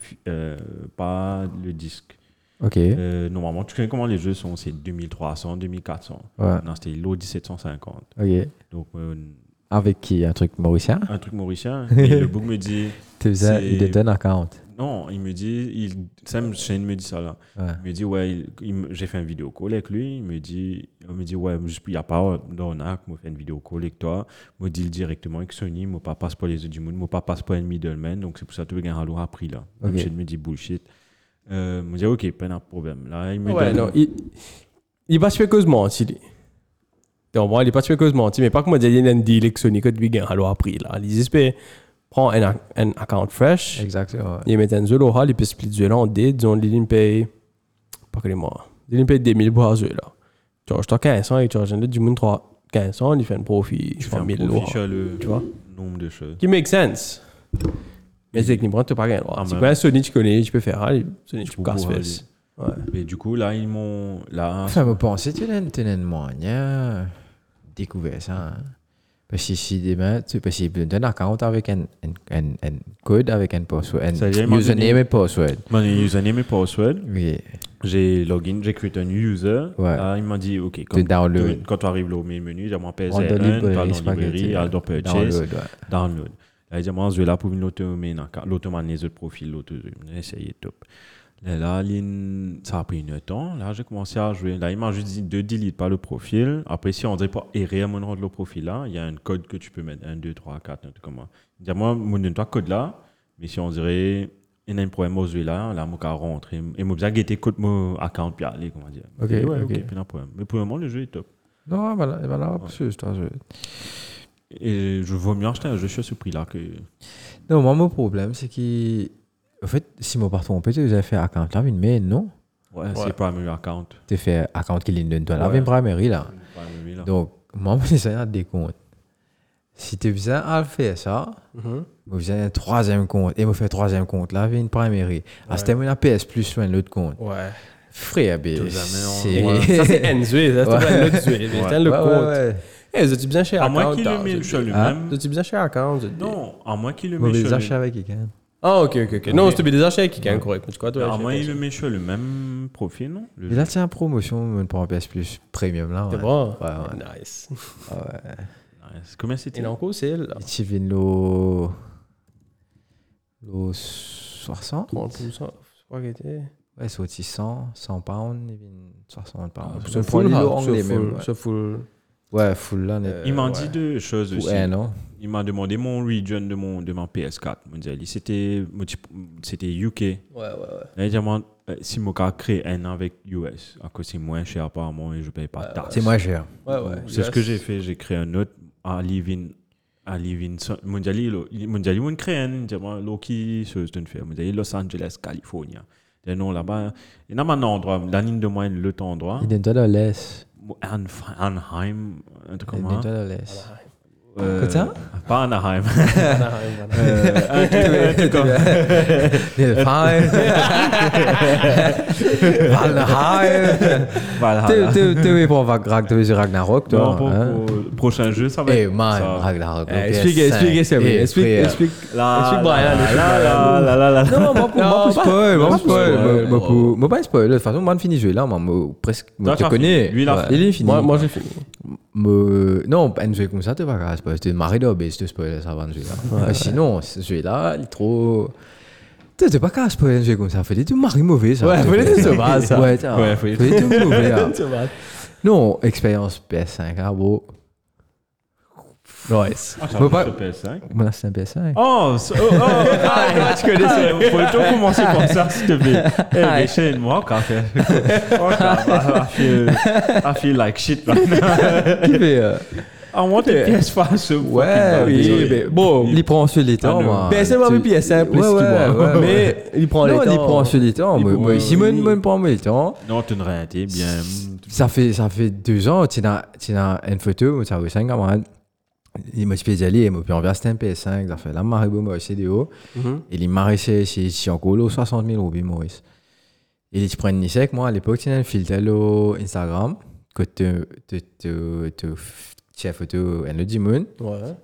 fi- euh, pas le disque. Ok. Euh, normalement, tu connais comment les jeux sont? C'est 2300, 2400. Ouais. Non, c'était l'eau 1750. Ok. Donc, euh, Avec qui? Un truc mauricien? Un truc mauricien. Et le book me dit Tu faisais, il était un account. Non, il me dit, il, Sam Shane me dit ça là. Ouais. Il me dit, ouais, il- il me- j'ai fait une vidéo call avec lui. Il me dit, il me dit ouais, il n'y a pas d'arnaque. Moi, fait une vidéo call avec toi. Moi, deal directement avec Sony. Moi, pas passe pas les autres du monde. Moi, pas passe pas un middleman. Donc, c'est pour ça que tu veux un prix là. Ok. Okay. me dit bullshit. Euh, il me dit, ok, pas de problème. Là, il me Ouais, donne- non, il, il est pas spéculeusement menti. lui. Tu comprends? Il est pas spéculeusement menti, mais pas il y a un deal avec Sony que tu gagnes alors après, là. Il espèrent prendre un, un account fresh, Exactement. ouais. il met un jeu local, il peut split jeu là en D, disons, il paye, pas que les mois, il paye 2000 pour un jeu là. Tu vois, je t'en 1500 et tu as du monde 3 1500, il fait un profit, je tu fais fais un 1000 profit euros. sur le Tu vois? nombre de choses. Qui make sense. Mais techniquement, tu n'as pas gagné. Ah, Si mais- tu connais Sony, tu connais, tu peux faire, Sony, tu peux peux casse pouvoir fesses. Ouais. Et du coup, là, ils m'ont. Là, Ça me pensait tu as une moyen découvert ça. hein. Parce que si demain, tu parce qu'il donne un account avec un, un, un, un code, avec un password, un username et password. mon username et password. Oui. J'ai login, j'ai créé un user. Ouais. Là, il m'a dit, OK, download. quand tu arrives au menu, mon PSN, tu dans librairie, purchase, Download, ouais. download. Là, dit, moi, je vais là pour le profil, top. Là, là, ça a pris une temps. Là, j'ai commencé à jouer. Là, il m'a juste dit de delete pas le profil. Après, si on dirait pas errer à mon rendre le profil là, il y a un code que tu peux mettre. 1, 2, 3, 4, un truc comme ça. Il dit, moi, mon donne code là. Mais si on dirait, il y a un problème au jeu là, là, moi, je rentre. Et moi, j'ai guetté code mon account, puis aller, comment dire. Ok, ouais, ok. ok, pas de problème. Mais pour le moment, le jeu est top. Non, voilà, voilà, parce que c'est un jeu. Et je veux mieux acheter un jeu sur ce prix-là que. Non, moi, mon problème, c'est que. En fait, si mon partout, on peut avez fait account là, mais non. Ouais, c'est pas un meilleur account. Tu fait account qui donne toi là, Ouais. une primary là. Un meilleur. Donc, moi, j'ai un des comptes. Si tu besoin à faire ça, Mhm. moi, j'ai un troisième compte. Et moi, fait un troisième compte là, avec une primary. À ce moment-là, PS Plus sur un autre compte. Ouais. Frère, ben, c'est. Ça, c'est Enzo, ça, c'est Ouais. pas un autre jeu. C'est un le Ouais, ouais, compte. ouais. Eh, vous êtes bien chez À account? moins qu'il le là, met vous sur le Ah. même. Vous êtes bien chez account? vous êtes- Non, à moins qu'il le met Mauvais sur achat le avec quelqu'un. Ah, ok, ok, ok. Non, c'était des achats qui gagnent correct. Mais tu crois, toi, moins il met le même profil, non? Le Et là, tiens, promotion, même pour un PS Plus premium là. C'est ouais. bon. Ouais, ouais. Nice. Nice. Combien c'était Et quoi c'est tu viens le. Le 60 30%. Je crois qu'il était. Ouais, c'est au 600, 100 pounds, et puis 60 pounds. C'est C'est full, hein, c'est full. Ouais. Full. Ouais, là, net. Il m'a ouais. dit deux choses aussi. un an. Il m'a demandé mon region de mon de ma PS4. Il m'a dit, C'était c'était UK. Ouais, ouais, ouais. Il dit, moi, euh, si mon cas crée un an avec US, à cause c'est moins cher apparemment et je paye pas de taxes. C'est moins cher. Ouais, ouais. C'est ce que j'ai fait. J'ai créé un autre à Living. À Living. Mondiali, mondiali, on crée un. Il moi, Loki, ce que je fais. Mondiali, Los Angeles, Californie. Et non, là-bas, il y a un endroit, la ligne de moins, l'autre endroit. Il. Anf- Anaheim, un truc Il comme donne ça. toi laisse. Euh, Pas Anaheim. Euh, fine. Valheim. Tu veux pour Ragnarok, Non, pour, hein? pour le prochain jeu, ça va Eh être man, ça. Ragnarok. Eh, Explique, explique, explique, Eh, explique, explique. Brian, là, Brian. là, là, là, là. Non, moi, pour spoil, moi, spoil, moi, pas spoil. De toute façon, moi, je finis le jeu là, moi, presque, tu connais. Lui, il a fini. Moi j'ai fini. Non, un jeu comme ça, tu vas pas spoil. C'était Marie Dobé, je te spoil ça avant le jeu là. Mais Sinon, ce jeu là, il est trop. Tu t'es pas qu'à spoiler un jeu comme ça, faut tout Marie mauvais ça. Ouais, plaît. tout ça. Ouais, tout mauvais. Non, expérience PS5, ah bon. Nice. Ah, pas- sur PS5. Moi, c'est un PS5. Oh, so- oh, oh, ah, tu connais ça. Faut tout commencer par ça, s'il te plaît. Eh, mais chez moi, quand fait. Oh, I feel, I feel like shit right now. Fait, euh, I want a PS5 so Ouais, oui, mais bon. Il prend sur les temps, Ah, non. moi. PSN, moi, Tu- mais PSN, plus Ouais, ouais, Mais il prend les Non, temps. il prend sur les temps. Il Moi, prend- moi, oui. moi, il prend les temps. Non, tu ne rien, t'es bien. Ça fait, ça fait deux ans, tu as, tu as une photo, moi, ça fait cinq camarades. Il m'a dit d'y aller, il m'a puis on vient c'était un PS5, ça fait la marée, moi, vidéo. Mhm. Et il m'a resté chez Chiancolo, 60 000 euros, Maurice. Et il prend une avec moi, à l'époque, tu as un filtre Instagram, que tu, tiens photo, et le Dimon.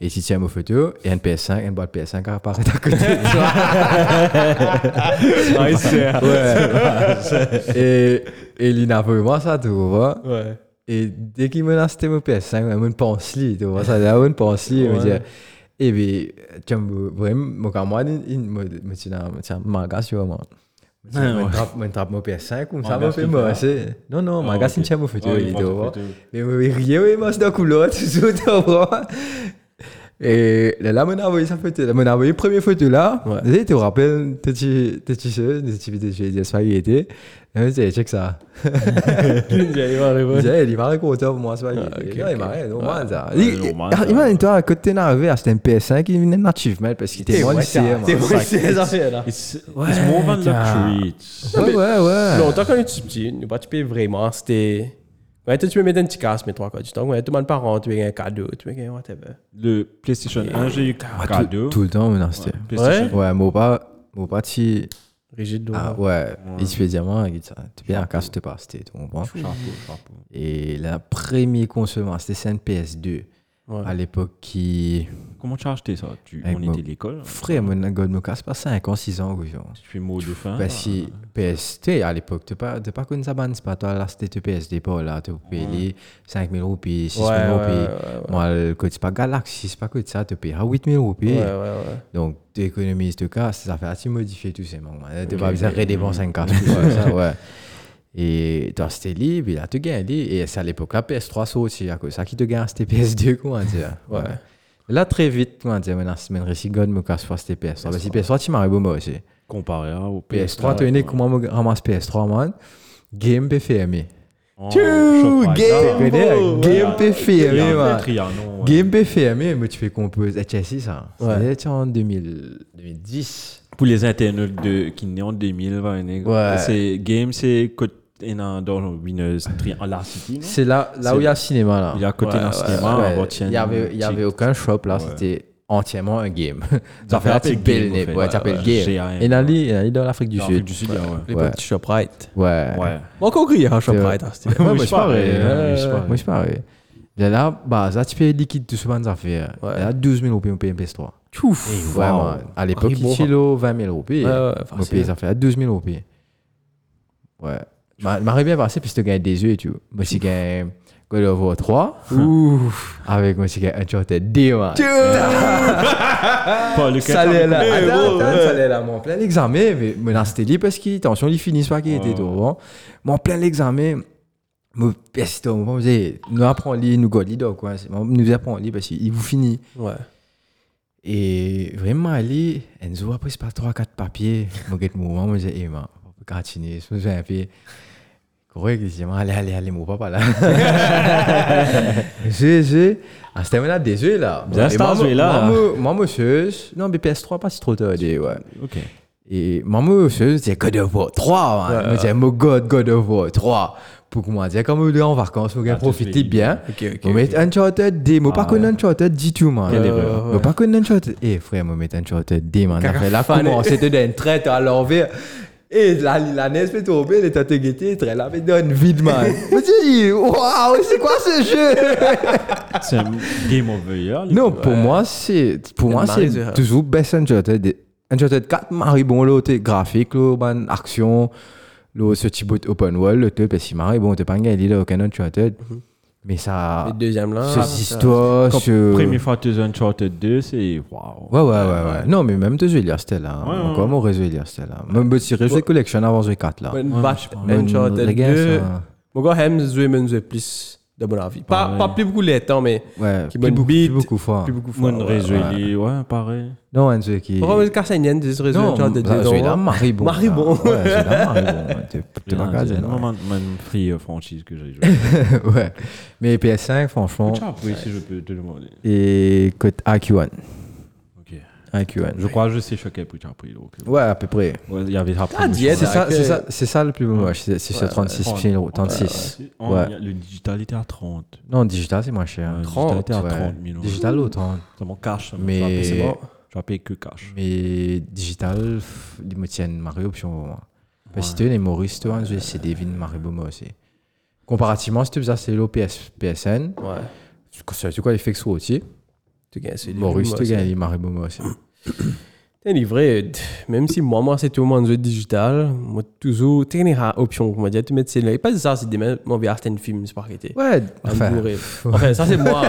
Et si tu tiens ma photo, et un PS5, une boîte PS5 qui apparaît à côté. Ouais, c'est. et, et il n'a pas moi ça, tu vois. Ouais. Et dès qu'il me lance mon PS5, il me pense li, tu vois. Ça, pense li, il me dit, eh bien, tu me vraiment, moi, moi, il me dit, tiens, tu vois. Ouais, ouais. Je trappe me trappe mon PS5 comme ça, fait tu moi, fais c'est. Non, non, Ah, il il doit prend ta voir. photo. Mais mais rien, oui, moi, c'est dans la couleur, tu vois. Et là, on a envoyé sa photo. Là, on a envoyé la première photo là. Ouais. Tu te rappelles, tu sais, tu sais, tu sais, tu sais, tu sais, spaghetti. Et on dit, check ça. Il Il il m'a content pour moi. Ah, ok, Non, il m'a ça. Il- il- ça. Imagine-toi, à côté de Narvé, c'était un PS5 qui venait d'un achievement parce qu'il était moins lycée. T'es moi. vrai, c'est les affaires là. It's, more than luxury. Ouais, ouais, ouais. Longtemps quand tu petit, nous pas tu payes vraiment, c'était. Ouais, toi, tu peux mettre un petit casque, mais trois quarts du temps. Ouais, tout le monde parent, tu veux un cadeau, tu veux un whatever. Le PlayStation 1, j'ai eu cadeau. Tout le temps, maintenant, c'était. PlayStation Ouais, mon pas, mon pas, tu. Rigide, Ah ouais, il se fait diamant, il dit ça. Tu viens à casse, tu pas, c'était, tu comprends? Chapeau, chapeau. Et la première consommation, c'était une PS2. Ouais. À l'époque, qui. Comment tu as acheté ça? Tu, On mon- était à l'école. Frère, mon gars me casse pas 5 ans, 6 ans, goujon. Tu fais mot de fin. Parce que PS, tu sais, à l'époque, tu n'as pas, pas connu ça, c'est pas toi, là, c'était PSD, pas là, tu payes les 5 000 roupies, 6 000 Ouais, ouais, roupies. Moi, le c'est pas Galaxy, c'est pas que ça, tu payes à 8 000 roupies. Ouais, ouais, ouais. Donc, tu économises tout cas, ça fait assez modifier tout ces moments. Tu Ok, pas besoin de redépenser un casse Et toi, c'était libre, et là, tu gagnes. Et c'est à l'époque, la PS3 sorti, à cause ça qui te gagne, c'était PS2, comment dire. Ouais. Là, très vite, comment dire, maintenant, récit God me casse pas, c'était PS3. Parce que PS3, tu m'arrives moi aussi. Comparé à- au PS3, tu es comment me ramasse PS3, man. Game. Oh, Tchou, game, oh, game Trianon, man. Game fermer, mais tu fais compose. Sais, ça. C'était en 2000 2010. Pour les internautes de, qui naissent en 2000, va, né, Ouais. c'est Game, c'est côté dans dans La City, non? C'est là, là où il y a le cinéma, là. Il y a à côté Ouais, d'un ouais, cinéma, Ouais, il y avait, il y avait aucun shop là, Ouais. c'était entièrement un game. Ça fait fait Game, fait. ouais, Ouais, game. G-A-M. Et là, il est dans l'Afrique du Sud. du Sud, il y a, ouais. Les petits ShopRite. Ouais. Encore crié à ShopRite. Ouais. hein, Moi, je pareil. ouais, moi, je pareil. Là, bah, ça, tu payes liquide tout ce. Ouais. Et Là, 12 000 roupies, on paye un PS3. Tchouf. Ouais, man. À l'époque, il kilo 20 000 roupies. Ouais, ouais, ça fait à 12 000 roupies. Ouais. M'a- M'aurait bien passé, puis tu gagnes des yeux et tout. Moi, j'ai gagné God of War 3. Ouf. Avec moi, j'ai gagné Uncharted 2, man. Pas le Ça allait là. Eh, Attends, attends, ça allait là. Mon plein l'examen, mais maintenant c'était libre parce que, attention, ils finissent pas qui était Ouais. devant. Mon plein l'examen, mon peste, on nous apprenons à lire, nous godis, donc, quoi. C'est- Nous apprenons à lire parce qu'il vous finit. Ouais. Et vraiment, aller, Enzo a pris pas 3-4 papiers. Mon gars, moi, moi, j'ai dit, eh, man, on peut continuer. Je me suis un peu. Correct, il dit, allez, allez, allez, mon papa là. J'ai, j'ai. Ah, c'était maintenant des yeux là. Bien, Et c'est moi, un jeu, là. Moi, moi, moi, monsieur, non, mais PS3, pas si trop tard, ouais. Ok. Et maman, monsieur, c'est God of War 3, man. Ouais, Moi, j'ai mon God, God of War 3. Pour moi, dire, comme on est en vacances, on Ah, profiter bien. Ok, ok. On met Uncharted D. Moi, pas Ah, connu ouais. Uncharted du tout, man. Ouais, ouais, Moi, pas connu Uncharted. Eh, frère, moi, mettre Uncharted D, man. Après, la commencé, c'était d'une traite à l'envers. Et la, la neige fait tomber, elle était guettée, très là, mais donne vide, man. Je me dis, waouh, c'est quoi ce jeu? C'est un Game Over Year. Non, pour moi, c'est pour moi c'est toujours best Uncharted. Uncharted 4, Marie bon là, t'es graphique, là, ban action, là, ce petit bout open world, là, tout, parce que Marie bon, t'es pas gagné là, aucun Uncharted. Mais ça, Le deuxième là. ce ça- histoire, Quand ce. Première fois que tu as Uncharted 2, c'est waouh. Ouais, ouais, ouais, ouais. Non, mais même a c'était là. Ouais, Encore mon réseau, il y a c'était là. Même petit réseau collection avant jeu 4 là. Je Uncharted les gars, 2. ça- Mon gars aime jouer, mais jouer plus de mon avis. Pas, pas plus beaucoup les temps, mais Ouais, Qui plus bonne beaucoup, beat, plus beaucoup fort. plus beaucoup Moi, fort. une ouais, réseau, ouais. il est- ouais, pareil. Non, un jeu qui. Pourquoi le Cassagnen, des réseaux Non, Uncharted ça, 2, celui-là, non? Marie bon. Marie ça. bon. Ouais, celui-là, Marie bon. ouais. T'es- pas C'est casé, non. vraiment une free euh, franchise que j'ai joué. Ouais. Mais PS5, franchement. Ciao, oui, si je peux te demander. Et côté IQ1. Ok. IQ1. Je crois que je sais choquer pour Chapo. donc. Ouais, à peu près. Ouais, Il y avait. Ah, le diète, C'est ça, c'est ça, c'est ça le plus moche. C'est c'est sur Ouais, 36 ouais. 000 euros. Ouais, 36. ouais, ouais. Ouais. A- Le digital était à 30. Non, digital, c'est moins cher. Ouais, Le 30, digital était à Ouais. 30 000 euros. Digital ou 30. C'est mon cash. ça, Mais- Je vais payer- C'est bon. Je vais payer que cash. Mais digital, ils me tiennent Mario option pour moi. Parce que les Maurice, toi, c'est Devin Mario moi aussi. Comparativement, si tu faisais c'est le PS, PSN, Ouais. C'est quoi, il fait que ça aussi? Tu gagnes, c'est Maurice, tu gagnes, m'arrive moi aussi. T'es livré, même si moi, moi, c'est tout le monde jeu digital, moi, toujours, t'es une option, comment dire, tu mets c'est là. Et pas ça, c'est des mêmes, moi, vers un film, c'est pas arrêté. Ouais, Enfin, enfin. enfin, ça, c'est moi.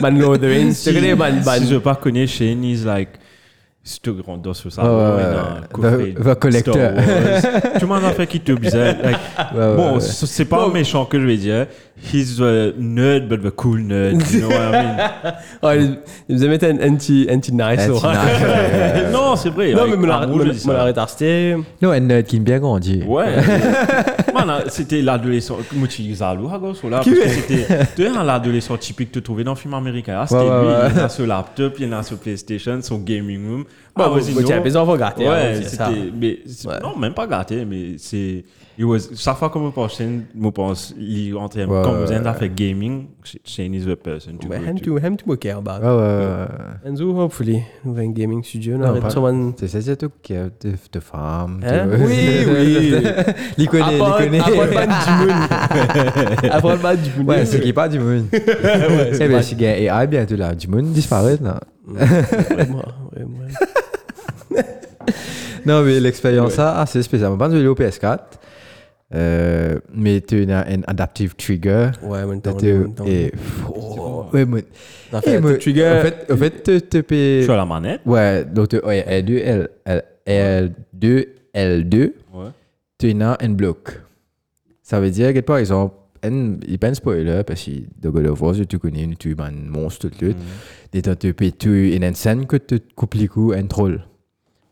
Man Lord of the Rings, tu connais, man, man. Si je pas connais Shane, he's like. C'est tout grand dans ce ça. Ouais, ouais, ouais, ouais. Va- va collecteur. Tu m'en as fait qui te bizarre. Like, Ouais, ouais, bon, c'est pas méchant que je vais dire. He's a nerd, but a cool nerd. You know what I mean? Ah, il a mis un anti, ouais. ouais, ouais. non, c'est vrai. Non, mais me l'arrête arsté. Non, un nerd qui me bien grandi. Ouais. C'était l'adolescent. Moi, tu dis ça, là, gosse, là, parce que c'était. L'adolescent typique que tu trouvais dans le film américain. Ah, c'était Ouais, ouais, lui, ouais. il a ce laptop, il a ce PlayStation, son gaming room. Bah, Ah, vous, vas-y, vous, hein, Ouais, c'est ça. c'était. Mais, c'est- Ouais. Non, même pas gâté, mais c'est. It was, chaque fois que je pense je pense, il rentrait, Ouais, comme vous ouais, avez fait gaming, Shane is the person to Ouais, go to. hem to care about. Ouais, ouais, ouais. Enzo, hopefully, nous avons un gaming studio, nous Non, arrête pas- sur un... C'est ça, c'est tout de, de femmes. Hein? Oui, oui. Il connaît, il Après, connaît. après le bad du moon. Après le bad du moon. Ouais, c'est qui pas du monde. Ouais, Eh c'est bien, si il y a AI bientôt là, du monde disparaît là. Vraiment, vraiment. Non, mais l'expérience, ça, assez spéciale. Moi, je vais aller au PS4. Euh, mais tu as un adaptive trigger. Ouais, mais t'as- et- oh, ouais, mais- t'as fait mais- un trigger. En fait, en fait, tu te payes. Sur la manette. Ouais, donc tu ouais, L2, L, L, L2, L2, Ouais. tu as un bloc. Ça veut dire que par exemple, il pas un spoiler parce que de God of War, tu connais, tu es un monstre tout le temps. L'état te paye tu une scène que tu coupes les coups un troll.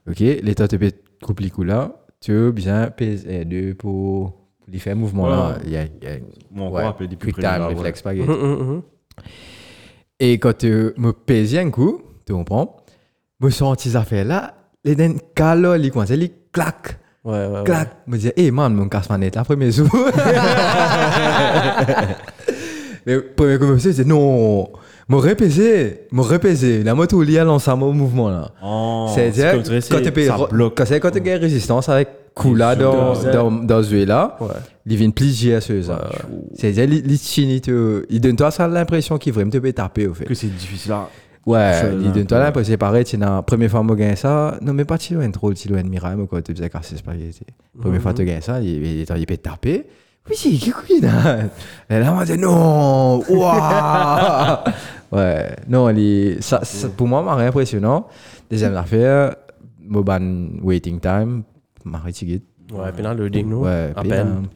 Ok, l'état te paye coupe les coups là, tu as bien PS2 pour, pour lui faire un mouvement là. Ouais. Il y a, il y a Mon ouais, corps appelle des quick time, réflexe. Mhm, mhm, mhm. Et quand tu me pèses un coup, tu comprends, me sens ces affaires là, les dents calo, les coins, les clac, Ouais, ouais, ouais. clac. Me dis, eh man, mon casse manette là, premier jour. Mais premier coup, je me suis dit, non, me repaiser, me repaiser. La moto liée à l'ensemble au mouvement là. Oh, C'est-à-dire, quand tu payes, quand c'est quand tu as résistance avec là dans, dans, dans ce là, Ouais. il vient plier à ce ça. C'est-à-dire, il, il, donne toi ça l'impression qu'il vraiment te peut taper au fait. Que c'est difficile là. Ouais, il donne toi l'impression, c'est pareil, tu as première fois que tu gagnes ça, non mais pas si loin trop, si loin de Mirai, mais quoi, tu faisais casser spaghetti. Première fois que tu gagnes ça, il, il, peut taper. Oui, si, qui couille là? Et là, on dit non, waouh Ouais, non, il- ça, ça, pour moi, c'est impressionnant. Deuxième affaire, Moban waiting time, Marie Tigit. Ouais, puis dans le loading, nous. Ouais,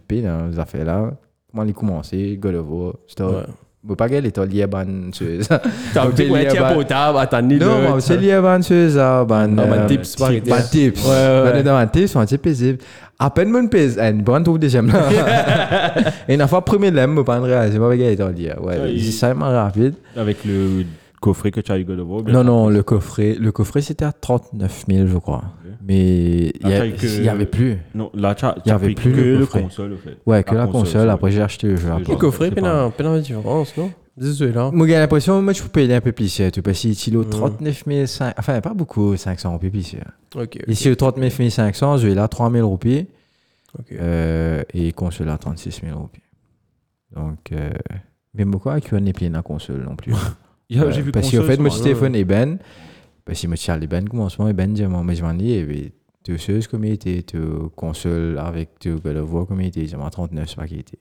puis dans les affaires là, comment il commencé, God of War, stop. Ouais. Bon, pas qu'elle est liée à ban, ça. T'as lié tiers à- potable, attends, ni Non, c'est lié à ban, c'est ça, ban. Ah, ban euh, tips. Ban tips. Ouais, ouais, ouais. Ban dans ban tips, on dit paisible. À peine mon pèse, un bon tour deuxième là. Et une fois, premier l'aime, me prendre réaliser, moi, avec elle est lié. Ouais, il- c'est vraiment rapide. Avec le coffret que tu as eu God of War. Non, non, le coffret, le coffret, c'était à 39 000, je crois. Mais il y, Ah, a- t'as eu que- il y avait plus. Non, là, tu as, Il y avait pris plus que le console, au fait. Ouais, que la console, après j'ai acheté le jeu Le coffret, puis dans puis dans la différence, non? Désolé, là. Moi, j'ai l'impression que je peux payer un peu plus cher, tu que ici, Mhm. 39 500, enfin, pas beaucoup, 500 roupies plus cher. Ok. ok. Ici, le 39 500, je vais là 3 000 roupies. Ok. Euh, et console à 36 000 roupies. Donc, euh, même pourquoi qu'il y a plein la console non plus. Il y a- Ouais, J'ai vu parce qu'en fait, moi, ça, téléphone et Ben, parce que moi, Charles et Ben, commencement, et Ben, dit, moi, je m'en dis, et tu sais ce comme il était, tu console avec tu God of War comme il était, j'ai 39, c'est pas qu'il était.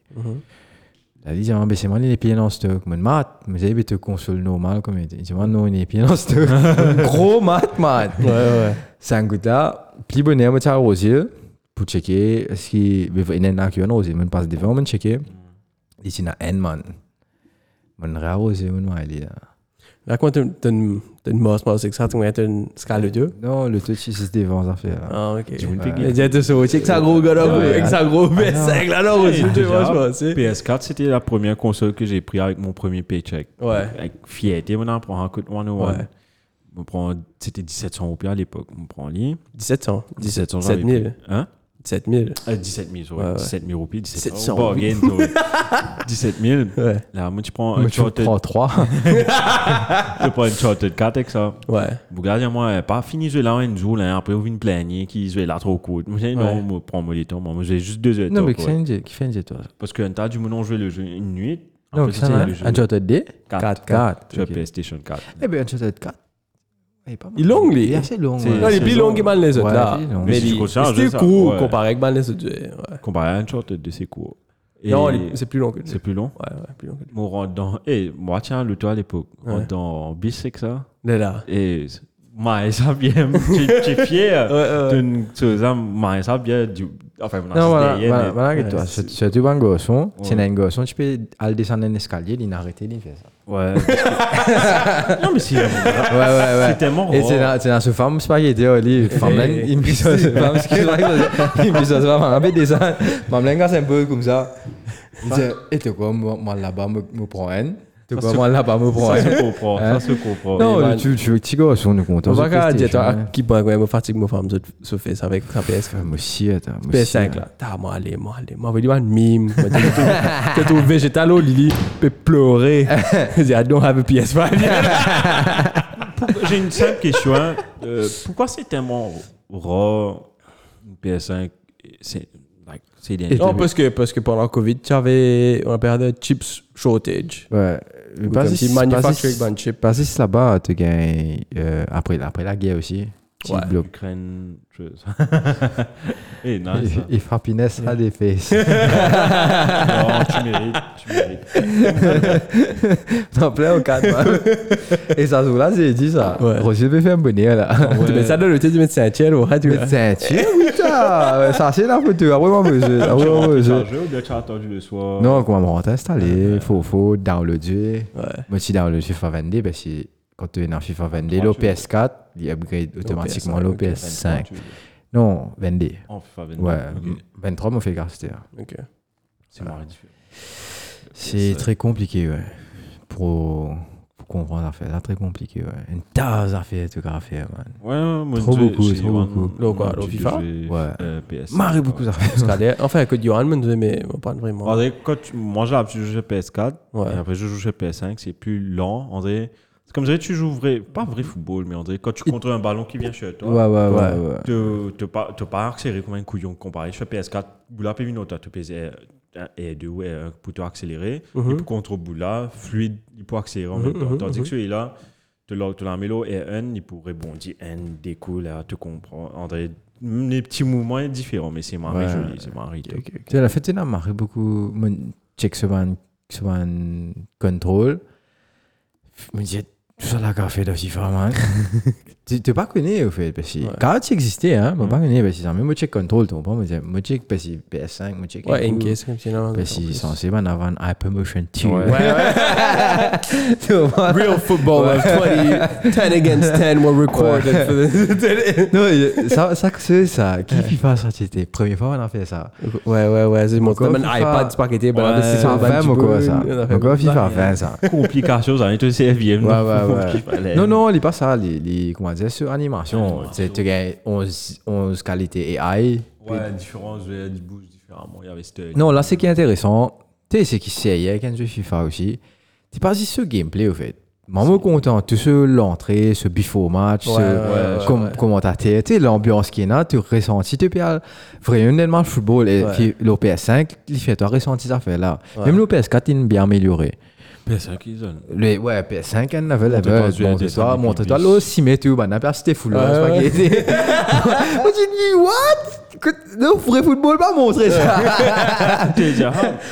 C'est moi, les pieds dans stock. Moi, mat, mais j'avais tu console normal comme il est pieds dans stock. Gros mat, mat. Ouais, ouais. C'est un goût là, bonheur, moi, tu as rosé pour checker, est-ce qu'il y a un qui a rosé, je passe devant, je checker. Il dit, il y a un man. Vais arroser, je vais aller là. Là, quand t'as une t'as une mosse, moi, c'est que ça, tu as une scale de Dieu. Non, le touch, c'est devant, ça fait. là. Ah, ok. Tu veux une Ouais. piggy Il dit, tu sais, c'est que ça gros gars avec ça gros B5 là, là, vois, je pense. c'est- PS4, c'était la première console que j'ai pris avec mon premier paycheck. Ouais. Avec fierté, on en prend un coup de 101. Ouais. On prend, c'était 1700 roupies à l'époque. On prend lit. 1700. 1700, 17 j'avais 000. pris. Hein? 17 000. Euh, 17 000, sorry. Ouais, ouais. 17 000 roupies, 17 700 000. Bargain, sorry. 17 000. Ouais. Là, moi, tu prends Moi, un tu Chartered, prends 3. tu prends une Chartered 4 avec ça. Ouais. Vous regardez, moi, pas fini ce là un jour, là, après, vous venez plaigner, qui se là trop court. Moi, j'ai non, Ouais. moi, prends-moi les temps, moi, j'ai juste deux heures. Non, mais qui fait un un jet, toi? Parce qu'un tas du moment jouer le jeu une nuit, tu va. le jeu Uncharted D 4. 4. Sur ok. PlayStation 4. Eh bien, Uncharted 4. Il est long, lui. Il est assez long. C'est- ouais. Non, il est c'est plus long. long que mal les autres Ouais, là. il est long. Mais il- un ça, court ouais. comparé avec mal les autres. ouais. Comparé à Uncharted de c'est court. Et Non, il est- c'est plus long que lui. c'est plus long. Ouais, ouais, plus long que lui. On rentre dans. Et moi, tiens, le toi à l'époque, on Ouais. rentre dans Bissek, ça. Là, là. Et moi, ça bien. Tu tu es fier. Ouais, ouais. moi, ça bien. du- Enfin, Non, voilà, derrière, voilà, mais- voilà que Ouais, toi. c'est- C'est c'est tout un garçon. Ouais. C'est un garçon, tu peux aller descendre un escalier, il a arrêté, il fait ça. Ouais. non, mais c'est. Ouais, ouais, ouais. C'est tellement Et c'est dans, c'est ce femme spaghetti, oh, lui, femme là, il me dit c'est femme, excuse-moi, il me dit ça, c'est femme. Femme là, c'est un peu comme ça. Il dit, et tu quoi, moi, là-bas, me, me prends un. Tu quoi, moi, là-bas, me prends Ça un. se comprend. Hein? Ça se comprend. Non, tu, tu veux petit garçon, nous comptons. On va sur pas dire, PlayStation, toi, hein. qui pourrait quand même fatigue ma femme se fait avec sa PS4. Ah, Moi aussi, attends. moi aussi, PS5 hein. là. T'as moi aller, moi aller. Moi vais dire un mime. Moi, t'es tout- T'es tout végétal, Lily. Peut pleurer. Il dit, I don't have a PS5. Pourquoi- J'ai une simple question. Euh, pourquoi c'est tellement rare une PS5 C'est like, c'est Non, parce que, parce que pendant le Covid, tu avais, on appelle ça chips shortage. Ouais. Pas manufacturing si c'est là-bas, tu gagnes, euh, après, après la guerre aussi. Petit Ouais. bloc. Ukraine, chose. Et nice. hein. Et happiness a des faces. Non, tu mérites, tu mérites. T'en plein au cadre, man. Et ça, se là, c'est dit ça. Ouais. Roger un bonnet, là. Tu mets ça dans le thé du médecin c'est putain. Ouais, Ça, c'est la photo. Après, moi, Après, moi, ou bien tu as attendu le soir? Non, comment installé, faut, faut downloader. Ouais. Moi, si download FIFA 22, parce que quand tu es dans FIFA 22, Ouais, l'OPS4, il upgrade automatiquement ok, l'OPS5. Non, 22. En FIFA 22. Ouais, ok. 23, m'a fait garder. Ok. C'est différent. C'est très compliqué, ouais. Pour, pour comprendre l'affaire, là, très compliqué, ouais. Une tasse à faire, tout à faire, man. Ouais, moi, Trop beaucoup, trop beaucoup. Le quoi, le FIFA Ouais. euh, PS. Marre beaucoup d'affaires. Enfin, que Johan me disait, mais pas vraiment. En vrai, quand tu- moi j'ai l'habitude de jouer PS4 Ouais. et après je joue sur PS5, c'est plus lent. En vrai, c'est comme si tu joues vrai, pas vrai football, mais en vrai, quand tu contrôles un ballon qui vient chez toi, Ouais, ouais, ouais, Ouais. ouais. tu n'as pas, pas accéléré comme un couillon comparé sur PS4. Boula Pevino, tu as pesé et deux ouais, pour te accélérer. Mhm. Et pour contre Boula, fluide, il peut accélérer en Mhm, même temps. mhm, Tandis mhm. que celui-là, tu l'as tu mis là et un, il peut rebondir, un découle, là, tu comprends. En vrai, les petits mouvements sont différents, mais c'est marrant Ouais. joli, c'est top. Tu sais, la fête, il a marqué beaucoup. Check un contrôle. Je me disais, tout ça dans FIFA, man. tu n'es pas connu, au fait. Parce que Ouais. quand tu existais, hein, Mhm. pas connu. Parce que ça, même mon check contrôle, tu comprends. Moi, moi, check, parce que PS5, moi, check. Ouais, case, comme si non. Parce que censé, man, avoir un Hypermotion 2. Ouais. Tu vois? Real football of 20, 10 against 10 were recorded for the. Non, ça, ça, c'est ça. Qui FIFA, ça, c'était première fois qu'on a fait ça. Ouais, ouais, ouais, c'est mon Encore un iPad, c'est pas qu'il était bon. Ouais, c'est un 20, mon quoi, ça. Mon quoi, FIFA Ouais. 20, ça. Complication, ça va être CFM. Ouais, ouais, ouais. Non, non, il pas ça. Les, les, comment dire, sur animation, Animation. tu tu gagnes 11, 11 qualités AI. Ouais, différence, ils bougent différemment. Il y avait cette. Non, là, c'est qui est intéressant, tu sais, c'est qu'il sait, avec un jeu FIFA aussi, tu pas si ce gameplay, au fait. Moi, je suis content, tout ce l'entrée, ce before match, Ouais, ce ouais, ouais, com- ouais. commentateur, tu sais, l'ambiance qui est là, tu ressens, tu peux vraiment le football et puis le PS5, il fait toi ressentir ça fait là. Même le PS4, il est bien amélioré. PS5 qu'ils ont. Le, ouais, PS5, un level, Montre-toi level, sur un montre-toi, montre-toi, là, si met tout, bah, n'a pas c'était fou, là, c'est. Moi, j'ai dit, what? Le vrai football, pas montrer ça.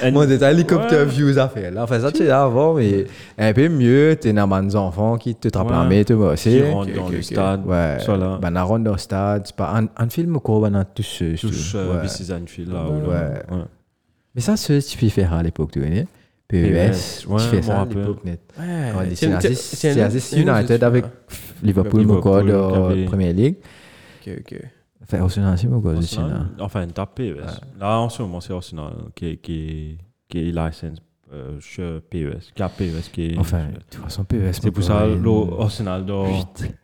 Moi, des hélicoptère Ouais. views à faire. Là, enfin, ça, tu sais, avant, mais un peu mieux, t'es dans des enfants qui te trappent Ouais. l'armée, tu vois, Qui c'est. rentrent dans le stade. Ouais. Ben, on rentre dans le stade, c'est pas un, un film quoi, ben, on a tous euh, This is Anfield là. ou. Ouais. Mais ça, c'est ce que tu peux faire à l'époque, tu connais. PES, PES, ouais, tu fais ça à l'époque, net. Ouais, c'est United avec Liverpool, mon en avait- Premier League. Ok, ok. Enfin, Arsenal, c'est mon aussi, là. Arsenal, Enfin, une tape PES. Là, en ce moment, c'est Arsenal qui, qui, qui est license euh, chez PES. Qui a PES qui est. Enfin, de toute façon, PES. c'est pour ça le Arsenal dans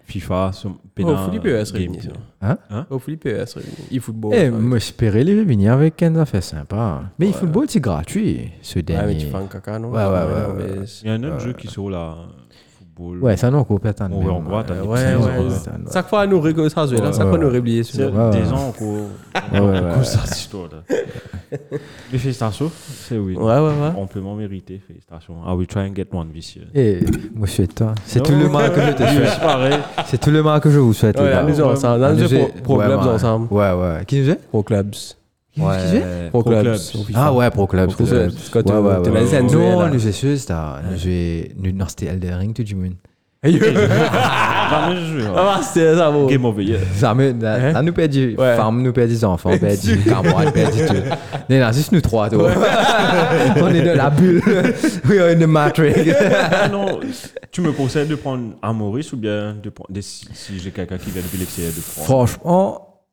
FIFA. son- Oh, pénal Philippe PES game. réuni, ça. Hein Hein Oh, Philippe PES réuni. E-football. Eh, moi, j'espérais les venir avec un affaire sympa. Mais le Ouais. football, c'est gratuit, ce Ouais, mais dernier. tu fais un caca, non Ouais, ouais, ouais, Il y a un autre jeu qui sort là. Football. Ouais, ça, non, qu'on peut attendre. Ouais, on va attendre. Ouais, C'est- ouais. c'est- Chaque fois, nous rigolons ça, là. Chaque fois, nous C'est celui-là. Ouais, des ans qu'on Ouais, ouais, qu'on ouais. ça, cette histoire-là. Mais félicitations, c'est oui. Ouais, ouais, ouais. Amplement mérité, félicitations. I will try and get one this year. Et moi, je souhaite toi. C'est tout le mal que je te souhaite. C'est pareil. C'est tout le mal que je vous souhaite. Ouais, nous ensemble. Ah, Nous nous faisons est- pro ouais, clubs ouais. ensemble. Ouais, ouais. Qui nous est? Pro clubs. Ouais. Pro clubs. Ah ouais, Pro Clubs. Pro Clubs. Quand Ouais, tu- ouais, ouais, ouais. dit, Non, nous, c'est sûr, c'était... Nous, joué- nous, non, c'était Elden Ring, tout du monde. Jamais joué. hein. Ah, c'était ça, bon. Game of the year. Ça me... Là, Hein? là, nous perdu... Ouais. Femme, nous perdu des enfants, on perdu camarades, perdu tout. Non, non, juste nous trois, toi. On est dans la bulle. We are in the matrix. Ah non, tu me conseilles de prendre un Maurice ou bien de prendre, de- si, si j'ai quelqu'un qui vient de l'extérieur de prendre Franchement,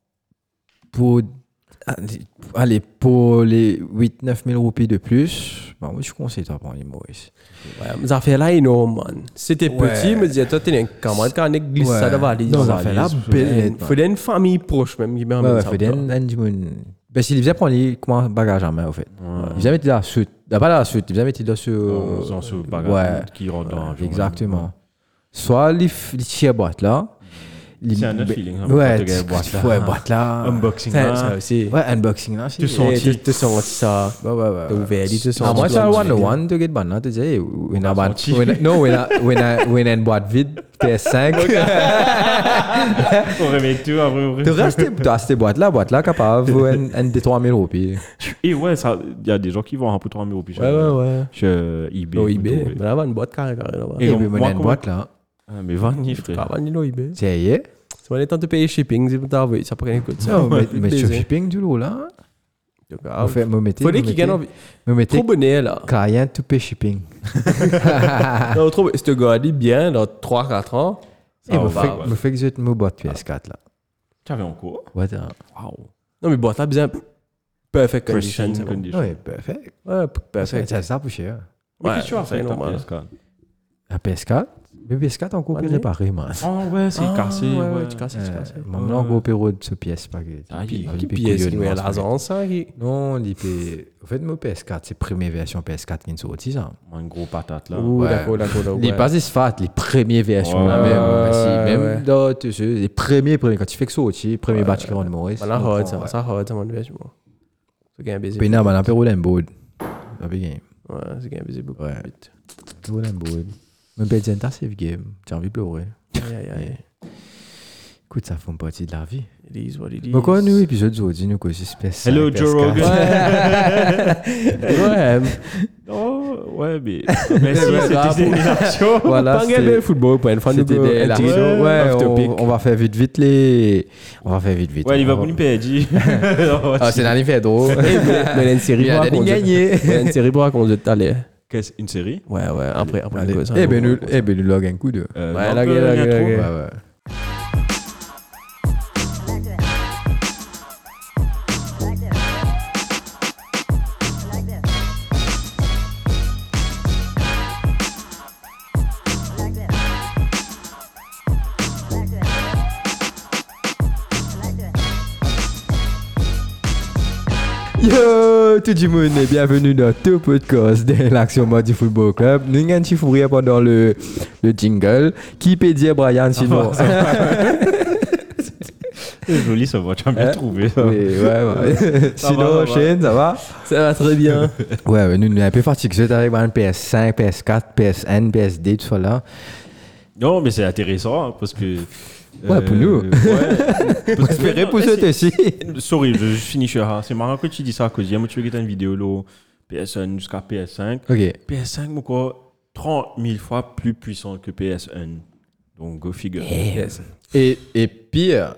pour... Allez, pour les 8-9 000 roupies de plus, bah, moi, je conseille de prendre les Maurice. Ouais, mais ça fait là énorme, man. C'était Ouais. petit, me disais, toi, t'es un camarade quand on glisse ça la valise. Non, ça fait là, belle. Il faut une famille proche, même, qui en ouais, ça. faut des un du monde. Ben, s'il faisait prendre les comment bagage en main, au fait. Ouais. Il faisait mettre la suite. Pas la suite, il faisait mettre la sur. En faisant ce bagage Ouais. qui rentre dans. Exactement. Soit les les boîtes là. C'est un autre ben, feeling, hein, Ouais, tu boîte, là. ouais, boîte là. Unboxing Ça, là. ça aussi. Ouais, unboxing là. Tu senti. Tu te sens ça. Ouais, ouais, ouais. T'as ouvert, sent Ah, moi, tu c'est dois un one faire. one, tu get banane, tu senti. A- où il y a une boîte vide, PS5. On remet tout après. Tu restes, tu as cette boîte là, boîte là, capable, un, un des 3000 roupies. Et ouais, ça- il y a des gens qui vont un peu 3 000 euros. Ouais, ouais, ouais. Chez eBay. Vous eBay. trouvez. Mais là, on a une boîte carré, carré là-bas. Et moi, on a une boîte là. Ah, mais il est au eBay. C'est hier. C'est pas le temps de payer shipping, c'est pour t'envoyer. Ça prend un coup de ça. Non, mais, mais Plaisir. sur shipping du lot là. Ah, fait, me mettez, me qu'il gagne envie. me mettez Trop bonnet, là. client to pay shipping. Non, trop, ce gars dit bien dans 3-4 ans. Et Ça me va, fait, ouais. me fait que j'ai mon boîte PS4 là. Tu avais en cours the- Waouh. Non, mais bon, t'as besoin. Perfect condition. Condition. Ouais, parfait. Ouais, C'est perfect. c'est ça pour cher. Ouais, qu'est-ce que tu as fait normal. PS4 La PS4 Mais PS4 encore Année. réparé, man. Oh ouais, c'est Ah, cassé. ouais, Ouais, ouais, tu casses, tu casses. Maintenant, encore de ce pièce pas que. Ah, il- peut pièce qui ça. Non, il peut. En fait, mon PS4, c'est la première version PS4 qui est sortie, ça. Un gros patate là. Ouh, Ouais. d'accord, d'accord. d'accord, Il n'est ouais. pas fat, les premières versions là même. dans sais, les premiers, premiers, quand tu fais que sortir, premier batch qui Maurice. Voilà, on hard, prend, ça, ça, hard, ça, mon. C'est baiser. L'emboard. Pas bien game. Ouais, c'est baiser beaucoup. Ouais. Mais ben, c'est un save game. Tu as envie de pleurer. Aïe, aïe, aïe. Écoute, ça fait partie de la vie. It is what it is. Pourquoi nous, épisode aujourd'hui, nous, quoi, c'est spécial. Hello, Joe Rogan. Ouais, Oh, ouais, mais. Merci, c'était une action. Voilà, pas football pour une un la petit- Ouais, on, on va faire vite, vite les. On va faire vite, vite. Ouais, il va pour nous perdre. Ah, c'est faits drôles. Eh, mais- mais il y a une série Il y a pour raconter. gagnés. Il y a une série pour raconter tout à l'heure. Qu'est-ce Une série? Ouais, ouais, après, après. Allez. on cause, Eh ben, nous, eh ben, nous log un coup de. Euh, ouais. Yo, tout le monde et bienvenue dans tout podcast de l'Action Mode du Football Club. Nous avons un petit fou rire pendant le, le jingle. Qui peut dire Brian sinon? C'est joli, ça va. Tu as bien Hein? trouvé. ça. Oui, ouais, ouais. Ça Sinon, va, ça va. Ça va? Ça va très bien. Ouais, ouais, nous, nous, on est un peu fatigués avec un PS5, PS4, PSN, PSD, tout ça là. Non, mais c'est intéressant hein, parce que. Ouais, pour nous. Ouais. Parce que- pour aussi. Sorry, je, je finis sur ça. C'est marrant que tu dis ça à cause hier, moi, tu veux une vidéo là, PS1 jusqu'à PS5. Ok. PS5, mon quoi, 30 000 fois plus puissant que PS1. Donc, go figure. Yes. Et, et pire,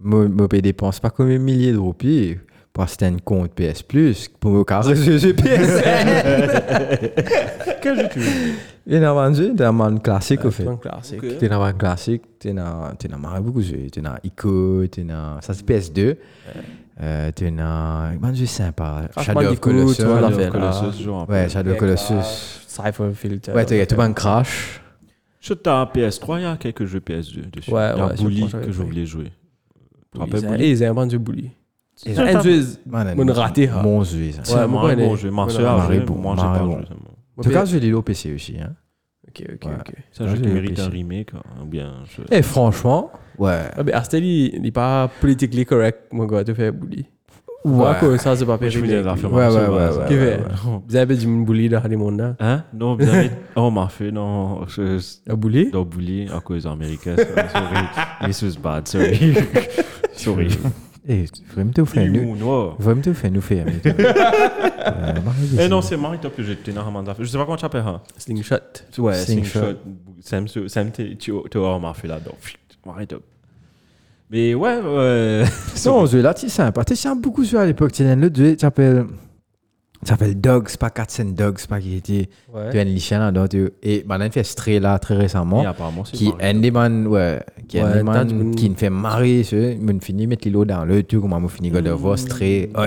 je dépense pas comme un millier de roupies pour acheter un compte PS Plus pour me carrer ce PS5. Quel jeu tu veux? Il y en a vendu, il y a un classique au fait. Un classique. Tu as un classique, as tu as beaucoup de jeux. Tu as Ico, tu as ça c'est PS2. Euh, tu as un jeu sympa. Shadow of Colossus. Shadow of. Colossus, genre un peu. Ouais, Shadow of Colossus. Cypher Filter. Ouais, tu as tout un crash. Je t'as PS3, il y a quelques jeux PS2 dessus. Ouais, il y a ouais, je Bully que que je voulais jouer. Bully? ils ont vendu Bully. Et C'est un jeu. Man, Mon raté, hein. Mon jeu, Ouais, elle est- bon jeu. En tout cas, je l'ai au PC aussi. Hein. Ok, ok, Ouais. ok. C'est un jeu qui j'ai mérite un remake. hein, Ou bien. je- Et franchement, ouais. Ah, mais il n'est pas politically correct, mon gars, tu fais bully. Ouais. Ouais, quoi, ça, c'est pas Moi, je Ouais, l'affirmation. Ouais, ouais, Qui ouais, fait ouais. Vous avez dit une bully dans les mondes. Hein? Non, vous avez. Oh, m'a fait, non. Je. Un bully? Dans bully à cause américaine. Sorry. This was bad. Sorry. Sorry. Eh, vraiment te faire nous. Vraiment te faire nous faire. Euh, Marie, Eh non, c'est Marie Top que j'ai tenu dans Hamanda. Je sais pas comment tu appelles ça. Slingshot. Ouais, Slingshot. Sam, Sam, tu tu auras m'a fait là-dedans. Marie Top. Mais ouais, ouais. Non, ce jeu-là, c'est sympa. Tu sais, beaucoup sur à l'époque. Tu sais, le tu s'appelle. Ça s'appelle Dogs, pas Cats and Dogs, pas qui était. Tu as une lichen là-dedans. tu- Et maintenant, il fait Stray là très récemment. Et apparemment, c'est Qui est un des man, ouais. Qui est un Ouais, des man t'as- qui me fait marrer. ce- Me finit mettre l'îlot dans le, tu comment me finit God of War, Stray, on.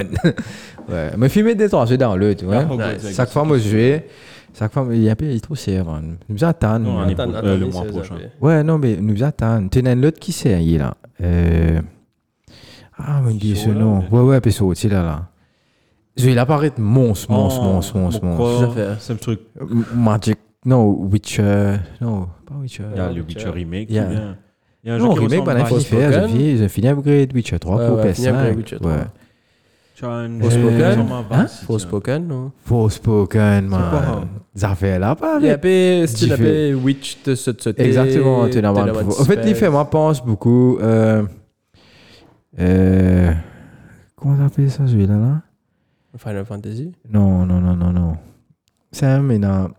Ouais. Me filmer des trois jeux dans le, tu vois. Ah. Chaque fois, moi, je joue. Chaque fois, il est un peu, il est trop man. Nous attendons. Euh, le c'est mois prochain. Ouais, non, mais nous attendons. Tu as l'autre qui c'est, il est là? Euh... Ah, me dit ce nom. mais- Ouais, ouais, puis sorti là, là. Je vais l'apparaître monstre, monstre, Oh, monstre, monstre, mon monstre. C'est un truc. Magic. Non, Witcher. Non, pas Witcher. Il y a le Witcher. Witcher remake Il y a-. Il un Non, jeu qui remake, faire. J'ai fini- upgrade Witcher 3 Ouais, pour ouais, fini upgrade PS5. Witcher 3. Ouais. Tu as un Forspoken. Hein? Forspoken, non? Forspoken, man. Ça fait là, pas Il y a pas style appelé Witch de ce de Exactement, tu es dans le En fait, les faits, moi, pense beaucoup. Euh, euh, comment ça s'appelle ça, celui-là là? Final Fantasy? Non, non, non, non, non. C'est un, mais dans.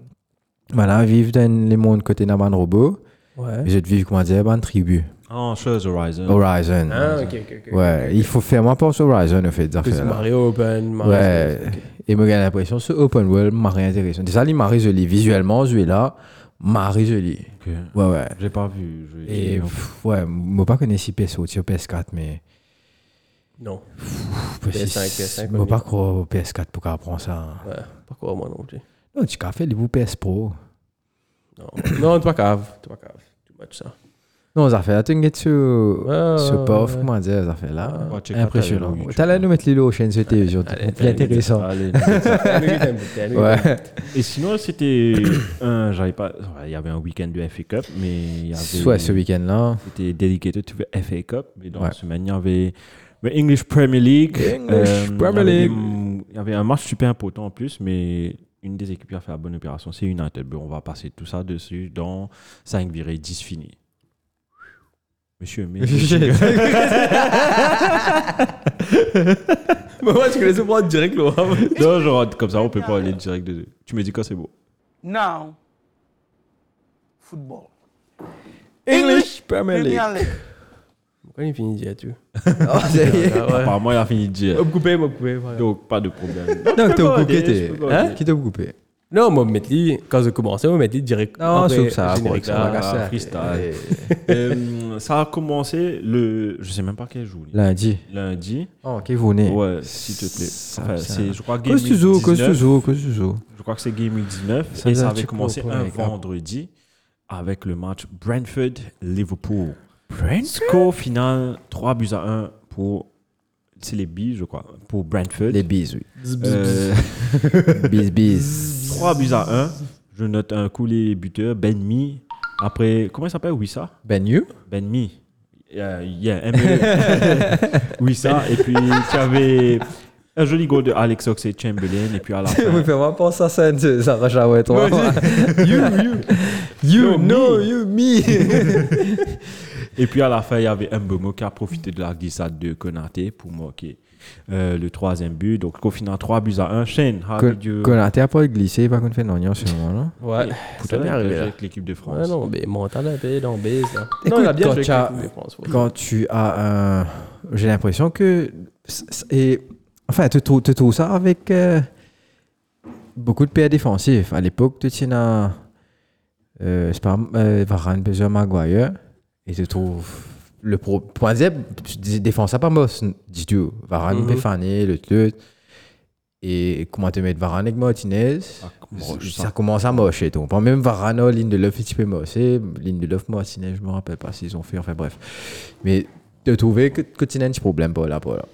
Voilà, vivre dans les mondes côté d'un robot. Ouais. Je vivre, comment dire, bande tribu. Ah, chose Horizon. Horizon. Ah, ok, ok, ok. Ouais, il faut faire, moi, pense Horizon, au fait, c'est. Mario Open. Mario Ouais. ok. Et moi, j'ai l'impression, ce open world m'a rien intéressant. Déjà, il m'a joli. Visuellement, celui-là, m'a joli. Ok. Ouais, ouais. J'ai pas vu. Et, ouais, moi, pas connais si PS sur PS4, mais. Non. PS5, PS5, Moi, pas croire au PS4 pour qu'on apprend ça. Ouais. Pas quoi, moi non plus. Non, tu as fait les PS Pro. Non, non t'es pas cave. T'es pas cave. Too much ça. Non, ça fait là, tu es sur. Ouais, sur ouais, POF, ouais. comment dire, ça fait là. Ouais, Impressionnant. T'as là nous mettre les lots aux chaînes sur télévision. C'est intéressant. Allez, Ouais. Ouais. Et sinon, c'était un. J'avais pas. ouais, Il y avait un week-end de FA Cup, mais il y avait. Soit ce week-end-là. C'était dedicated to the FA Cup, mais dans Ouais. la semaine, il y avait le English Premier League. English y Premier League. Il y avait un match super important en plus, mais une des équipes qui a fait la bonne opération, c'est United. Bon, on va passer tout ça dessus dans 5 virées 10 fini. Monsieur, mais. Mais moi, tu connais ce point direct, là. non, genre, comme ça, on peut pas aller direct dessus. Tu me dis quand c'est beau? Now, football. English Premier League. Pourquoi il finit déjà, tu Oh, ça y est. Ah ouais. Apparemment, il a fini de dire. M'a coupé, m'a coupé. voilà. Donc, pas de problème. T'as pas coupé, t'es. je Hein. Qui t'a coupé? Non, moi, mettre quand j'ai commencé, moi, mettre lui direct. Non, sauf ça, générique, ça freestyle. Euh, ça a commencé le. Je sais même pas quel jour. Lundi. Lundi. Oh, qui vous venez Ouais, s'il te plaît. Ça- Enfin, c'est, je crois, Game Cause Week tu joues, cause 19. tu joues, cause tu joues. Je crois que c'est Game Week 19. Ça et ça avait commencé un les vendredi avec le match Brentford-Liverpool. Score final 3 buts à 1 pour. C'est les Bees, je crois. Pour Brentford. Les bises, oui. Euh, Bises, bises. 3 buts à 1. Je note un coup les buteurs. Ben Mi. Après, comment il s'appelle? Wissa Ben you Ben Mi. Euh, yeah, M-E. Wissa. Et puis, tu avais un joli goal de Alex Oxlade-Chamberlain. Et puis à la fin. Oui, fais-moi penser à ça, ça rajoute ouais, toi. You, you. You, No, no, me. you, me. Et puis à la fin, il y avait Mbomo qui a profité de la glissade de Konaté pour marquer euh, le troisième but. Donc au final, 3 buts à 1. Shane. Konaté a pas glissé, pas qu'on fait non, sur moi, non? Ouais. Pour Ça m'est arrivé, là. avec l'équipe de France. Ouais, non, mais mental un peu dans base, là. Écoute, non, il a bien quand joué tu as- avec l'équipe de France. ouais. Quand tu as un. J'ai l'impression que. Et, enfin, tu trouves, ça avec euh, beaucoup de paires défensifs. À l'époque, tu tiens à. Euh, c'est pas euh, Varane, Maguire. Et tu trouves. Le pro. Point défense pas boss du tout. Varane, Mhm. Péfané, le truc. Et comment te mettre Varane avec Martinez? Ah, ça, moche, commence à mocher. Donc, Pas même Varane, ligne de l'œuf, petit peu moché. Ligne de l'œuf, Martinez, je me rappelle pas s'ils ont fait. Enfin, bref. Mais de trouver que, que tu n'as un petit problème pour là, pour là.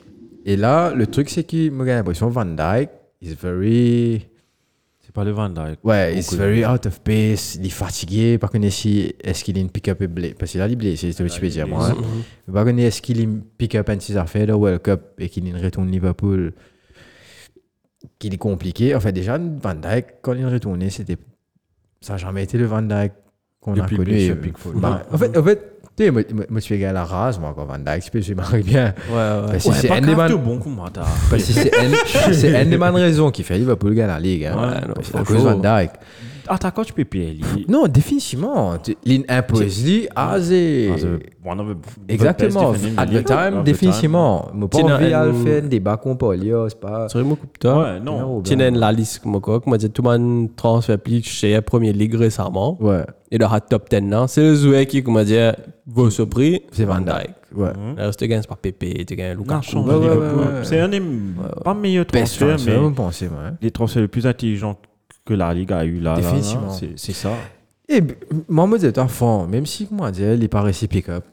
Et là, le truc, c'est que moi, j'ai l'impression Van Dyke is very. Le Van Dijk. Ouais, it's Beaucoup. very out of pace, il est fatigué, par contre, si, est-ce qu'il est une pick-up et blé, parce qu'il a dit blé, c'est ce que tu peux dire, moi. Mais Par contre, est-ce qu'il est une pick-up et ses affaires de World Cup et qu'il retourne Liverpool, qu'il est compliqué. En fait, déjà, Van Dijk, quand il est retourné, c'était, ça n'a jamais été le Van Dijk qu'on a Depuis le connu. bah, en fait, en fait, tu sais, moi, moi, moi, je suis égal à la race, moi, quand Van Dijk, je peux, je marque bien. Ouais, Ouais, c'est pas un des man- bon commentaire. parce que c'est un, c'est un des man raisons qui fait Liverpool gagner la Ligue. Hein. Ouais, Parce à cause. Van Dijk. Attaquant, tu peux payer. Non, définitivement. Tu- L'in impose lui à Exactement. At the time, définitivement. Je Tiens, pas envie le faire un débat qu'on peut lire, c'est pas. Time. toi. Ouais, non. Tu as la liste, moi, quoi. Moi, tout le monde transfert plus chez la Premier League récemment. Ouais, Et dans la top 10, là, c'est le joueur qui, comment dire, vaut ce prix. c'est Van Dijk. Ouais. Reste, tu gagnes, pas Pépé, tu gagnes Lukaku. C'est un des pas meilleurs transferts, transfer, mais les transferts les plus intelligents que la Ligue a eu là. là, là, Définitivement. c'est- ça. Et me dis, à fond, même si, comment dire, il n'est pas réussi pick-up.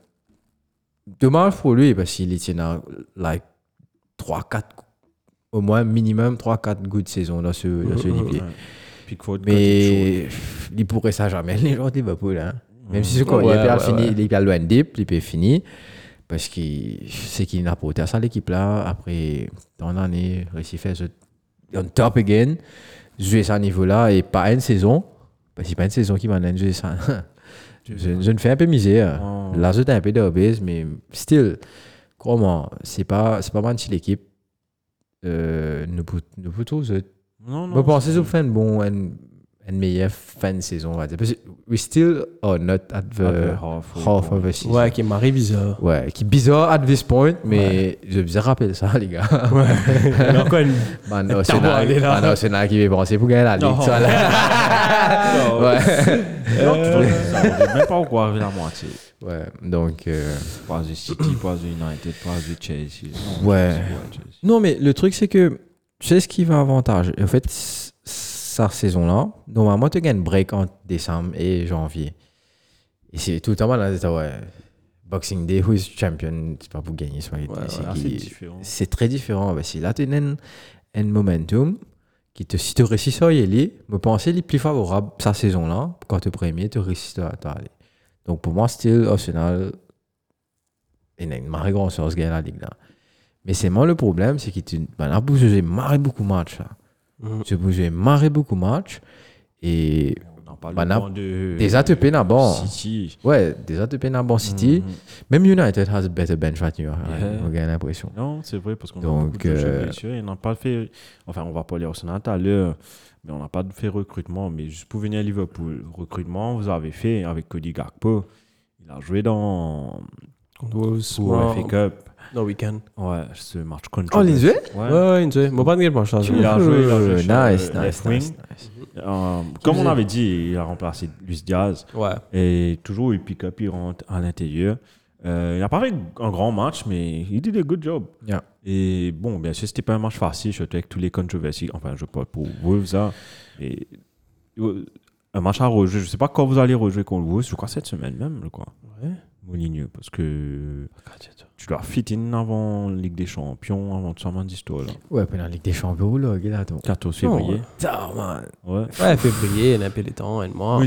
Dommage pour lui, parce qu'il était dans, like, 3-4, au moins minimum 3-4 good saisons dans ce, dans ce. Pickford, quand il Mais il pourrait ça jamais, les gens de Liverpool. Hein. Même si c'est quoi, Ouais, il a ouais, fini, il est loin de deep, il est fini. Parce que c'est qu'il n'a apporté à ça l'équipe là. Après, dans l'année, faire ce on top again, jouer ça à niveau là et pas une saison. Que c'est pas une saison qui m'a donné jouer ça. je, je me fais un peu misère. Oh. Là, j'étais un peu d'obèse, mais still, comment, c'est pas, c'est pas mal si l'équipe. Euh, nous peut tous. euh, Non, non. je pense que c'est- bon, meilleure fin de saison, on va dire. Parce que we still are not at the the half, half ouais. of a season. Ouais, qui m'arrive bizarre. Ouais, qui est bizarre at this point, mais je vous rappelle ça, les gars. Y a encore une. Man, T'as Arsenal, allé là. Man, Arsenal qui veut penser pour gagner la Ligue. Non. ça, là. ouais. Non, tu vois, ça, on est même pas encore arrivé la moitié. ouais, donc. euh, Pas de City, pas de United, pas de Chelsea. Non, Ouais. Chelsea. Non, mais le truc, c'est que tu sais ce qui va avantage. En fait, sa saison-là, normalement, tu gagnes break entre décembre et janvier. Et c'est tout le temps, là, c'est ouais. Boxing Day, who is champion, c'est pas pour gagner. c'est différent. c'est très différent. Parce que là, tu as un, un momentum qui te, si tu réussis ça, il est, me penser les plus favorable sa saison-là. Quand tu es premier, tu réussis à aller. Donc pour moi, still, Arsenal, il a une marée grande chance de gagner la Ligue là. Mais c'est moi le problème, c'est que tu ben, là, pour jouer marre beaucoup de matchs. Là. Mhm. Tu peux jouer marre beaucoup de matchs. Et On Bah, des ATP n'a bon. City. Ouais, des ATP n'a bon City. Mhm. Même United has a better bench New York. Yeah. On a l'impression. Non, c'est vrai, parce qu'on a beaucoup de jeunes euh, on n'a pas fait. Enfin, on va pas aller au tout à l'heure, mais on n'a pas fait recrutement. Mais juste pour venir à Liverpool, recrutement, vous avez fait avec Cody Gakpo. Il a joué dans. Contre moi, FA Cup. Week-end. Ouais, ce match contre. Oh, les yeux? Ouais. Ouais, une jouée. Moi, pas de gueule, je Il a joué, il a joué Euh, Nice, nice, nice. Euh, comme on avait dit, il a remplacé Luis Diaz. Ouais. Et toujours, il pick up, il rentre à l'intérieur. Euh, il n'a pas fait un grand match, mais il dit a good job. Yeah. Et bon, bien sûr, c'était pas un match facile, surtout avec tous les controversies. Enfin, je parle pour Wolves, ça. Et, un match à rejouer. Je sais pas quand vous allez rejouer contre Wolves. Je crois cette semaine même, je crois. Ouais. Mouligneux. Parce que tu dois fit in avant Ligue des Champions, avant tout ça, man, d'histoire. là. Ouais, puis dans la Ligue des Champions, là, regarde, attends. 14 février. Ouais. Ouais, février, il y a un peu les temps, un mois.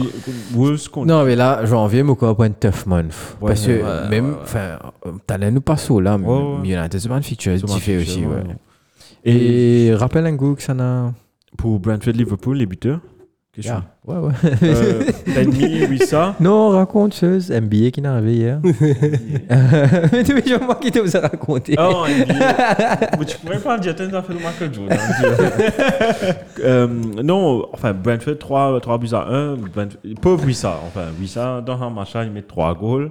Non, mais là, janvier, mon corps un tough month. Ouais, Parce que ouais, même, enfin, t'as nous pas saut là, mais. United, c'est pas une feature, C'est tu fais aussi, ouais. ouais. Et Et rappelle un goût que ça n'a. pour Brentford Liverpool, les buteurs Yeah. Ouais, ouais. Euh, oui, ça. Non, raconte chose, NBA qui n'est arrivé hier. Mais tu veux moi qui te vous a raconté. Oh, NBA. Mais tu pourrais pas dire, t'as fait le Michael Jordan. euh, non, enfin, Brentford 3, 3 buts à 1. Brentford, pauvre Wissa. Enfin, Wissa, dans un match, il met 3 goals.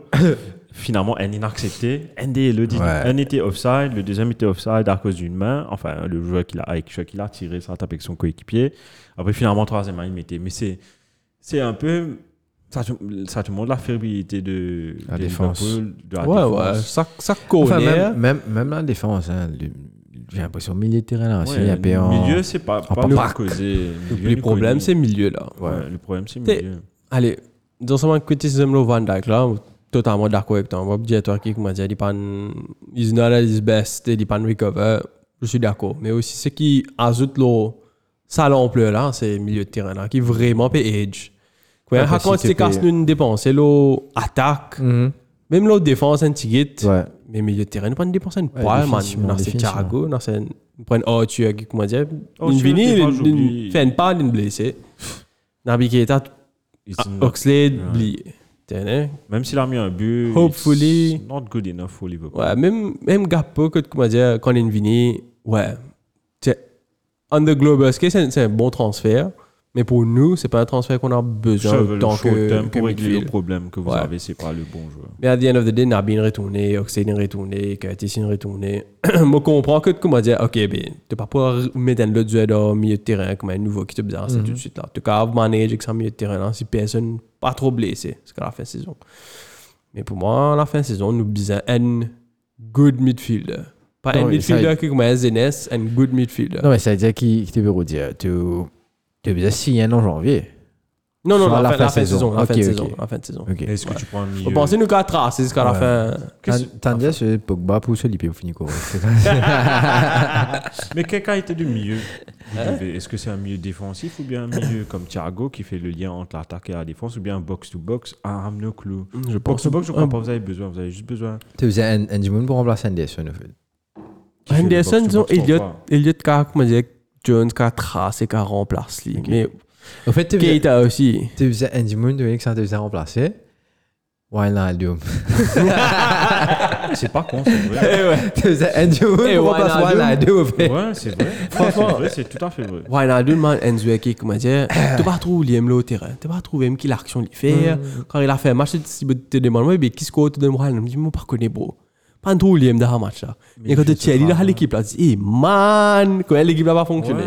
Finalement, un inaccepté. Un des le dit. Ouais. Un était offside, le deuxième était offside à cause d'une main. Enfin, le joueur qui l'a, avec le joueur qui l'a tiré, ça a tapé avec son coéquipier. Après, finalement, troisième main, il mettait. Mais c'est, c'est un peu. Ça te, ça te montre la fébrilité de, La de défense. Liverpool, de la Ouais, défense. ouais. Ça, ça connaît. Enfin, même, même, même la défense, hein, le- j'ai l'impression milieu de terrain là, Ouais, peu le en. milieu, c'est pas, en pas pour causer. Le problème, c'est le milieu, là. Ouais, le problème, c'est le milieu. Allez, dans ce moment, criticisme le Van Dijk, là, totalement d'accord avec toi. On va dire, toi, qui m'a dit, il pas is not at his best, il pas recover. Je suis d'accord. Mais aussi, ce qui ajoute le ça l'ampleur là, c'est milieu de terrain là, qui vraiment peut edge. Quand parce quand tu casses c'est- une dépense, et l'eau attaque, Mhm. même l'autre défense, un petit guide, Ouais. mais milieu de terrain, nous pas une dépense, une Ouais, poil, man. Dans c'est. Thiago, dans c'est nous prennent Arthur, qui, comment dire, Oh, une tu sais, une fait une panne, une blessée. Nabi Keita, It's ah, Oxlade, Ouais. oublié. Même s'il a mis un but, Hopefully. it's not good enough for Liverpool. Ouais, même, même Gakpo, que, comment dire, quand il est venu, ouais. C'est, on the global scale, c'est, c'est un bon transfert? Mais pour nous, c'est pas un transfert qu'on a besoin veux le tant short que, pour régler le problème que vous Ouais. avez, c'est pas le bon joueur. Mais à the end of the day, Nabi est retourné, Oxlade est retourné, est retourné. Moi, comprends que, comment dire, ok, ben, tu pas pouvoir mettre un autre joueur dans le milieu de terrain comme un nouveau qui te besoin, c'est tout de suite là. Tu peux manager avec son milieu de terrain là, si personne pas trop blessé, c'est qu'à la fin de saison. Mais pour moi, à la fin de saison, nous besoin un good midfielder. Pas Non, un midfielder qui comme un Zenes, un good midfielder. Non, mais ça veut dire qu'il qu'il te veut dire, tu tu veux signer en janvier. Non, non, Sur la, la fin, fin la fin de saison. La fin de saison. La fin de saison. Est-ce que tu prends un milieu Vous pensez nous qu'à tracer jusqu'à la fin dit c'est Pogba pour se liper au fini quoi. Mais quel qualité de milieu Hein? Est-ce que c'est un milieu défensif ou bien un milieu comme Thiago qui fait le lien entre l'attaque et la défense ou bien un box-to-box Ah, no clue. Je Box-to-box, je crois pas vous avez besoin. Vous avez juste besoin. Tu faisais un un Jimoun pour remplacer Anderson en fait. qui Henderson, disons, box-to-box, Elliot, Elliot, comment dire, Jones, qu'a tracé, qu'a remplacé. lui. Ok. Mais En fait, tu faisais Keita aussi. tu faisais un Jimoun de que ça te faisait remplacer. Wijnaldum. C'est pas con, c'est vrai. Tu faisais un Jimoun Eh, Wijnaldum. En fait? Ouais, c'est vrai. Franchement. C'est tout à fait vrai. Wijnaldum, man, Enzo, qui, comment dire, tu pas trouvé Liam au terrain? Tu pas trouvé qui l'action il fait? Quand il a fait un match, tu te demandes, ouais, mais qui score te demande, je me dis, moi, pas connais, bro. Pas un trou Liam dans le match là. Mais Et quand tu es dans hein. l'équipe là, tu dis, eh, man, quand l'équipe n'a pas fonctionné?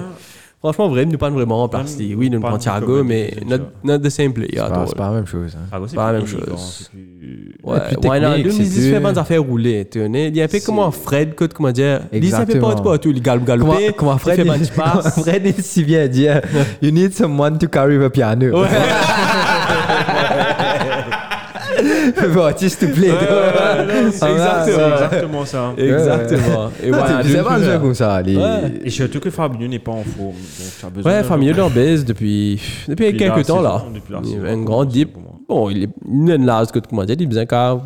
Franchement, vrai, nous pas vraiment remplacé. Pas- Oui, nous pas prend nous Thiago, mais not, the same player. C'est pas- c'est la même chose. hein. Thiago, c'est Pas la même chose. c'est Ouais, Wijnaldum, c'est il se fait pas des affaires rouler. Il y a un peu comme un Fred, que, comment dire, il se fait pas tout, il galop Comment, galopé, comment il Fred, fait passe. Fred il si bien dire You need someone to carry the piano. Ouais. bon, s'il te plaît. C'est Ah, c'est exactement ça. Exactement. Et voilà, tu jeu joueurs. comme ça. les- Ouais. Et surtout que Fabinho n'est pas en forme. Donc, tu Ouais, joueur- dans baisse depuis, depuis quelques temps là. Il y a un grand dip. Bon, il est une lase que comment dire, il besoin qu'à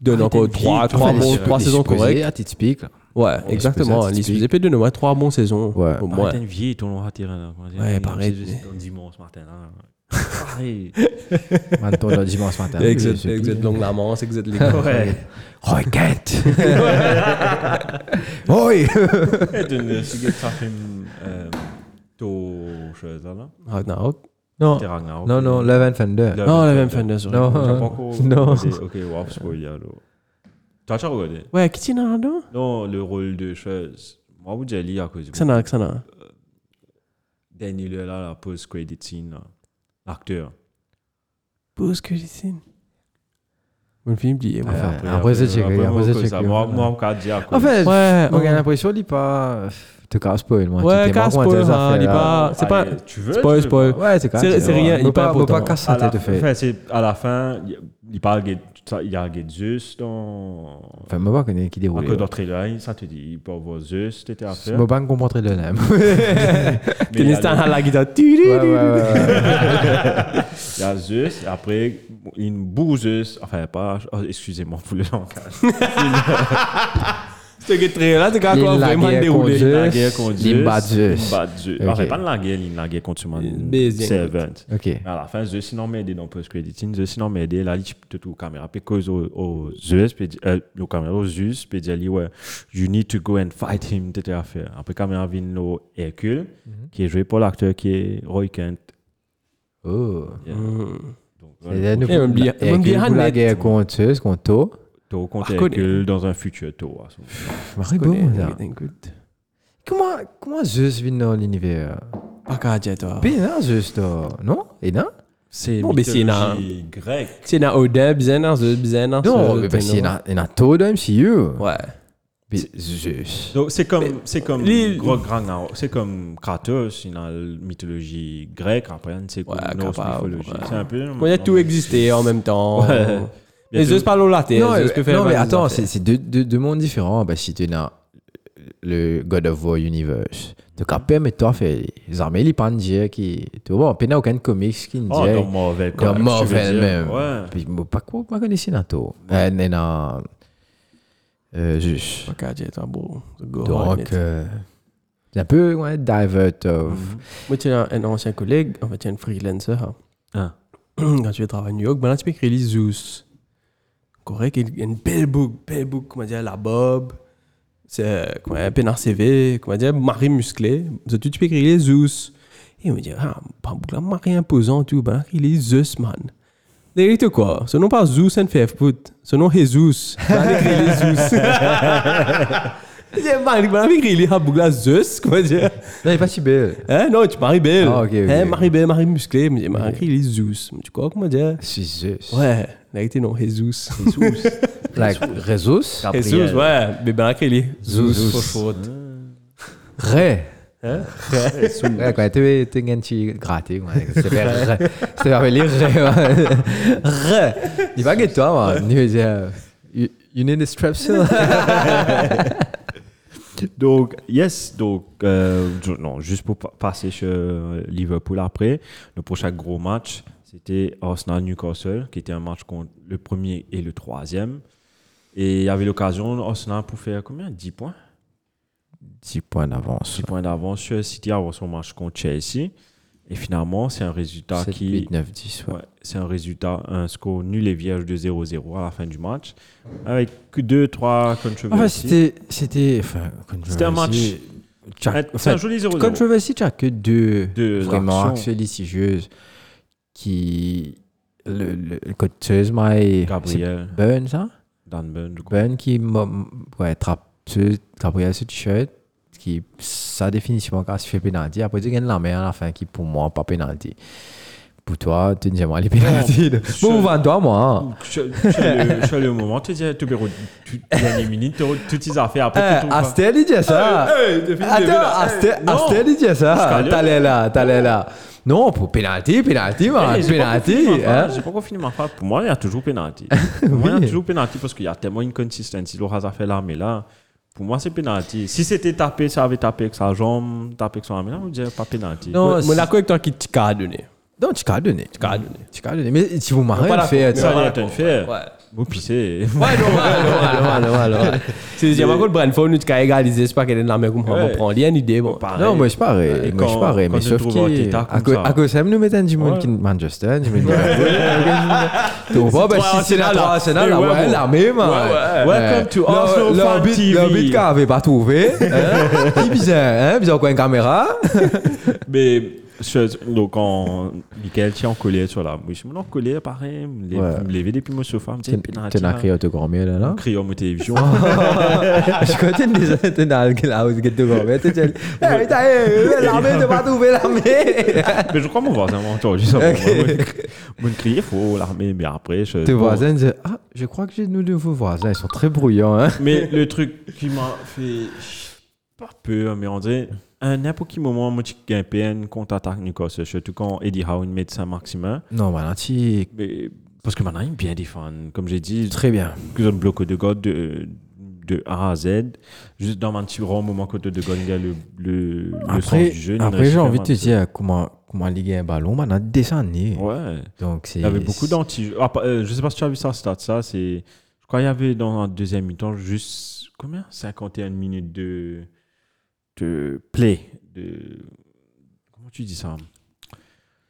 donner Ah, encore il était trois, vieille, trois enfin, bons, les- trois les saisons supposés correctes. à titre là. Ouais, exactement. Il c'est se faisait de nous trois bons saisons. Ouais. Au moins. t'as une vieille, ton long à terrain. là, comment dire, Ouais, il- pareil. c'est- c'est un dimanche matin. Maintenant, le dimanche matin. Exit, exit plus. longue la manche, exit les Ouais. Roy Kent. Oi. De que ça fait euh, to chose là. Ragnarok. Non, C'était Ragnarok. non, non, Leven Fender. Le- Non, la le- même le- Fender, sorry. J'ai Non. regardé. Ok, wow, spoil alors. Tu as déjà regardé? Ouais, qui tient dedans Non, le rôle de chose. Moi, vous avez à cause Que ça n'a, que ça n'a. Daniel là, la post-credit scene, là. L'acteur. Pose que j'ai signe. Mon film oublié. moi. Enfin, après, c'est checké, après, moi, c'est que ça. checké. Moi, moi, on dit à cause. En fait, Ouais, on a ouais. l'impression qu'il pas. Te casse spoil, moi. Ouais, spoil, hein, c'est pas- Allez, Tu veux Spoil, spoil. Ouais, c'est C'est- c'est rien, il pas important. casser À sa la, tête, de fait. enfin, c'est à la fin, il- parle de- il y a Zeus dans. Enfin, moi, pas connais qui déroule. Encore dans le trailer, ça te dit, il peut avoir Zeus, c'était à faire. Moi, pas il y Tennis a dans le- la guitare. Ouais. il y a et après, une bouseuse, enfin, pas, oh, excusez-moi pour le langage. Ce qui est très là, c'est quand la vraiment déroulé. contre La guerre il bat Zeus. Ok. Enfin, pas de la guerre, il la guerre contre son Baiser. servant. Ok. Mais à la fin, Zeus, il n'a pas aidé dans post-crediting. Zeus, il n'a pas aidé. Là, il te tout caméra. Puis, cause au, au Zeus, puis, euh, le caméra au Zeus, puis il dit, ouais, you need to go and fight him, à faire. Après, caméra vient au Hercule, qui est joué par l'acteur qui est Roy Kent. Oh. Mm. Donc, Et même bien- Hercule bien pour la guerre contre Zeus, contre Contre, Hercule dans un futur Tau. à ce moment. C'est bon, ça. Everything good. Comment, comment Zeus vient dans l'univers? Pas qu'à dire, toi. Non, Zeus, toi. Non? Et non? C'est Bon, mais c'est mythologie grecque. C'est dans Odin, bien dans Zeus, bien dans Non, Zeus, mais parce bien qu'il y dans- Thor dans MCU. Ouais. Zeus. Donc, c'est comme, c'est comme gros Ragnarok. C'est comme Kratos, il a la mythologie grecque. Après, c'est comme Ouais, mythologie. C'est un peu. Il y a tout existé en même temps. Et Zeus parle au latin. Non, Zeus mais, peut faire non, mais attends, c'est c'est deux, deux, deux mondes différents. Bah, si tu es dans le God of War Universe, tu après, mais toi, fait, les armées, ils dire qui, tu vois, il n'y a aucun comics qui Oh, dit, dans Marvel. quand dans même, je veux Marvel dire. même. Ouais. Puis, pas quoi, pas connaissez dans tout. Euh, mais non, euh, juste. Pas qu'à dire, c'est un beau. c'est Donc, honnête. euh, c'est un peu, ouais, divert of. Moi, tu as un ancien collègue, en fait, tu es un freelancer. hein. Ah. Quand tu travailles à New York, maintenant tu peux écrire les Zeus. Correct, il y a une belle book, belle book, comment dire, la Bob. C'est, comment dire, un dans CV, comment dire, Marie musclé. Surtout, tu peux écrire les Zeus? Et il me dit, ah, pas beaucoup, là, Marie imposant, tout, ben, écris les Zeus, man. Derrière quoi? Ce nom pas Zeus and fait foot. Ce nom Jesus. Ben, écris les Zeus. Il écris les Habougla Zeus, comment dire? Non, il est pas si belle. Hein? Non, tu Marie Belle. Ah, ok, ok, Hein, ok. Marie Belle, Marie musclée. Mais Marie écrit les Zeus. Tu crois comment dire? C'est Zeus. Ouais, été non, Jesus. Like, Jesus? Jesus, ouais. Mais les Zeus. Ré. Hein? Ouais, quand tu un petit gratté, pas Ré. C'était pas les Ré. Ré. Dis pas que toi. Tu veux dire, you, you need a strepsil? Donc, yes, donc, euh, non, juste pour pa- passer chez euh, Liverpool après, le prochain gros match, c'était Arsenal-Newcastle, qui était un match contre le premier et le troisième. Et il y avait l'occasion, Arsenal, pour faire combien? 10 points? 10 points d'avance. 10 points d'avance sur City avant son match contre Chelsea. Et finalement, c'est un résultat 7, qui. 8, 9, 10. Ouais. Ouais, c'est un résultat, un score nul et vierge de 0-0 à la fin du match, avec que 2-3 controversies. Enfin, c'était. C'était. Enfin, C'était un match. C'est un joli 0-0. Controversy, tu as que deux, Deux vraiment actions. litigieuses qui. Le, le, le. Gabriel, c'est Burn, ça? Dan Burn, je crois. Burn qui. Ouais, trappe. Gabriel, ce t-shirt. Qui, ça, définitivement, quand tu fais pénalty. Après, tu gagnes la main à la fin, qui, pour moi, pas pénalty. Pour toi, tu dis, moi, les pénalty. je- Bon, vends toi, moi. hein. Je au moment, tu dis, tu les minutes, tu toutes tes affaires, après. Astel, il dit ça. Attends, Astel, il dit ça. T'allais là, t'allais là. Non, pour pénalty, pénalty, man. Eh, j'ai pas Pénalty. hein. J'ai pas encore fini ma phrase. Pour moi, il y a toujours pénalty. Pour moi, il y a toujours pénalty parce qu'il y a tellement une consistency. Le a fait là, mais là, pour moi, c'est pénalty. Si c'était tapé, ça avait tapé avec sa jambe, tapé avec son arme, là, on dirait pas pénalty. Non, d'accord avec toi qui t'a donné. Non, tu t'as donné. Tu t'as donné. Tu t'as donné. Mais si vous m'arrêtez, fait. Ça, ça. il a C'est a encore le Brentford, nous, tu as égalisé, c'est pas qu'elle est dans la même comme on Ouais. prend une idée, bon. Non, moi, je pareil. Moi, je pareil. Mais sauf que. À cause ça. nous mettons du monde qui Manchester. Je me dis. Tu vois, bah, si c'est la là. Arsenal, là, ouais, l'armée, man. Ouais, Welcome to Arsenal Fan TV. Qu'on avait pas trouvé. hein. Qui bizarre, hein? Bizarre quoi, une caméra? Mais donc, quand Michael tient en collier sur la bouche, mon collier, pareil, me lever depuis mon sofa, me dire pénalty. Tu n'as crié autogrammé, là, là. crié à ma télévision. Je crois que tu es tu dans le to go. Mais tu dis, hey, putain, hey, l'armée, tu pas trouvé l'armée. mais je crois mon voisin m'a entendu ça. Mon crier, il faut l'armée, mais après, je. Tes voisins disent, ah, je crois que j'ai de nouveaux voisins, ils sont très bruyants, hein. Mais le truc qui m'a fait pas peur, mais on dirait, à n'importe quel moment, moi, je gagne PN contre-attaque Newcastle, surtout quand Eddie Howe ça maximum. Non, maintenant, tu Mais, parce que maintenant, il bien défendre. Comme j'ai dit, très bien. que un bloc de God de, de A à Z. Juste dans un petit rond moment côté de God, il y a le, le, le sens du jeu. après j'ai envie de te dire comment, comment liguer un ballon, maintenant, descendre. Ouais. Donc, c'est. Il y avait beaucoup d'anti ah, euh, Je sais pas si tu as vu ça, stat, ça. C'est, je crois qu'il y avait dans un deuxième mi-temps juste combien? 51 minutes de, de play. De, comment tu dis ça?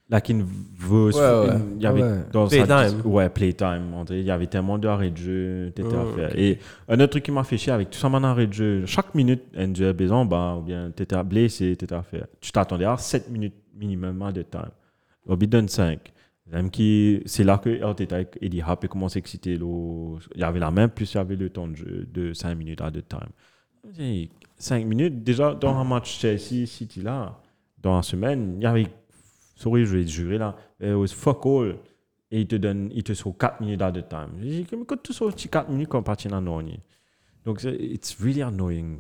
Là, qui ne veut. Ouais, ouais. Il y avait Ouais. dans Playtime. ouais, playtime. André. Il y avait tellement d'arrêts de jeu. t'étais à Oh, faire. ok. Et un autre truc qui m'a fait chier avec tout ça, maintenant, arrêt de jeu. Chaque minute, un jeu besoin, bah, ou bien t'étais blessé, t'étais à faire. Tu t'attendais à 7 minutes minimum de time. Bout donne 5. Même qui, c'est là que Arteta et Eddie Howe a commencé à exciter. le- Il y avait la même, plus il y avait le temps de jeu de 5 minutes à de time. 5 minutes, déjà dans un match Chelsea-City là, dans la semaine, il y avait, sorry, je vais jurer là, it was fuck all. Et il te donne, il te sort 4 minutes à de time. J'ai dit, mais quand tu sors 4 minutes quand partir dans l'année. Donc, c'est- it's really annoying.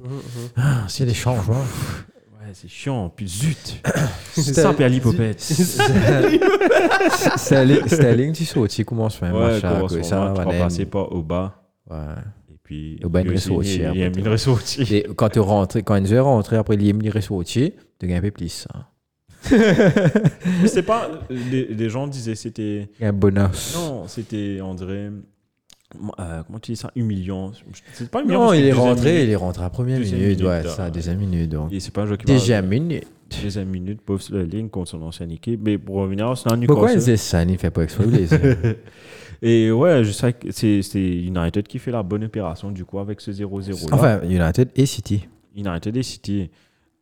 Ah, C'est des changements. Ouais, c'est chiant. Puis zut. c'est ça, puis à l'hypopète. Sterling, tu sautes, tu commences même. Ouais, ça, match, va remplacé par Oba. Ouais. Puis. Y a une ressortie, Il y a une ressortie. Et quand tu rentres, quand Enzo est rentré, après il est ressorti, tu gagnes un peu plus. hein. C'est pas. Les, les gens disaient c'était. Y a un bonus. Non, c'était, on dirait. euh, comment tu dis ça Humiliant. C'est pas humiliant. Non, il est rentré, minute- il est rentré à première minute, minute, ouais, là. ça, deuxième minute. Donc. Et c'est pas un jeu qui Deuxième minute. Deuxième minute, pauvre la ligne contre son ancienne équipe. Mais pour revenir à Arsenal, Pourquoi il Newcastle. disait ça Il fait pas exprès. Et ouais, je sais que c'est c'est United qui fait la bonne opération du coup avec ce 0-0 là. Enfin, United et City. United et City.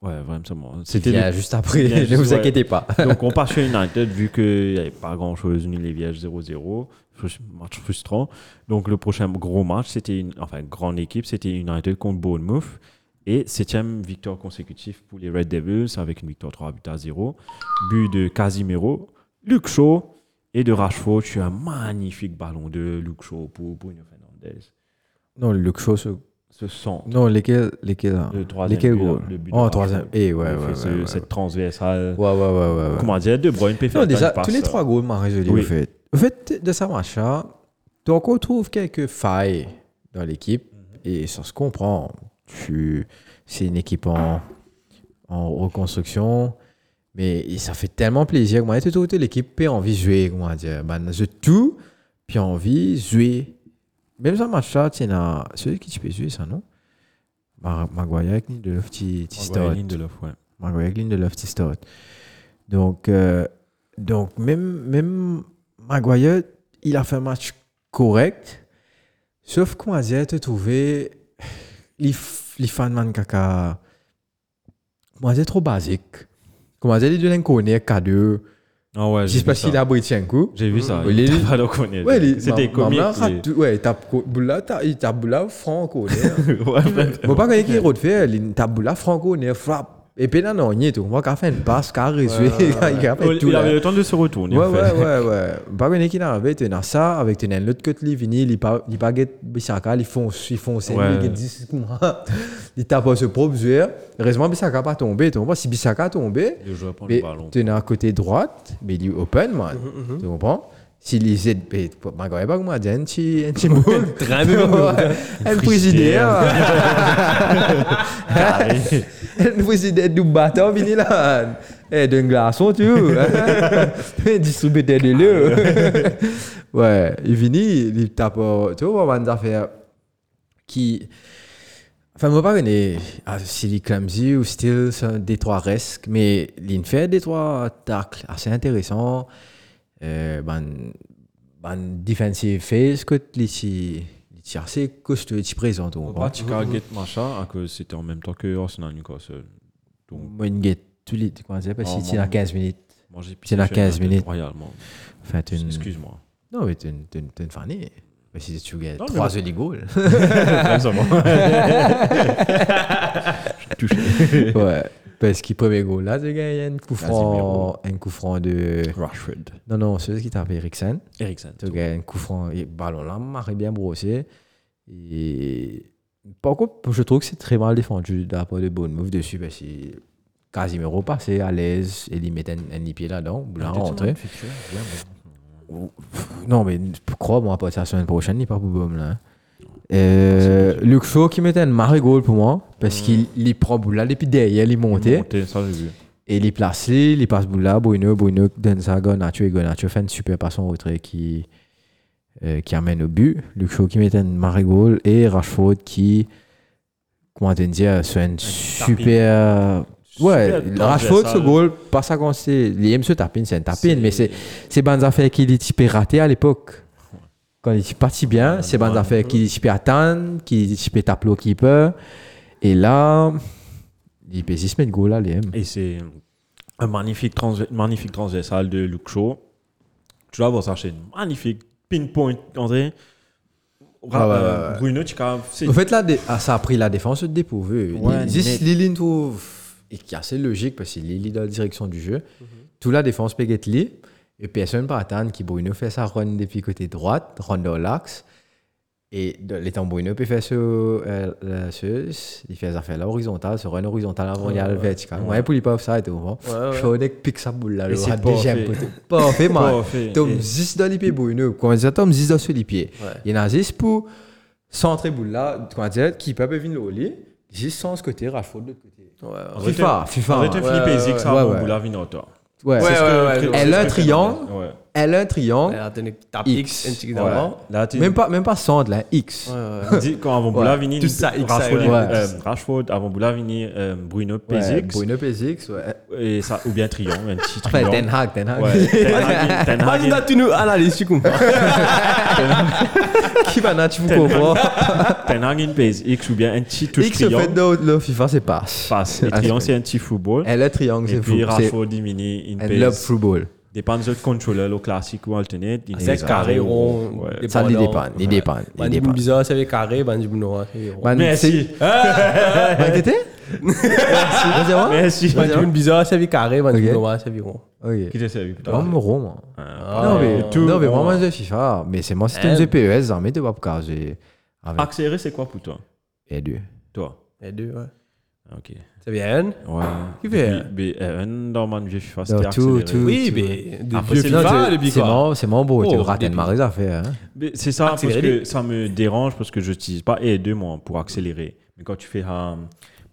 Ouais, vraiment. C'était C'était juste après, ne vous ouais. inquiétez pas. Donc on part sur United vu qu'il n'y avait pas grand chose, nul et vierge 0-0. Frus- Match frustrant. Donc le prochain gros match, c'était une enfin grande équipe, c'était United contre Bournemouth. Et septième victoire consécutive pour les Red Devils avec une victoire 3 buts à 0. But de Casimiro, Luke Shaw et de Rashford. Tu as un magnifique ballon de Luke Shaw pour Bruno Fernandes. Non, show, ce- Ce centre. non, lesquels, lesquels, hein? Le troisième lesquels but, le but Oh, troisième. Eh, ouais, ouais, ce-. Cette transversale. Ouais, ouais, ouais, ouais. Comment dire, De Bruyne peut faire Non, déjà, tous les trois goals m'ont résolu, Oui. fait. Au fait, de ça match-là, tu encore trouves quelques failles dans l'équipe, et ça se comprend. Tu... C'est une équipe en, en reconstruction, mais ça fait tellement plaisir. Moi, tout toute l'équipe a envie de jouer, comment dire. Ben, je tout, puis envie de jouer. Même ça match-là, tu sais, celui qui tu peux jouer, ça, non? Maguire avec Lindelof, tu tu Maguire, start. Maguire avec Lindelof, tu start. Donc, euh, donc même, même Maguire, il a fait un match correct. Sauf comment dire, tu trouvé les, les fans man caca. Comment dire, trop basique. Comment dire, les deux n'en connaissent K2. Ah ouais, Je j'ai sais pas vu ça. s'il a un coup. J'ai vu ça. Oui, il pas le connaître. Ouais, les- C'était comique. Ouais, tape boula, ta- il tape boula franco. Ouais, mais- pas qu'il a fait, il tape boula franco, né, frappe. Et puis là, non, il est tout. Moi, quand fait une passe, quand il a fait tout. il là. avait le temps de se retourner. Ouais, ouais, ouais, ouais. Pas qu'on est qui n'arrive, tu as ça, avec tu as l'autre côté, vini, il pas, il pas get Bissaka, ils font, ils font, c'est Ouais. lui qui dit, il tape pas ce propre joueur. Heureusement, Bissaka pas tombé, tu comprends? Si Bissaka tombé, tu es à côté droite, mais il est open, man. Tu comprends? Si les comment dire, un petit, un petit boule. Très bien. Un président. Carré. Un président du bâton, vini là. Eh, d'un glaçon, tu vois. Distributeur de l'eau. Ouais, il vini, il tape, tu vois, on va affaires qui. Enfin, moi, pas connais ah, si il clumsy ou still, des trois risques, mais il fait des trois tacles assez intéressants. Ben, ben, defensive phase, que il est il est assez costaud, il est présent, tu On va checker get machin à cause c'était en même temps que Arsenal Newcastle. Donc, Moi, une guette, tous les, comment dire, parce que c'est moi. 15 minutes. C'est piqué 15 United minutes. Royalement. Enfin, une... Excuse-moi. Non, mais t'es une, t'es une, fanée. Mais si tu gagnes Non, mais 3 bon. jolies goals. Comme ça, moi. Touché. ouais. Parce qu'il premier goal là, tu gagnes un coup franc, un coup franc de. Rashford. Non, non, celui qui tape Eriksen. Eriksen. Tu gagnes un coup franc, et ballon là, marre bien brossé. Et. Par contre, je trouve que c'est très mal défendu de la part de Bournemouth dessus parce que Casimiro passait à l'aise et il mettait un, un pied là-dedans, là rentré. Non, mais crois-moi, pas la semaine prochaine, il pas pour là. Euh, Luke Shaw qui mettait un marée goal pour moi parce qu'il il prend boule là, et puis derrière, il montait. Monté, ça j'ai vu. Et il est placé, il passe boule là, Bruno, Bruno Gonacho et Gonacho fait une super passe en retrait qui, euh, qui amène au but. Luke Shaw qui met un marée goal et Rashford qui, comment te dire, c'est un super. Ouais, Rashford, ce goal, pas ça qu'on sait. Il aime se taper, c'est un tapin, mais c'est c'est bonnes affaires qu'il est typé raté à l'époque. Quand il est parti bien, Ouais, c'est bonnes affaires qu'il est typé attendre, qu'il est typé taper le keeper. Et là, il peut 6 mètres goal là, aime. Et c'est un magnifique, magnifique transversal de Luke Shaw. Tu vas voir ça, c'est magnifique pinpoint, André. Ouais, ouais, euh, ouais. Bruno, tu as. En fait, là, ah, ça a pris la défense de dépourvu. Ouais, Juste trouve, et qui est assez logique parce qu'il est dans la direction du jeu. Toute la défense peut être liée. Et personne ne peut attendre que Bruno fait sa run depuis côté droite, run dans l'axe. Et de- l'étant Bruno peut faire ce, euh, le- ce- il fait ça fait là horizontal, ce run horizontal avant il y a le vertical. Ouais, pour les pas ça et tout. Ouais, ouais. Je vois pique sa boule là, le rat déjà parfait. man. Tom Et- 10 dans les pieds Bruno. Comment dire, Tom 10 dans sur les pieds. Il y en a 10 pour centré boule là, comment dire, qui peut venir au lit, juste sans ce côté, Rashford de l'autre côté. Ouais, FIFA, FIFA. En fait, ouais. Philippe ouais, Ezik, ouais, ça va toi. Ouais, Elle a un triangle. Elle a un triangle, Ouais, t'as une tape X. X, Ouais. Là, même pas, même pas centre, là, X. Ouais, ouais. Dis, quand avant Ouais. Boula vini, Tout ça, X, Rashford, ouais. euh, Rashford, avant Boula vini, euh, Bruno Ouais, Pezix, Bruno Pezix, ouais. et ça, ou bien Triangle, un petit Enfin, triangle. Ten Hag, Ten Hag. Ouais, Ten Hag, Ten Hag, Imagine, tu nous analyses, tu comprends. Qui va tu vous comprends? Ten Hag in Pezix, ou bien un petit touche X, le fait triangle. de le FIFA, c'est passe. Passe. Et triangle, c'est- un petit football. Elle a triangle, Et c'est fou. puis C'est Rashford dimini in un love Pez. Football. Dépend de votre contrôleur, le classique ou alternate. il C'est est carré, rond. Ouais. Ça, il dépend, il dépend, il Ben, du dépend. bizarre, c'est carré, ben, du noir, c'est Merci. c'est- Man, t'étais ouais. Merci. Ben, du bizarre, c'est carré, ben, du noir, c'est rond. Ok. Qui t'a servi Moi, rond, moi. Non, mais, tout, non, mais moi, moi, je FIFA. Mais c'est moi, c'était Eh. un GPES, mais caser. Avec Accéléré, c'est quoi pour toi? Les deux. Toi Les deux, ouais. Ah, Ok. C'est bien. Ouais. Qui fait Mais un dans mon vieux Non, c'était tout, tout. Oui, mais des Après, c'est- Non, tu- depuis c'est mon, c'est mon beau, tu Oh, rates depuis- une les affaires. Hein. Mais C'est ça, parce que ça me dérange parce que je n'utilise pas L2 moi pour accélérer. Mais quand tu fais un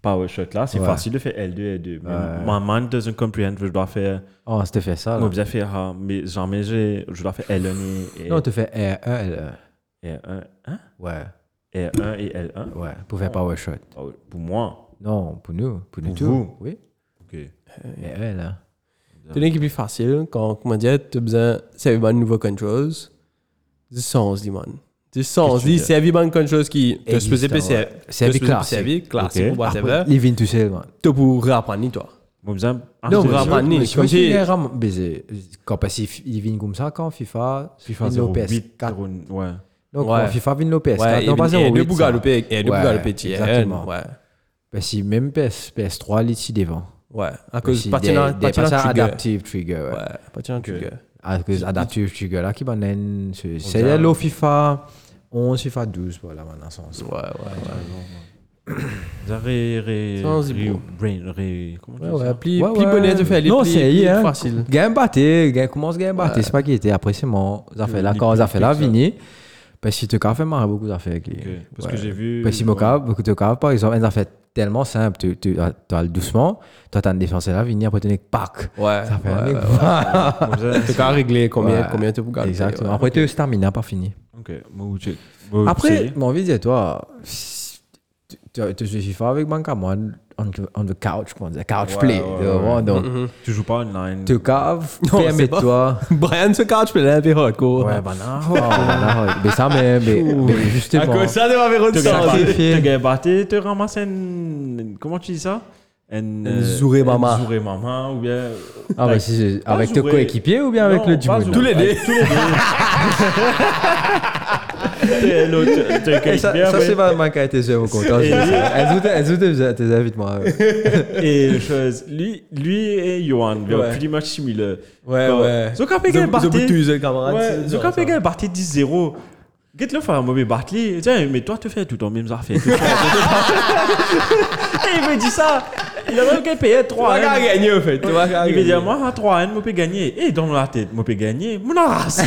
power shot là, c'est facile de faire L2 L2. Mais Ouais. ma mind doesn't comprehend je dois faire. Oh, c'était fait ça. Je Là. dois faire, ah, mais jamais j'ai- je dois faire L1 et, et, Non, tu fais R1, L1. et R1. Hein? Ouais, R1 et L1. ouais, pour faire power shot. Ah ouais, Pour moi. Non, pour nous, pour nous Pour tous. vous. Oui, Ok. R1, là. C'est une équipe plus facile quand, comment dire, tu as besoin, c'est une nouveau controls. Du sens, dit man. Du sens, tu dis? c'est une controls qui, te Existe, supposé PC. ouais. C'est une classique. C'est classique, ou whatever. Les vignes tout seul, man. Tu pour réapprendre, toi. Bon, besoin. Non, c'est mais sûr. vraiment, ni- Mais comme si les quand parce qu'ils viennent comme ça, quand FIFA, FIFA vient le 08. PS4. Ouais. Donc, Ouais. quand FIFA vient le PS4, Ouais, non, pas et deux 08. bouts ça. galopés, et deux Ouais, galopés, tiens. exactement. Ouais. Parce que même PS, PS3, il est ici devant. Ouais. À Parce cause adaptive trigger. Ouais. Trigger. À cause adaptive trigger là qui va. C'est le FIFA 11, FIFA 12, voilà, maintenant, sens. Ouais, ouais, ouais. Vous avez ré, Sans ré, hibou. brain, ré, comment tu Ouais, dis ouais, ça pli, Ouais, pli ouais. bonnet de faire les Non, plis, c'est hier. facile. Gain batté, gain commence gain batté. Ouais. C'est pas qui était. Après, c'est mon affaire là. Les Quand plus on a fait là. vini. Parce que tu as fait marrer beaucoup d'affaires avec lui. Ok, Parce Ouais. que j'ai vu. Parce que cas, beaucoup de cas, par exemple, un affaire tellement simple. Tu, tu, tu as le doucement. Toi, tu as une défense là, venir après, tu n'es pack. Ouais. Ça fait un ouais, mec. ouais. Tu as réglé combien, Ouais. combien tu peux garder. Exactement. ouais. Après, tu stamina, pas fini. Ok, moi, moi, Après, mon envie de dire, toi, tu- tu tu joues FIFA avec Bankama on, the- on the couch, comment dire, couch Ouais, play. ouais, tu ouais. Donc, Mhm. tu joues pas online. tu caves, permets-toi. Brian se cache, mais là, un peu hardcore. Ouais, bah non, bah non, mais ça, mais, mais, mais À justement. cause ça, tu vas faire une Tu sorte. sacrifié. gagnes tu battu, tu ramasses un. Comment tu dis ça? Un Un zouré mama. Un zouré maman, ou bien. Ah, bah, si avec tes coéquipiers ou bien avec le Djibouti. Tous les deux. Tous les deux. Et Ça, c'est ma qualité, je vous content. Et- Elles ont elles ont tes tes invites-moi. Et chose, lui, lui et Johan, are Ouais. pretty much similar. Ouais, ouais. Quand Pékin est parti. Ça. Pékin est parti 10-0. Get le faire un mauvais Bartley. Tiens, mais toi, tu fais tout en mêmes affaires. Et il me dit ça. Il a même qu'à payer Tu 3 vas pas gagner, en fait. Tu vas pas Il me dit, moi, à 3 N, je peux gagner. Et dans la tête, je peux gagner. Mon race.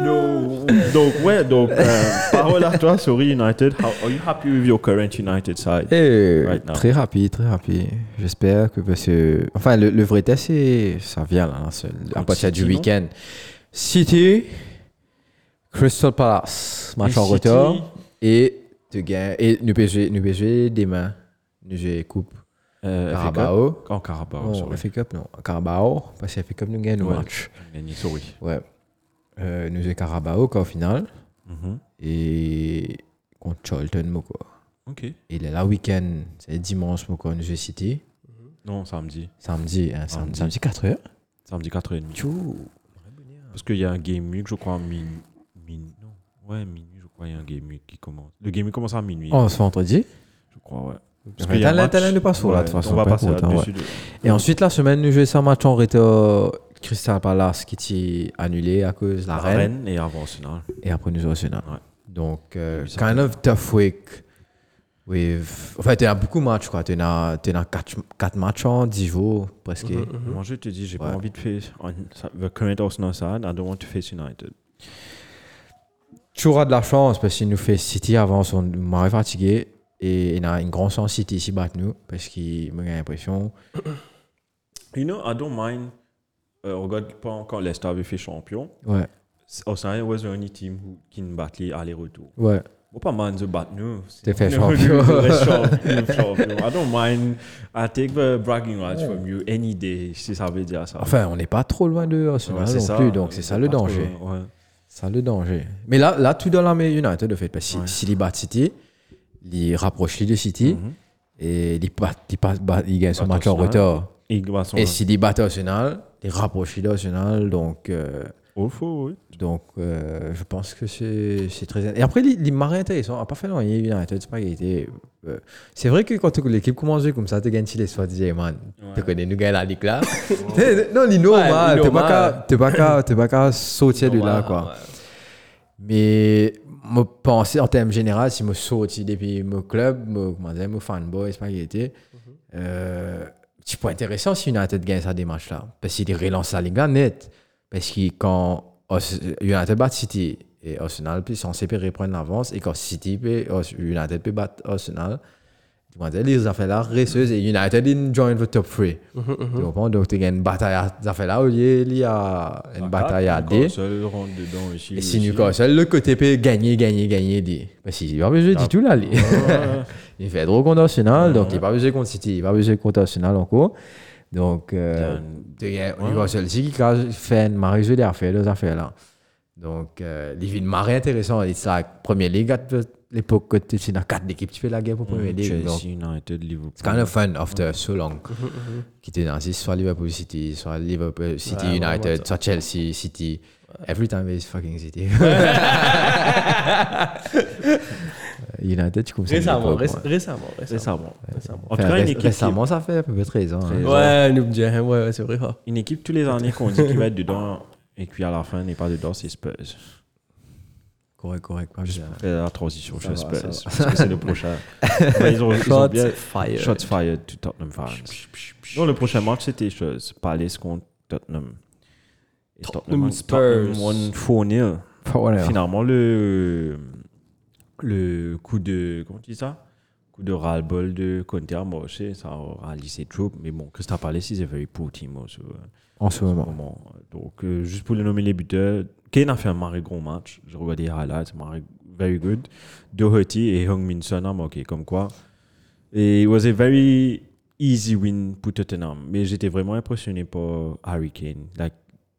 no. Donc, ouais, donc, euh, parole à toi, sorry United. How, are you happy with your current United side? Eh, Right now? très rapide, très rapide. J'espère que parce que enfin le, le vrai test c'est ça vient là, hein, à partir du week-end. City, Crystal Palace, match Et en retard et de gain et nous PSG nous PSG demain nous jouons coupe Euh? Carabao. Oh, Carabao, Non, sorry. FA Cup non, Carabao parce que FA Cup nous gagne le Ouais. match. Gagné, sorry. Ouais. Euh, nous jouons Carabao quoi au final Mhm. et contre Charlton moi, quoi. Ok. Et là, le week-end, c'est dimanche, moi, quoi, nous jouons City. Non, samedi. Samedi, hein, samedi, Samedi. samedi 4h. Samedi 4h30. Tchou. Parce qu'il y a un game week, je crois, à min... min... Non. Ouais, minuit, je crois, il y a un game week qui commence. Le game week commence à minuit. Oh, ce vendredi. Je crois, ouais. Enfin, t'as l'un- t'as l'un de passeport, là, de toute façon, On va pas passer là-dessus. de- Et ensuite, la semaine, nous jouons ça match en retard. Crystal Palace qui t'y annulé à cause de la, La reine. Et avant Arsenal. Et après, nous Arsenal. Ouais. Donc, euh, kind of tough week. With... En fait, tu as beaucoup de matchs, quoi. Tu as 4 matchs en 10 jours, presque. Moi, je te dis, j'ai Ouais. pas envie de on the current Arsenal side. I don't want to face United. tu auras de la chance parce qu'il nous fait City avant son marée fatigué et il a une grande chance City ici battre nous parce qu'il me a l'impression. You know, I don't mind. Euh, regarde pas quand Leicester avait fait champion. Ouais, Arsenal was the only team qui ne battait les aller-retour. ouais. Bon, pas mind de battre nous. T'es fait Nous, champion. nous, nous champion. I don't mind. I take the bragging rights from you any day, si ça veut dire ça. Enfin, on n'est pas trop loin de Arsenal Ouais, c'est non ça. plus, donc c'est ça le danger. ouais. Ça le danger. Mais là, là tout dans la main United, de fait, parce que Ouais. s'il bat City, il rapproche lui de City Mhm. et il, bat, il, bat- bat- il gagne son Bat match en retard. Et il va son. Et s'il bat Arsenal, il rapproche lui d'Arsenal, donc. euh, Oh, faut, oui. Donc, euh, je pense que c'est très. Et après, les, les marins intéressants, à part faire l'année, United, c'est pas qu'il était. euh, c'est vrai que quand l'équipe commence à jouer comme ça, tu gagnes les soit disais, man, tu connais, nous gagnons la ligue là. non, il est normal, il t'es pas qu'à- sauter de là, quoi. Mais, je pensais en termes généraux, si je sorti depuis mon club, mon, comment dire, mon fanboy, c'est pas qu'il était. Euh, c'est pas intéressant si United gagne ça des matchs là. Parce qu'il relance la là net. Parce que quand United bat City et Arsenal peut censé peut reprendre l'avance et quand City Ars- United peut battre Arsenal, tu vois, les affaires là resteuses et United in join the top 3. Tu comprends? Donc tu as une bataille à là il y a une bataille à D. Et si Newcastle, le côté peut gagner, gagner, gagner, va pas besoin du tout là. il fait trop contre Arsenal, donc il va pas besoin contre City, il va pas besoin contre Arsenal encore. Donc, euh, tu gagnes- Newcastle aussi qui a fait une marée de affaires, deux affaires là. Donc, euh, il vit une marée intéressante. C'est la première ligue, à l'époque que tu es dans quatre équipes, tu fais la guerre pour première ligue. Donc, Chelsea, United, Liverpool. it's kind of fun after so long. Qui était dans soit Liverpool City, soit Liverpool City United, soit Chelsea City. Every time it's fucking City. United, tu comprends Récemment, pas, réc- quoi. récemment, récemment. Récemment. récemment. En tout Enfin, cas, une équipe, qui- récemment, ça fait à peu près 13 ans. hein. Treize. Ouais, nous disons, ouais, ouais, c'est vrai. ça. une équipe tous les années qu'on dit qu'il va être dedans et puis à la fin n'est pas dedans, c'est Spurs. Correct, correct. pas bien. la transition Ça chez va, Spurs. ça Parce que c'est le prochain. Ils ont, ils ont Shots bien. fired. Shots fired to Tottenham fans. Non, le prochain match, c'était. Palace contre Tottenham. Et Tottenham Spurs. Tottenham won 4-0. Pas voilà. Finalement, le, le coup de. Comment tu dis ça? Coup de ras-le-bol de Conte marché. Ça a rallié ses troupes. Mais bon, Crystal Palace, very poor team also, euh, En ce en ce moment. moment. Donc, euh, juste pour les nommer les buteurs, Kane a fait un marré gros match. J'ai regardé les highlights, marré very good. Doherty et Hung Min Son a marqué, comme quoi. Et it was a very easy win pour Tottenham. Mais j'étais vraiment impressionné par Harry Kane. Like,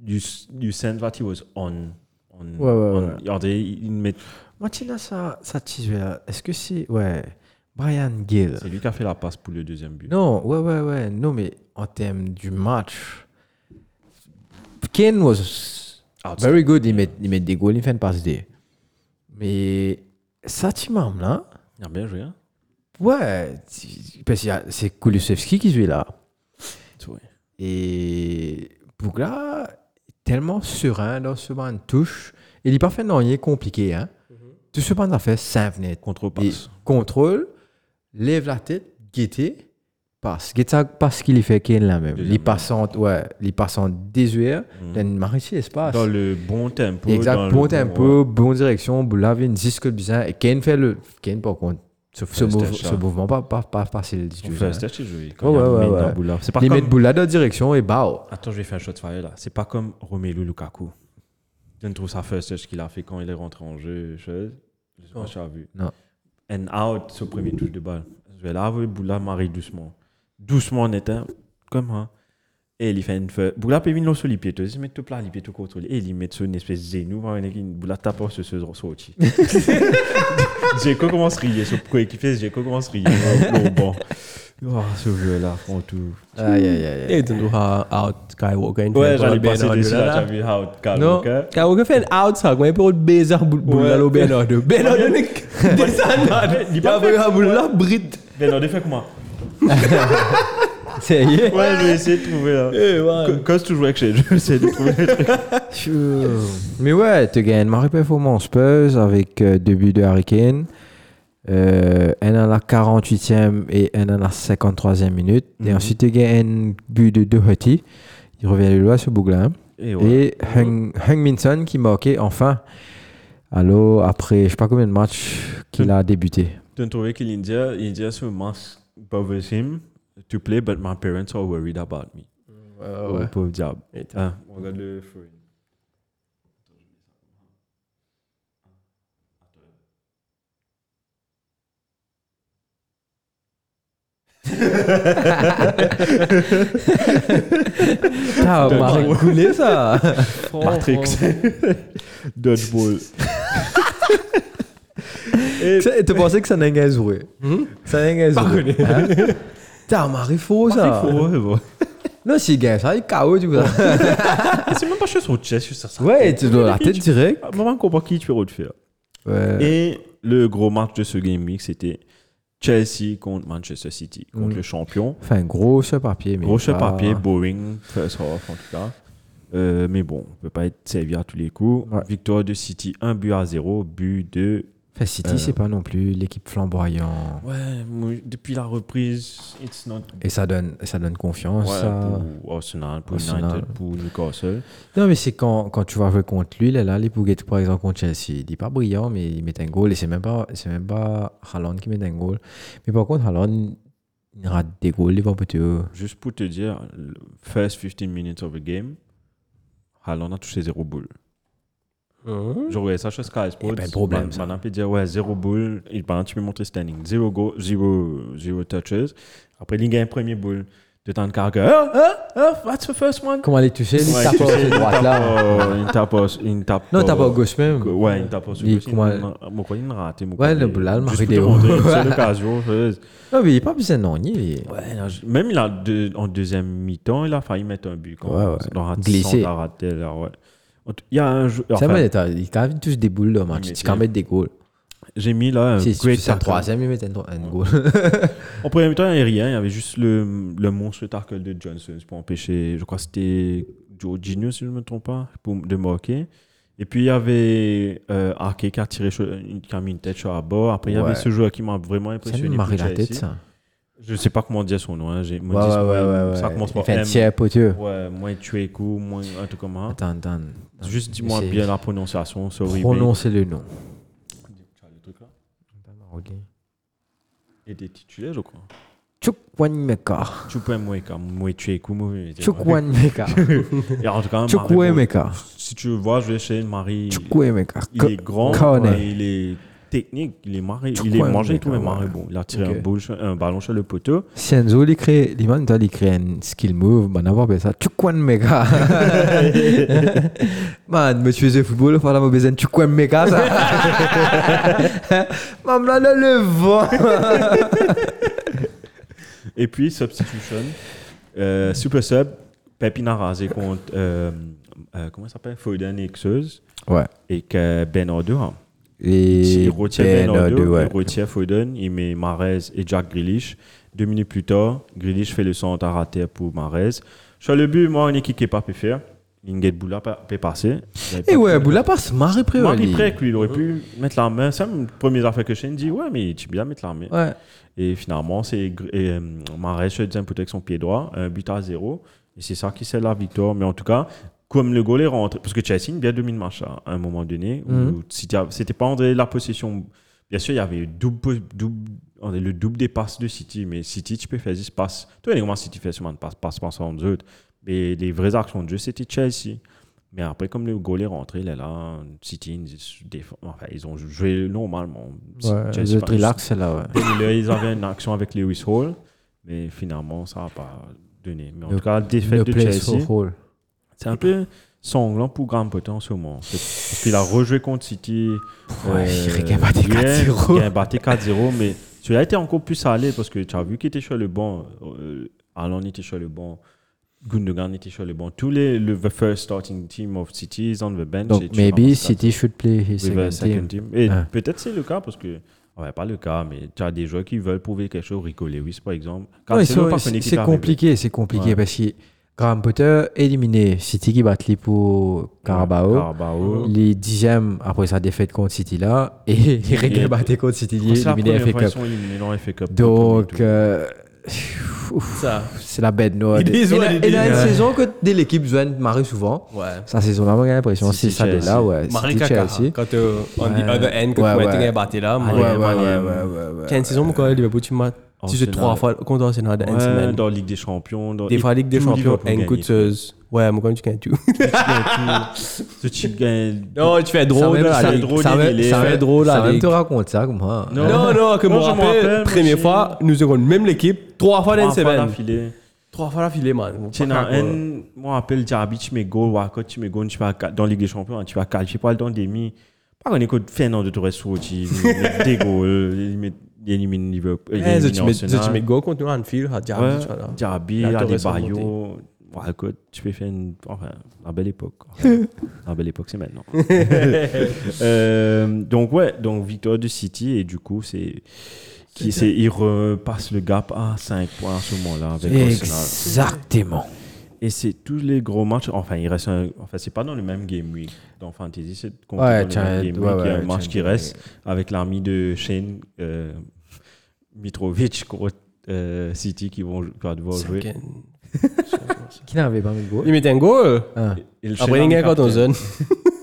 you, you sense that he was on. on, Ouais, ouais, on- ouais. Regardez, il met- Martina, ça, ça. Est-ce que c'est. Ouais. Brian Gill. c'est lui qui a fait la passe pour le deuxième but. Non, ouais, ouais, ouais. Non, mais en termes du match, Kane was Outstanding. very good. Il met, il met des goals, il fait une passe D. Mais m'as là. Il a bien joué, hein? Ouais, parce que c'est Kulusevski qui joue là. Et Bougla, tellement serein dans ce de touche. Il n'est pas fait non, il est compliqué. Hein? Tout ce banc a fait simple net. Il Contre-passe. contrôle, lève la tête, guetter, passe. Guette ça parce qu'il fait Kane là même. Passe en, ouais, il passe en désuet, Mhm. il a une marée espace. Dans le bon tempo. Exact, dans bon le tempo, bonne direction, Boula vient disque bizarre. Et Kane fait le. Kane, par contre, ce, ce, ce là. mouvement pas, pas, pas facile du tout. hein. touch, il joué. Ouais, ouais, ouais, ouais. Boula. C'est pas Il met. Boula dans la direction et bao. Attends, je vais faire un shot fire là. C'est pas comme Romelu Lukaku. Je ne trouve sa first touch qu'il a fait quand il est rentré en jeu. Je as vu. Non. And out, ce premier touche de balle. Je vais là, avec Boula marie doucement. Doucement, net, hein. Comme ça. Et il fait une first. Boula peut venir sur les pieds. Il met tout plat, les pieds tout contrôlé. Et il met sur une espèce de zénou. Boula tape sur ce sorti. J'ai commencé à rire. Sur quoi il fait, j'ai commencé à rire. Bon, bon. Oh, ce jeu-là, font tout. Aïe, aïe, aïe. Et tu nous as out Skywalker. Ouais, j'allais passer de là, là. tu as vu how Kyle Non, Walker. Skywalker fait un out, ça, mais pour le baiser boule boule là, le Bernard de Bernard de Nick. Descend. Il Il a fait un boule là, Brit. Mais non, défais comment? Ça y est. Ouais, je vais essayer de trouver là. Quand tu joues avec chez je vais essayer de trouver le truc. Mais ouais, tu gagnes une marée performance Spurs avec euh, deux buts de Harry Kane. Euh, un à la 48e et un à la 53e minute. Et Mhm. ensuite, tu gagnes un but de Doherty. Il revient le loin sur Bougla. Et ouais. Et Hung, Hung Min Son qui marquait enfin Alors, après, je sais pas combien de matchs qu'il a débuté. Tu as trouvé que l'India, l'India se must bothers him to play, but my parents are worried about me. Oh, pauvre diable. Et Ah, on regarde le foreign. T'as marre coulé ça Matrix. Dodgeball. Et Tu pensais que ça n'a rien joué Hmm? Ça n'a rien joué. Hein? T'as marre faux ça? c'est faux, c'est. Non, s'il gagne ça, il KO du coup. C'est même pas chose sur le chest, c'est ça. Ouais, tu dois la tête direct. Maman comprend qui tu peux refaire. Ouais. Et le gros match de ce game week, c'était Chelsea contre Manchester City, contre Mm. le champion. Enfin, gros papier. Mais Gros pas- papier, boring, first half en tout cas. Euh, mais bon, on peut pas être servi à tous les coups. Ouais. Victoire de City, un but à 0, but de... Enfin, City, Euh. c'est pas non plus l'équipe flamboyante. Ouais, moi, depuis la reprise, it's not... Et ça donne, ça donne confiance. Ouais, ça. pour Arsenal, pour Arsenal. United, pour Newcastle. Non, mais c'est quand, quand tu vas jouer contre lui, là, là les Pouguettes, par exemple, contre Chelsea, il n'est pas brillant, mais il met un goal. Et c'est même pas, c'est même pas Haaland qui met un goal. Mais par contre, Haaland, il rate des goals, il va peut-être. Juste pour te dire, first 15 minutes of the game, Haaland a touché zéro boule. Mhm. Je regardais ça chez Sky Sports. Eh ben, problème. Maintenant, ouais, zéro boule. Pendant tu peux montrer standing. Zéro go, zéro, zéro touches. Après, il gagne premier boule. De temps de cargue. Ah, ah, ah, that's the first one? Comment aller toucher? Il tape il droite là. pas- Il tape pas- il tape Non, pas- tape à gauche même. Ouais, il tape pas sur Il- gauche. Il- Moi, quoi, il Ouais, le il- C'est l'occasion. je- Non, mais il n'est pas besoin il. Ouais, même il a deux- en deuxième mi-temps, il a failli mettre un but. Ouais, raté- là, ouais. Il y a un jeu. Vrai, t'as- il même touche des boules là, match. Tu peux mettre des goals. J'ai mis là un Si tu fais un troisième, il met un, goal. En premier temps, il n'y avait rien. Il y avait juste le, le monstre tackle de Johnson pour empêcher, je crois que c'était Jorginho, si je ne me trompe pas, pour, de marquer. Et puis, il y avait euh, Ake qui a tiré qui a mis une tête sur la barre. Après, il y avait ce joueur qui m'a vraiment Ça impressionné. pour marie la tête, ça. Je ne sais pas comment dire son nom. Hein. J'ai- Ouais, ouais, ouais, Ça commence par M. poteux. Ouais, moins Chueku, moins un truc comme ça. Attends, attends. Juste dis-moi bien la prononciation. Sorry. Prononcer le nom. mais- Le truc là. Il était titulaire, je crois. Chukwuemeka. Chukwuemeka, moi Chueku, moi. Chukwuemeka. Et en tout cas, Marie- Chukwuemeka. Si tu vois, je vais chez Marie. Chukwuemeka. Il est grand, il est technique, il est marré, il est mangé tout, mais ouais. marré bon. Il a tiré un, boule un ballon sur le poteau. Sienzo, il crée, il m'a il crée un skill move, man, avoir ça. Chukwuemeka. Man, me tu faisais football, il fallait me besoin de Chukwuemeka, ça? Man, là, là, le vent. Et puis, substitution, euh, super sub, Pepin a rasé contre, euh, euh, comment ça s'appelle, Foden et Xeuse, Ouais. et que Ben Order. Et Il retient Ben, ouais. il retient Foden, il met Marez et Jack Grealish. Deux minutes plus tard, Grealish fait le centre à rater pour Marez. Sur le but, moi, une équipe qui n'est pas pu faire. Inget Boula peut passer. Et pas ouais, Boula passe. Moi, lui. il prêt, lui, il aurait pu mettre la main. C'est une première affaire que je dit, ouais, mais tu bien mettre la main. Ouais. Et finalement, c'est euh, Mahrez se dit avec son pied droit, un but à zéro. Et c'est ça qui c'est la victoire. Mais en tout cas, comme le goal est rentré, parce que Chelsea bien domine le match à un moment donné, où. City a- c'était pas André la possession. Bien sûr, il y avait double, double, le double des passes de City, mais City, tu peux faire 10 passes. Toi, comment City fait seulement de passes, passe, passe en autres. Mais les vraies actions de jeu, c'était Chelsea. Mais après, comme le goal est rentré, là, là City, ils, enfin, ils ont joué normalement. Ouais, Chelsea, relax, c'est là, ouais. ils avaient une action avec Lewis Hall, mais finalement, ça n'a pas donné. Mais en Le- tout cas, défaite de Chelsea. C'est un peu sanglant pour Graham Potter en ce moment. Parce qu'il a rejoué contre City. Ouais, euh, il a battu hier, 4-0. Il a battu 4-0, mais celui-là était encore plus salé parce que tu as vu qu'il était sur le banc. Euh, Alon était sur le banc. Gundogan était sur le banc. Tous les le the first starting team of City is on the bench. Donc, maybe City should play his second second team. team. Et Ah. peut-être c'est le cas parce que, ouais, pas le cas, mais tu as des joueurs qui veulent prouver quelque chose. Rico Lewis, par exemple. Ouais, c'est- compliqué, c'est compliqué Ouais. parce que Graham Potter éliminé City qui bat pour Carabao. Carabao. Les dixièmes après sa défaite contre City là et il Et- battu contre City C'est la éliminé FA Cup. FA. Donc euh, c'est la bête noire. Et là- it et là, is. une Ouais. saison que dès l'équipe joue Marie souvent. Ouais. Ça saison-là, moi, j'ai l'impression, City, c'est ça de là, ouais. Marie City, Kaka. Chelsea. Quand euh, on Ouais. other end, Ouais, tu étais battu là. Ouais, moi, Ouais, ouais, ouais. Quelle saison, moi, quand Liverpool, tu m'as. Tu joues Arsenal. trois fois contre Arsenal dans une Ouais, semaine. dans Ligue des Champions. Dans... Des fois, Ligue des Champions, une coûteuse. Ouais, moi, quand tu gagnes tout. Ce type gagne. Non, tu fais Ça drôle, ça- la Ligue. drôle, ça ça Ça Ligue. te raconte ça, comme moi. Non. Non, non, que Non, moi, je me rappelle, rappelle, première fois, nous avons même l'équipe, trois fois dans une Trois fois semaine. Trois fois d'affilée, man. Tiens, un, moi, appelle Diaby, tu mets go, Waka, tu mets go, tu vas dans la Ligue des Champions, tu vas qualifier pas le temps des mi. Pas qu'on écoute Fernando Torres sorti, il met des goals, il élimine Liverpool. il élimine tu mets- Arsenal. tu mets go contre Anfield, à Diaby, Ouais, là. Diaby, La Torres Adebayo. Ouais, écoute, tu peux faire une, enfin, la belle époque. La belle époque, c'est maintenant. Euh, donc, ouais, donc victoire de City, et du coup, c'est. Qui, c'est, il repasse le gap à 5 points à ce moment-là avec Arsenal. Exactement. Et c'est tous les gros matchs. Enfin, il reste un. Enfin, c'est pas dans le même game week. Dans Fantasy, c'est Ouais, dans le même game ouais, week. il y a ouais, un match qui reste avec l'armée de Shane euh, Mitrovic contre euh, City qui vont qui va devoir jouer. Qui n'avait pas mis de goal Il met un goal. Ah. Et le Après, il gagne Army quand on captain, zone.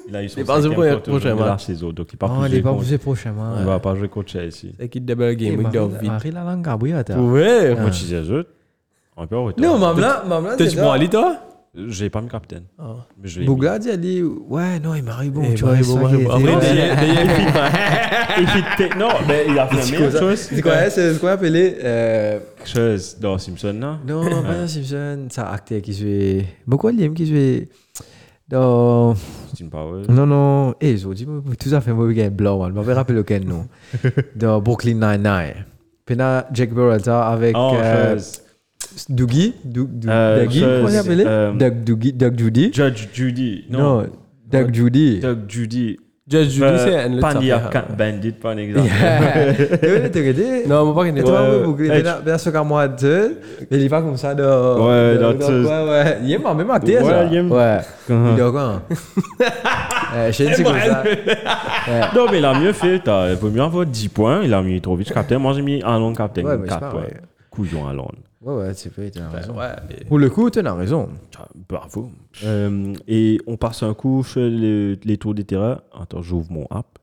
Il a eu son Il est pas cinquième contre prochain match. saison, donc il va Oh, pas il pas jouer prochainement. Il va pas jouer contre Chelsea. C'est qui double game week de vite. Marie la langue gabrielle. Ouais. Moi, je disais les autres. Un peu en retard. Non, maman, maman, T'as-tu bon Ali, toi? J'ai pas mis capitaine. Ah. Mais je l'ai Bougla dit, ouais, non, il m'arrive bon. Eh, tu vois, ça bon, d'ailleurs- d'ailleurs, mis. Il fit- Non, mais il a fait la meilleure quoi ça chose. C'est quoi, c'est ce qu'on appelait euh, Quelque chose dans Simpson, là. Non, pas dans Simpson, c'est un acteur qui jouait. Beaucoup de qui jouait dans. Powers. Non, non, je dis, tout ça fait un mauvais game blanc. Je me rappelle lequel nom. Dans Brooklyn Nine-Nine. Puis là, Jack Beretta avec Oh, euh, chose. Dougie. Doug- Doug- Euh, Dougie, comment il euh, Doug Dougie- Doug Judy. Judge Judy. Non. Doug Judy. Doug Judy. Judge Judy, Euh, c'est un autre Pandia affaire. Cat Bandit, par exemple. Tu veux te regarder Non, moi, pas Et qu'il toi, Ouais, vous, vous, ouais, bien, bien sûr qu'à moi, tu sais, mais il est pas comme ça dans. Ouais, dans dans tout- quoi, ouais. Il est pas même acté, Ouais, ça. il aime- Ouais. Uh-huh. Il est quoi euh, Je sais c'est comme ça. Non, mais il a mieux fait. t'as- Il vaut mieux avoir 10 points. Il a mis Mitrovic captain. Moi, j'ai mis Alon captain. Ouais, mais c'est 4 pas points. Couillon Alon. Ouais, ouais, c'est vrai, tu as raison. Ouais, mais- Pour le coup, tu as raison. Ah, Bravo. Euh, et on passe un coup sur le- les tours des terrains. Attends, j'ouvre mon app.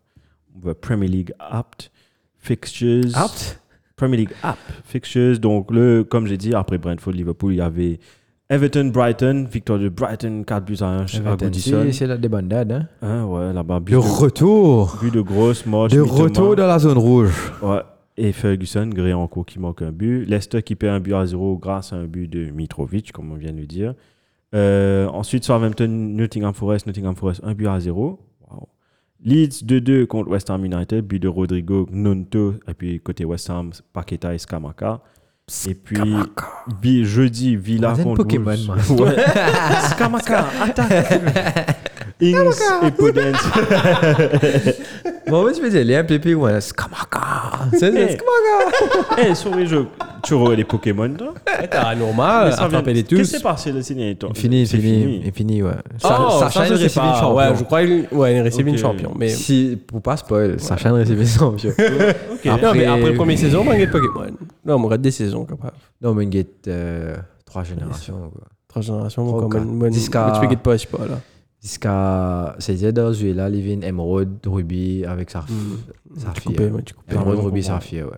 On voit Premier League Apt. Fixtures. Apt? Premier League App. Fixtures. Donc, le, comme j'ai dit, après Brentford, Liverpool, il y avait Everton, Brighton. Victoire de Brighton, 4 buts à 1 à Goodison. C'est c'est la débandade. Hein. Hein, ouais, là-bas. But De de, retour. but de grosse, moche. De Mitoma. retour dans la zone rouge. Ouais. Et Ferguson, gré en cours qui manque un but. Leicester qui perd un but à 0 grâce à un but de Mitrovic, comme on vient de le dire. Euh, ensuite, Southampton, Nottingham Forest, Nottingham Forest, un but à 0. Wow. Leeds 2-2 contre West Ham United, but de Rodrigo Nonto. Et puis côté West Ham, Paqueta et Skamaka. Et puis jeudi, Villa contre Pokémon. Ouais. Skamaka, attaque Ings et Podence. Bon, mais tu peux dire, les MPP, ouais, Skamaka. C'est Eh. c'est Skamaka. Eh, sur les jeux, tu aurais les Pokémon, toi Mais ça vient- attraper tous. Qu'est-ce qui s'est passé le signe temps Fini, C'est fini, et fini, ouais. Oh, Sacha, je une pas. champion. Ouais, je crois qu'il ouais, il a réussi Ok. une champion. Mais... Si, pour pas spoil, Sacha il récit une champion. Ok. Après- Non, mais après la première saison, on gagne Pokémon. Non, on regarde des saisons, capable. Non, mais y a euh, trois générations. quoi. Trois générations, une bonne. Jusqu'à- Mais tu peux pas, je sais pas, là. Jusqu'à. C'est dans ce là il vient Emerald, Ruby, avec sa, sa Tu fille. coupais, moi, tu coupais. Emerald, Ouais, Ruby, sa fille, ouais.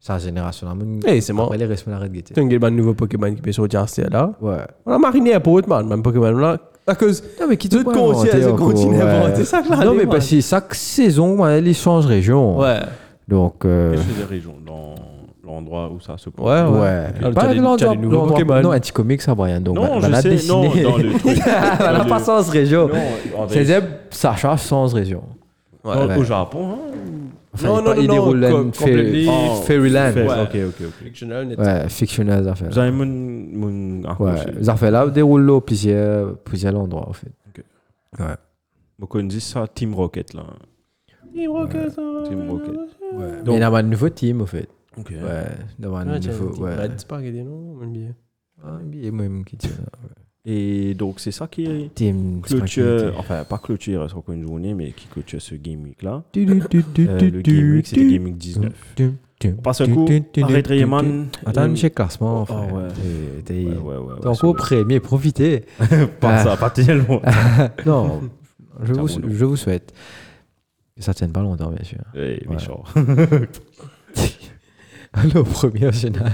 Sa génération là. Eh, c'est. Après, les restes, on arrête de guetter. Tu as un nouveau Pokémon qui peut sortir, c'est là. Ouais. On a mariné autre, man, même Pokémon là. À cause. Non, mais qui Tout continue, elle continue à inventer ça, là, Non, les mais parce que chaque saison, elle change région. Ouais. Donc. euh, Qu'est-ce que des régions dans l'endroit où ça se passe Ouais, ouais. Ouais. Alors, Pas t'as des- l'endroit- Pokémon. Non, un petit comic, ça, Brian. Donc, Non, je sais, non, dessinée. dans le truc. Elle dans n'a pas sens région. Non, en C'est vrai, des Sacha sans région. Ouais. dans- ouais. au Japon, hein Enfin, Non, il non, pas- non, il non, déroule une completely Oh, Fairyland. Ouais. Ok, ok, ok. Fictional, net. Ouais, affaire. Vous avez mon. mon Ouais, les affaires là plusieurs, plusieurs endroits en fait. Ouais. Vous connaissez ça, Team Rocket, là. Team Rocket. Team Rocket. Donc, Donc- il y a un nouveau team en fait. Ok. Ouais, d'avoir un Ouais. Red Spark, non, même bien. Ah, il y a même qui tient. Et donc, c'est ça qui est Team clôture. Enfin, pas clôture, il reste encore une journée, mais qui clôture ce Game Week là. Du, du, du, du, Euh, le Game Week, c'était du, Game Week 19. du, passe un coup, arrête Riemann. Attends, Euh, check classement. oh, frère. ouais. T'es- Ouais, ouais, ouais. Encore premier, profitez. Pas ça, pas tellement. non, je vous, je vous souhaite que ça tienne pas longtemps, bien sûr. Eh, Ouais. méchant. Le premier final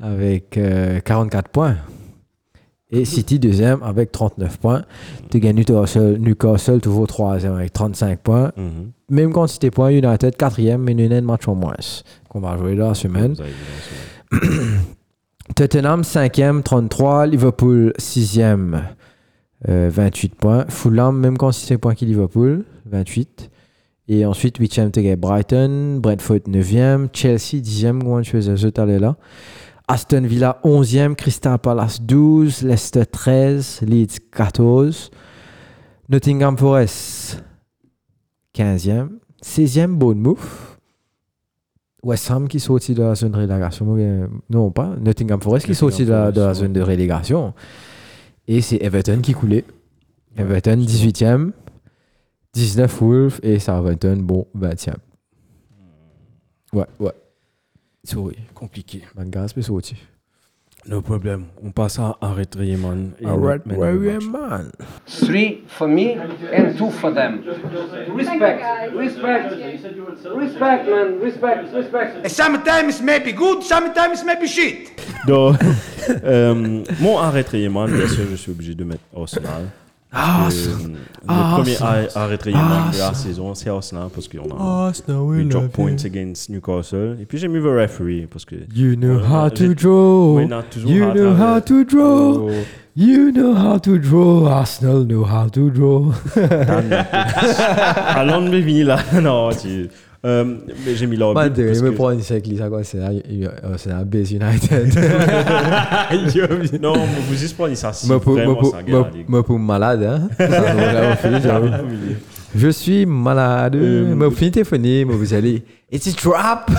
avec euh, 44 points. Et City deuxième avec 39 points. Tu gagnes Newcastle, Newcastle toujours troisième avec 35 points. Mhm. Même quantité de points, United quatrième, mais nous avons un match en moins qu'on va jouer la semaine. C'est- Tottenham 5e, 33. Liverpool 6e, euh, 28 points. Fulham, même quantité de points que Liverpool, 28. Et ensuite, 8e, tu gagnes Brighton. Brentford 9e. Chelsea 10e, comment tu faisais Aston Villa 11e. Crystal Palace 12. Leicester 13. Leeds 14. Nottingham Forest 15e. 16e, Bournemouth. West Ham qui sortit de la zone de relégation. Non, pas. Nottingham Forest qui sortit de la, zone de relégation. Et c'est Everton qui coulait. Everton 18e. 19 Wolves et Southampton, bon, 20e. Ouais, ouais. Sorry. Compliqué. Mangas, mais sorti. No problème. On passe à arrête Riemann. et Alright, man of where the we match. man. Three for me and two for them. Respect, respect, respect, man, respect, respect. Sometimes maybe good, sometimes maybe shit. Donc, euh, mon arrêt Riemann, bien sûr, je suis obligé de mettre Arsenal. Ah, Euh, le ah, premier arrêt arrêt Riemann de la saison, c'est Arsenal parce qu'on a Ah, eu drop points against Newcastle. Et puis j'ai mis le referee parce que. You know Ouais, how to draw. You know how travers- to draw. Oh, You know how to draw. Arsenal know how to draw. Allons de là? non, tu. Euh, mais j'ai mis leur but parce me que- une sec, ça quoi, c'est la base United. Non, moi, vous juste prenez ça. Moi pour, vraiment pour, malade, hein. Je suis malade. Euh, Moi, fini téléphoner, moi, vous allez. It's a trap!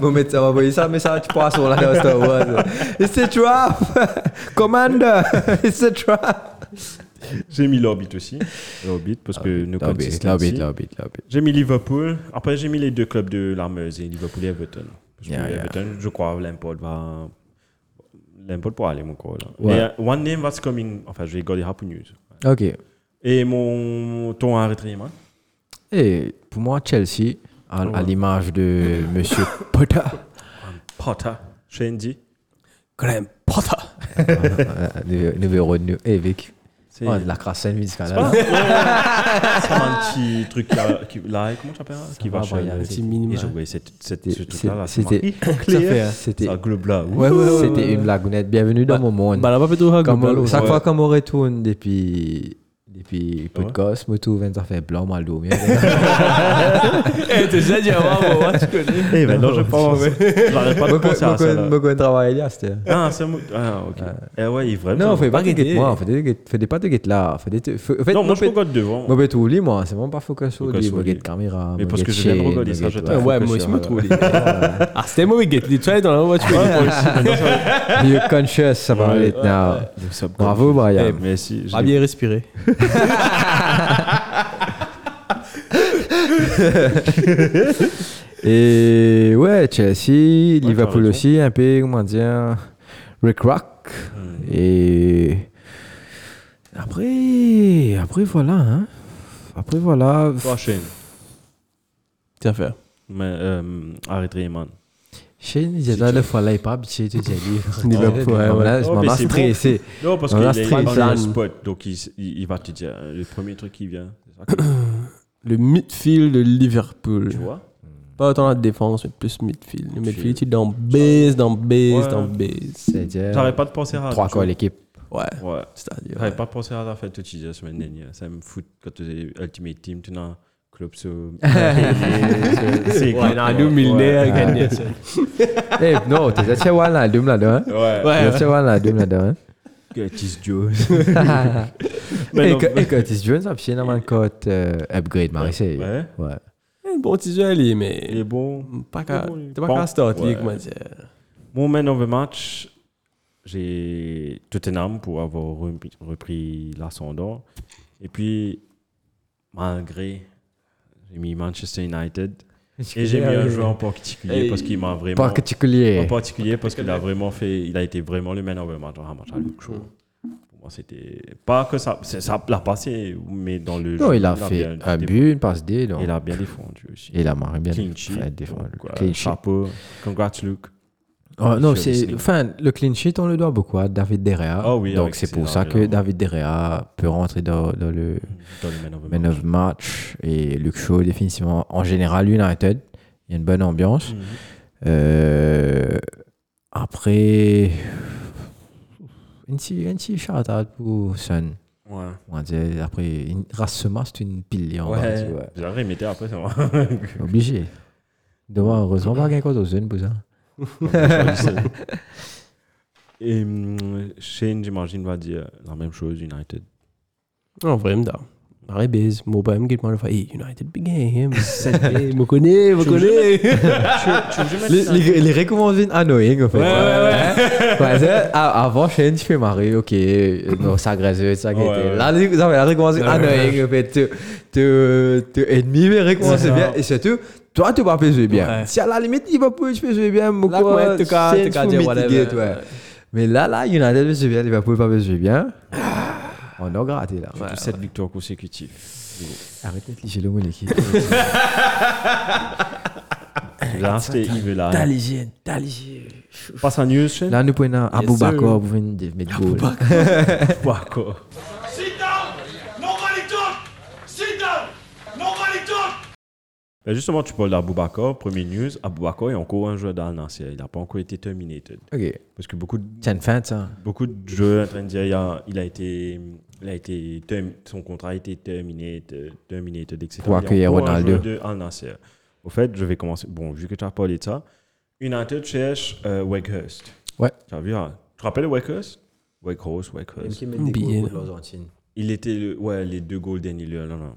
Mon médecin m'a envoyé ça, mais ça, tu passes sur la Star Wars. It's a trap! Commander! It's a trap! J'ai mis l'orbit aussi. L'orbit parce que nos L'orbit, l'orbit, l'orbit, l'orbit. J'ai mis Liverpool. Après, j'ai mis les deux clubs de la Meuse, Liverpool et Everton. Parce que Yeah, yeah. Everton, je crois, l'Import va. L'Import pour aller, mon corps. Ouais. Euh, one name was coming. Enfin, je vais garder Happy News. Ok. Et mon ton arrêtement Et pour moi, Chelsea, à, à l'image de Monsieur Potter, Potter. Shandy. Graham Potter. nu- numéro 9, eh, Vic. C'est Oh, de la crasse musicale. pas- là. c'est un petit truc là, qui, là comment tu appelles ça Qui va va, chez Brian, le- petit minima. Et cette, ce C'était- truc-là. c'était- un globe là. Ouais, ouais, ouais. c'était une blagounette. Bienvenue dans Bah, mon monde. Bah, là, pas plutôt Comme Hagobel, on- chaque ouais. fois qu'on me retourne depuis depuis podcast, me trouve ça fait blanc mal dormir. Eh, t'es déjà dit moi, tu connais. Eh ben non, je pense. Pas de penser à ça. Moi, quand travaille là, c'était. Ah, c'est moi. Ah, ok. Eh ouais, il est vraiment. Non, fais pas de guette moi, fais des- fais des pas de guette là. Non, moi je regarde devant. Moi, tout lit, moi, c'est vraiment pas focus Moi, guette caméra. Mais moi, parce que guette je viens de chaîne, regarder moi, ça, guette- je ouais. moi aussi, me trouve. Ah, c'était mauvais, Get. Tu es dans la voiture. You're conscious about it now. Ça- Bravo, Brian. Eh, merci. je Pas l'ai- bien respirer. Et ouais, Chelsea, Liverpool raison. aussi, un peu, comment dire, Rick Rock. Hmm. Et après, après voilà, hein. Après voilà. Prochaine. Tiens, faire. Mais, euh, arrête Rayman. Ouais. Là, je Oh, m'en mais vais c'est bon. stressé. Non, parce qu'il a le spot. Donc, il, va te dire euh, le premier truc qui vient. c'est ça que- Le midfield de Liverpool. Tu vois? Pas autant la défense, mais plus midfield. Le midfield, il est dans base, dans base, Ouais. dans base. C'est-à-dire, J'arrête pas de penser à. trois vois. l'équipe. Ouais, Ouais. c'est-à-dire. J'arrête ouais. pas de penser à la fête que tu disais la semaine dernière. Ça me fout quand tu es Ultimate Team, tu as un club 2000 Ouais. gagné ça. Eh, non, t'es déjà chez là, deux là-dedans, hein. Ouais. Ouais, T'es chez là, deux là-dedans, hein. Curtis Jones. Que- et Curtis Jones, a un code euh, upgrade, Marseille. Ouais. Ouais. Un bon petit jeu, lui, Il est bon. Pas qu'à. bon, il est T'es pas bon. qu'à start, lui, comment dire. Mon man of the match, j'ai Tottenham pour avoir repris l'ascendant. Et puis, malgré, j'ai mis Manchester United Et j'ai mis un joueur en particulier Et- parce qu'il m'a vraiment. Particulier. En particulier parce qu'il a vraiment fait. Il a été vraiment le man of the match dans un match à Luke Shaw. Pour moi, c'était. Pas que ça. c'est- Ça l'a passé, mais dans le Non, jeu, il a fait bien un défendu. but, une passe D. Il a bien défendu aussi. Il a marré bien. Clean sheet. Euh, Clean sheet. Chapeau. Congrats, Luke. Oh, non, c'est. Enfin, le clean sheet, on le doit beaucoup à David Derrea. Ah oui, Donc c'est pour ça que. David Derrea peut rentrer dans, dans le Dans le man of match. Et Luke Shaw, définitivement. En général, United, il y a une bonne ambiance. Mhm. Euh, après. Un petit, un petit shout-out pour Sun. Ouais. On va dire, après, une c'est une pile. on va Ouais. J'ai remetté après, c'est. Obligé. Demain, heureusement, pas gagner contre Sun pour ça. Et hum, Shane, j'imagine, va dire la même chose, United. Non, vraiment. Marie Bez, mon père me dit que moi, hey, United big game. Je connais, je connais. Les, recommandations viennent annoying, en fait. Ouais, ouais, Ouais, c'est- a- avant, Shane, tu fais marrer, ok, euh, non, ça graisse, ça Ouais, graisse. ouais. Là, les- non, mais la recommandation annoying, en fait. Tu, ennemi, mais bien. Et surtout, toi, tu vas pas jouer bien. Ouais. Si à la limite, il va pas jouer bien, mon quoi, ouais, tu cas, tu cas whatever. ouais. Mais là, là, United veut jouer bien, Liverpool pas jouer bien. On a gratté, là. Surtout cette victoire consécutive. Arrête de le mot, l'équipe. Là, c'était Yves là. T'as t'as léger. Passe à news. Là, nous prenons Abou pour venir mettre goal. Ben justement, tu parles d'Aboubacar. Premier news, Aboubacar est encore un joueur d'Al Nassr. Il n'a pas encore été terminated. Ok. Parce que beaucoup de, C'est une fin, ça. beaucoup de joueurs sont en train de dire il a, il a été, il a été term- son contrat a été terminé, te- terminated, etc. Pour Il y a accueillir encore un Ronaldo. joueur de Al Nassr. Au fait, je vais commencer. Bon, vu que tu as parlé de ça, United cherche euh, Wakehurst. Ouais. Tu as vu, hein? Tu te rappelles de Wakehurst Wakehurst, Wakehurst. Il était le, ouais, les deux golden, il non, non.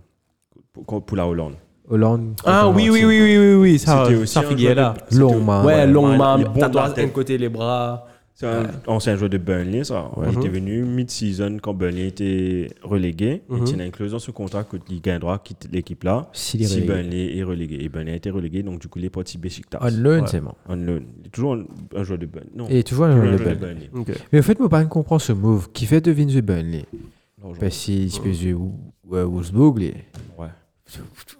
Pour, pour la Hollande. Hollande. Ah oui, oui, oui, oui, oui, oui, ça, C'était aussi ça de- c'était- Longuement. Ouais, Ouais, il est de la tatouage d'un côté les bras. C'est un ancien joueur de Burnley, ça. Il Mhm. était venu mid-season quand Burnley était relégué. Mhm. Il tient une clause dans ce contrat que il gagne droit quitte l'équipe là est si. Burnley est relégué. Et Burnley a été relégué, donc du coup, il est parti Besiktas. On loan, Ouais. c'est bon. On loan. Il est toujours un, un joueur de Burnley. Non, tu vois, toujours un joueur de Burnley. Burnley. Ok. Mais en fait, moi, pas comprendre ce move qui fait deviner jouer Burnley? Parce peux jouer euh, Wolfsburg, les. Ouais.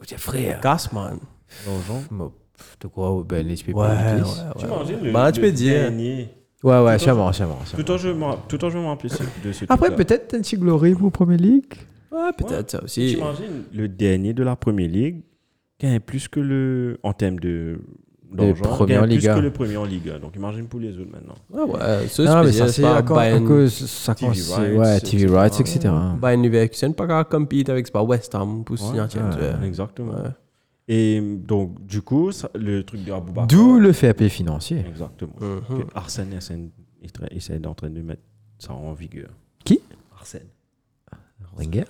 Tes frères. Casse, man. L'argent. Pff, Tu crois, Burnley, tu peux. Tu imagines le, Bah, tu le peux dire. dernier. Ouais, ouais, Tout c'est en- bon, c'est bon. Tout en je me tout en je me rappelle de ce Après, peut-être un petit glory pour Premier League. Ouais, peut-être ça aussi. T'imagines le dernier de la Première Ligue gagne plus que le en termes de d'argent, premier en Ligue plus 1. que le premier en Ligue 1. Donc imagine pour les autres maintenant. Ouais, ouais. Ça, Non, mais c'est ça, c'est à. Ça TV rights, Ouais, TV etc. rights, etc. Bayern Leverkusen pas qu'à compete avec pas West Ham pour signer ouais. Exactement. Ouais. Et donc du coup, ça- le truc de Aboubacar. D'où le fair play financier. Exactement. Mhm. Que Arsène essaie, d'en train de mettre ça en vigueur. Qui? Arsène, Wenger?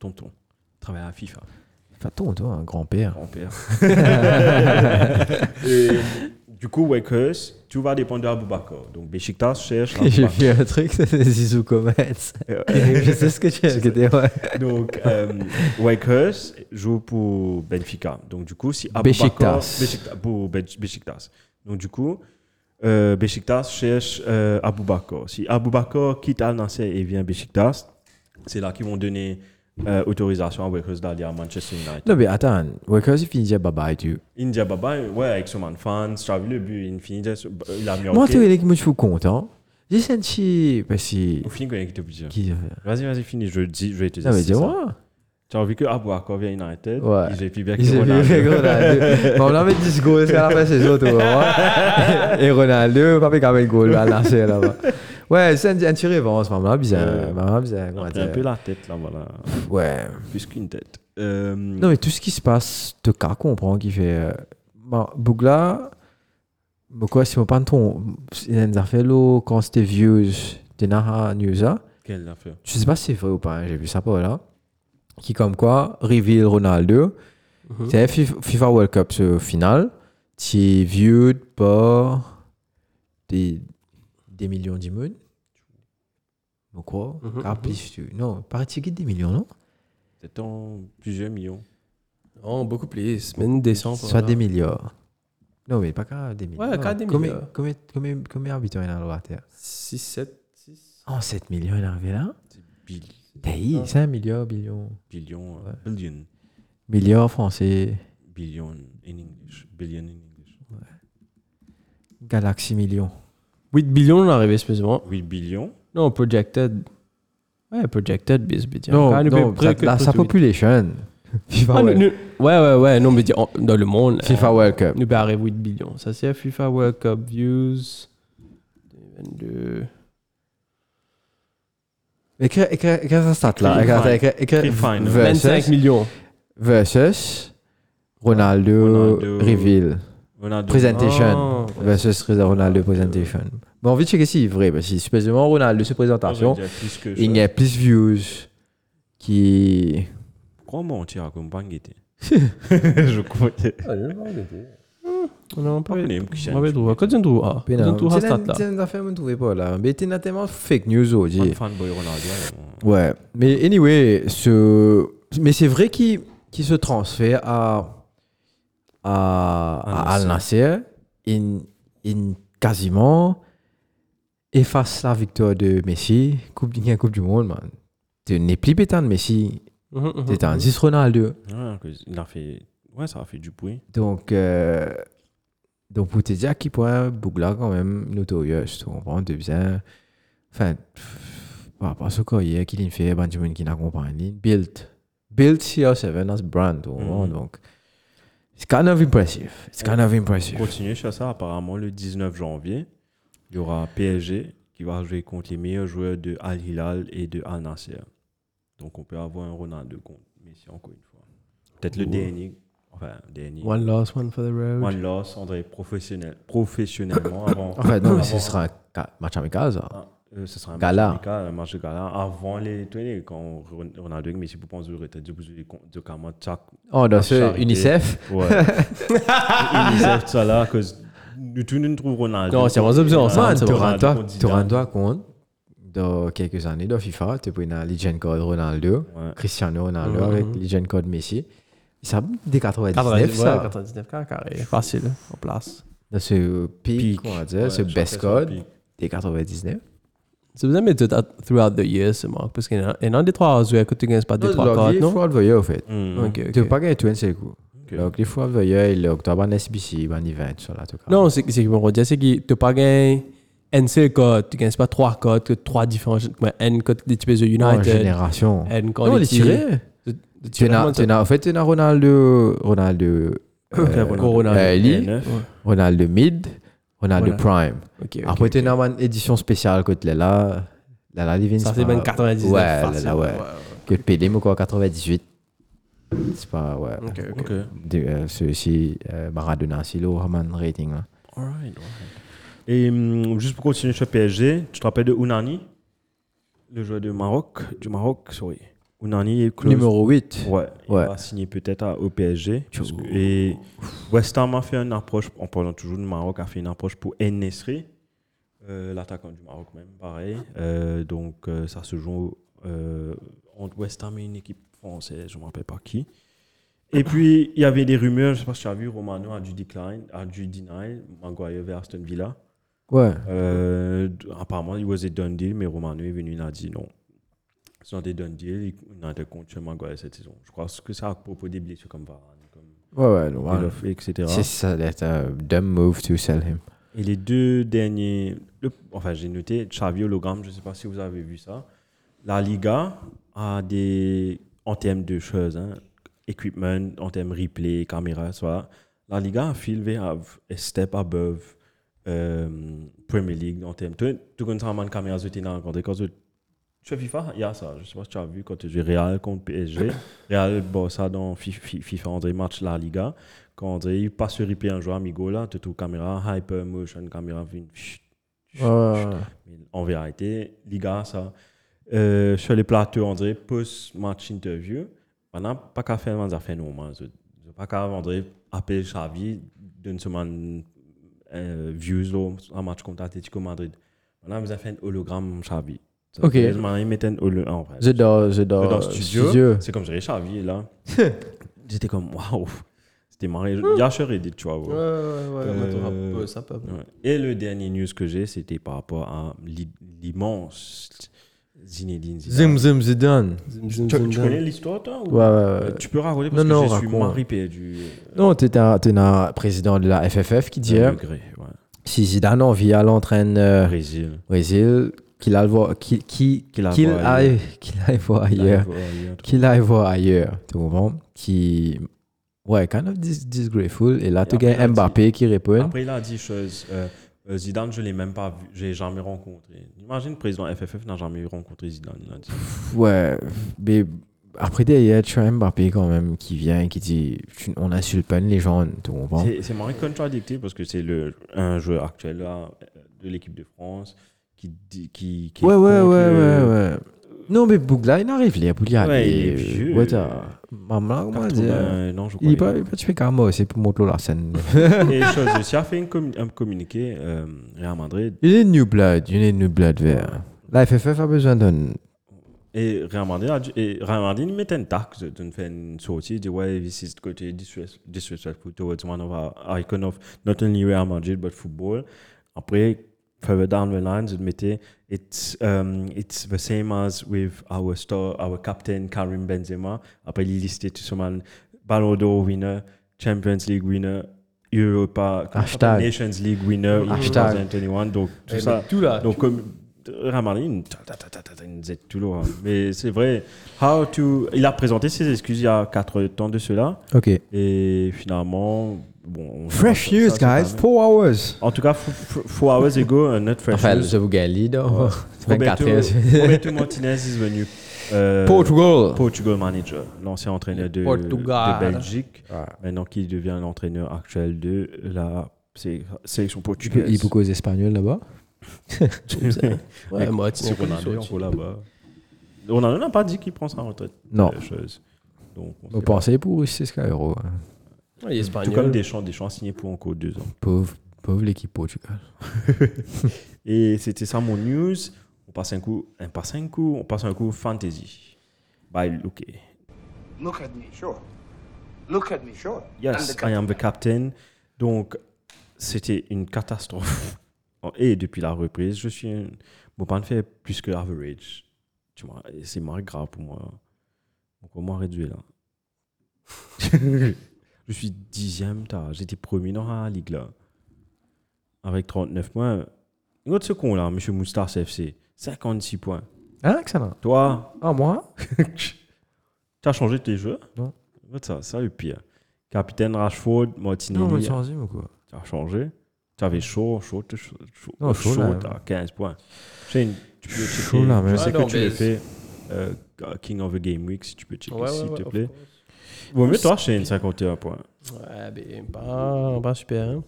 Tonton, travaille à FIFA, Faton, toi, un grand-père. grand-père. Du coup, Wakers, tout va dépendre d'Aboubacar. Donc Besiktas cherche J'ai vu un truc, c'est Zizou Comments. Je sais ce que tu as écouté, ouais. Donc, euh, Wakers joue pour Benfica. Donc, du coup, si Aboubacar... Beşiktaş, pour Ben- Beşiktaş. Donc, du coup, euh, Beşiktaş cherche euh, Aboubacar. Si Aboubacar quitte Al Nassr et vient Beşiktaş, c'est là qu'ils vont donner euh, autorisation à Wakers d'aller à Manchester United. Non, mais attends, Wakers, il finit déjà bye-bye, tu. India Baba, ouais, avec son man fans, tu as vu le but, il déjà- il a mis Moi, tu es que moi, je suis content. J'ai senti. Parce que. Au final, qui était obligé. Qui. Vas-y, vas-y, finis, je, dis, je vais te dire. Non, mais dis-moi. Tu as vu que Aboubacar vient à United, Ouais. il est plus bien que Il Ronaldo. fait Ronaldo. Bon, on avait 10 goals jusqu'à la fin de saison, tu vois. Et Ronaldo, pas fait quand même goal à lancer là-bas. Ouais, c'est un, un tir revanche, maman, bizarre. Euh, Maman, bizarre. Après, un peu la tête, là, voilà. Ouais. Plus qu'une tête. Euh, Non, mais tout ce qui se passe, te cas comprend qui fait. Bon, Bougla, mais quoi, si on pas ton. Il a fait l'eau quand c'était vieux, de Naha News, hein. Quelle affaire? Je sais pas si c'est vrai ou pas, hein, j'ai vu ça pas là. Qui, comme quoi, reveal Ronaldo. Mhm. C'est FIFA FIFA World Cup ce final. C'est vieux par des, des millions d'immunes. Je crois. Ah, mhm. plus, tu- Non, paraît-il qu'il des millions, non? C'est en plusieurs millions. Non, beaucoup plus. Mais une descente. Soit des milliards. Non, mais pas qu'à des milliards. Ouais, qu'à des Combien, milliards. combien, combien, combien d'habitants il y a dans la Terre? 6, 7, 6. Oh, 7 millions, il est arrivé là Bill- Hey, 5 milliards, billions. billion, euh, billion, Milliards français. billion in English, billion in English. Galaxy millions. 8 billions, on est arrivé, excusez-moi. 8 billions. Non, projected. Ouais, projected, bis, bis. Non, Quand non, que- la- sa population. FIFA, Ah, World- nous- nous- ouais, ouais, ouais. Non, mais dans le monde. FIFA euh, World Cup. Nous, ben, arrive 8 billions. Ça, c'est FIFA World Cup views. 22. Écris, sa stat là? Écris, fine. écris, écris Free fine. 25 versus, millions. versus Ronaldo, Ronaldo. reveal. Ronaldo. Presentation. Ah. versus Ronaldo presentation. Bon, envie de checker si c'est vrai? Parce que supposément Ronaldo, ses présentations, Il y a plus que il y a plus de views qui. Pourquoi mentir pas guetter Je crois que. Non, pas On est vrai. un petit On va trouver. Quand tu trouves ah, Mais quand non, tu trouves là. c'est une affaire que je ne trouvais pas là. Mais t'es tellement fake news Un aujourd'hui. fanboy Ronaldo. Ouais. Mais anyway, ce... mais c'est vrai qu'il qu'il se transfère à, à, à Al Nasser, il, il quasiment efface la victoire de Messi, Coupe, a Coupe du Monde, man. Tu n'es plus pétant de Messi, Mhm, mhm. tu es un 10 Ronaldo. Ouais, que- il a fait. Ouais, ça a fait du bruit. Donc, euh, donc pour te dire à quel point Bougla quand même notorieux, tu comprends, de bien. Enfin, par rapport à ce qu'il y a, qu'il fait, Benjamin qui l'accompagne, build, build CR7 as brand, tu comprends, Mhm. donc. It's kind of impressive. It's kind of impressive. Continuer sur ça, apparemment, le 19 janvier, il y aura PSG qui va jouer contre les meilleurs joueurs de Al Hilal et de Al Nasser. Donc, on peut avoir un Ronaldo contre Messi encore une fois. Peut-être le dernier. Enfin, dernier. One loss, one for the road. One loss, André, professionnel, professionnellement avant. En fait, non, mais ce sera un match amical, ça. Ah, euh, ce sera un Gala. match amical, un match de gala avant les tournées quand Ron- Ronaldo et Messi pour penser au retard de de comment chaque Oh, dans ce. UNICEF. ouais UNICEF ça là que nous tous nous trouvons Ronaldo Non, c'est vraiment option tu Zidane. rends compte, dans quelques années, dans FIFA, tu peux une Legend Code Ronaldo, Ouais. Cristiano Ronaldo Mhm. avec Legend Code Messi. Ça des 99, 99, ça. ouais, 99 carré, carré. Facile, en place. Dans ce pic, Peak. on va dire, Ouais, ce best que code des 99. C'est besoin de mettre tout throughout the year, c'est moi. Parce qu'il y en a- il y en a des trois joueurs que tu gagnes pas des trois cartes, non? fois le voyeur, en fait. Tu peux pas gagner tout un seul coup. Ok. Donc, les fois le voyeur, il est octobre en SBC, en event, sur la tout cas. Non, c'est c'est que mon dire, c'est que tu pas gagné un seul code, tu gagnes pas trois codes, que trois différents, comme un code des types de en United, génération. Non, code les tirés. Tu n'as, tu n'as, en fait, tu as Ronaldo, Ronaldo, euh. Ronaldo mid, Ronaldo Voilà. prime. Ok, ok, Après, tu ok. as une édition spéciale que tu là, là, là, Ça, c'est même 99. Ouais, là, facile, là, ouais. Que PD, mais quoi, 98. C'est pas, ouais. Ok, ok. Euh, Ceux-ci, euh, Maradona, c'est le Roman rating, là. Alright, alright. Et hum, juste pour continuer sur PSG, tu te rappelles de Unani Le joueur de Maroc, du Maroc, sorry. Unani est close. Numéro 8. Ouais, il va signer peut-être à- au PSG. parce que- et West Ham a fait une approche, en parlant toujours du Maroc, a fait une approche pour En Nesri, euh, l'attaquant du Maroc même, pareil. Euh, donc euh, ça se joue entre West Ham et une équipe française, je ne me rappelle pas qui. Et puis il y avait des rumeurs, je ne sais pas si tu as vu, Romano a dû decline, a dû deny Maguire vers Aston Villa. Ouais. Apparemment, il was a done deal, mais Romano est venu, il a dit non. C'est un done deal, il n'a pas compte chez Maguire cette saison. Je crois que c'est à propos des blessures comme Varane, comme Ouais, etc. C'est ça, that's a dumb move to sell him. Et les deux derniers, le- enfin j'ai noté Xavi hologramme, je ne sais pas si vous avez vu ça. La Liga a des, en termes de choses, hein, equipment, en termes replay, caméra, soit. La Liga a have a step above euh, Premier League en termes. Tu connais ça, man, caméra, tu t'es rencontré quand tu sur FIFA, il y a ça. Je ne sais pas si tu as vu quand tu joues Real contre PSG. Real, bon, ça dans Fi- Fi- FIFA, André, match La Liga. Quand André, il passe sur replay un joueur amigo là, tu as caméra, hyper motion, caméra, chut, chut, Ouais, chut. En vérité, Liga, ça. Euh, sur les plateaux, André, post-match interview, maintenant, pas qu'à faire des affaires normales. Je- pas qu'à André appeler Xavi d'une semaine euh, views là, un match contre Atletico Madrid. Maintenant, vous avez fait un hologramme Xavi. Ok. fait, Maintenant, il mettait un hologramme. Je dans, je dans le studio. studio, c'est comme je dirais Xavi est là. J'étais comme, waouh. C'était marrant. Yasher Reddit, tu vois. Ouais, ouais. ouais, ouais. Euh, ouais, ça peut. Ouais. Et le dernier news que j'ai, c'était par rapport à l'i- l'immense Zinedine Zim Zidane. Zim Zidane. Tu, tu connais l'histoire, toi ou- Ouais, ouais, Euh, ouais. Tu peux raconter parce Non, que non, je suis raconte. mari perdu. Non, tu es un président de la FFF qui dit euh, degré, ouais. si Zidane en vit à l'entraîneur Brésil. Brésil, qu'il aille voir, qu'il qu'il- Qu'il aille qu'il aille, qu'il aille voir ailleurs. Qu'il aille voir ailleurs. Tu comprends? Qui. Ouais, kind of dis- disgraceful. Et là, tu gagnes Mbappé qui répond. Après, il a dit chose. euh, euh, Zidane, je ne l'ai même pas vu. J'ai jamais rencontré. Imagine, le président FFF n'a jamais rencontré Zidane. Il a dit. Ouais, mais après derrière, tu as Mbappé quand même qui vient et qui dit on insulte pas une légende, tu comprends? C'est- C'est marrant contradictif parce que c'est le un joueur actuel là, de l'équipe de France qui dit qui, qui Ouais, ouais, ouais, ouais, ouais. Non, mais Bougla, il arrive y aller. Ouais, il est vieux. Ouais, Maman, comment dire 80, non, je crois. Il est il pas, pas tué Carmo, c'est pour montrer la scène. Et chose aussi a fait un communiqué euh, Real Madrid Il est New Blood, il est New Blood vert. La FFF a besoin d'un. et Real Madrid et Real Madrid mettait une taxe de de faire une sortie il dit ouais this is disres- disrespectful towards one of our icon of not only Real Madrid but football après further down the lines it mettait it's um, it's the same as with our star our captain Karim Benzema après il listait tout ce man Ballon d'Or winner Champions League winner Europa? Hashtag. Nations League winner in Hashtag. 2021 donc tout ça Tout là. donc, comme Ramani, une ta- ta- ta- ta- ta- ta- une Z tout lourd. hein. Mais c'est vrai. How to... Il a présenté ses excuses il y a 4 temps de cela. Ok. Et finalement. Bon, on- Fresh ça- news, guys. 4 hours. En tout cas, 4 hours ago, un autre fresh Enfin, news. je vous gagne. C'est 24 Roberto, heures. Roberto Martinez est venu. euh, Portugal. Portugal manager, l'ancien entraîneur de, Portugal. de Belgique, maintenant qui devient l'entraîneur actuel de la sé- sélection Il portugaise. il peut causer espagnol là-bas? Ouais, moi, C'est Ronaldo encore là-bas. Ronaldo n'a pas dit qu'il prend sa retraite. Non. euh, chose. Donc, on Vous sait pas. pensez pour 6 euros. hein. Il est Tout comme. Deschamps, Deschamps a signé pour encore deux ans. Pauvre, pauvre l'équipe Portugal. Et c'était ça mon news. On passe un coup, on passe un coup, on passe un coup fantasy. By Luke. Look at me, sure. Look at me, sure. Yes, I am the captain. Donc, c'était une catastrophe. Et depuis la reprise, je suis un. Bon, pas faire plus que average. Tu vois, c'est marrant grave pour moi. Donc, comment réduire là Je suis dixième, t'as. J'étais premier dans la ligue là. Avec 39 points. Une autre seconde là, monsieur Moustar CFC. 56 points. Hein, excellent. Toi, Ah, moi? Tu as changé tes jeux? Non. Regarde ça, ça le pire. Capitaine Rashford, Martinelli. Non, mais changé, ou quoi? Tu as changé. Tu avais chaud, chaud, chaud, chaud. chaud, Non, chaud, là. tu as 15 points. Shane, tu peux checker. Chaud, là, mais- je sais Ah, que non, tu c'est- fais. euh, King of the Game Week, si tu peux checker, Ouais, ouais, s'il ouais, te plaît. course. Bon, mais toi, Shane, 51 points. Ouais, ben, pas, pas super. Hein.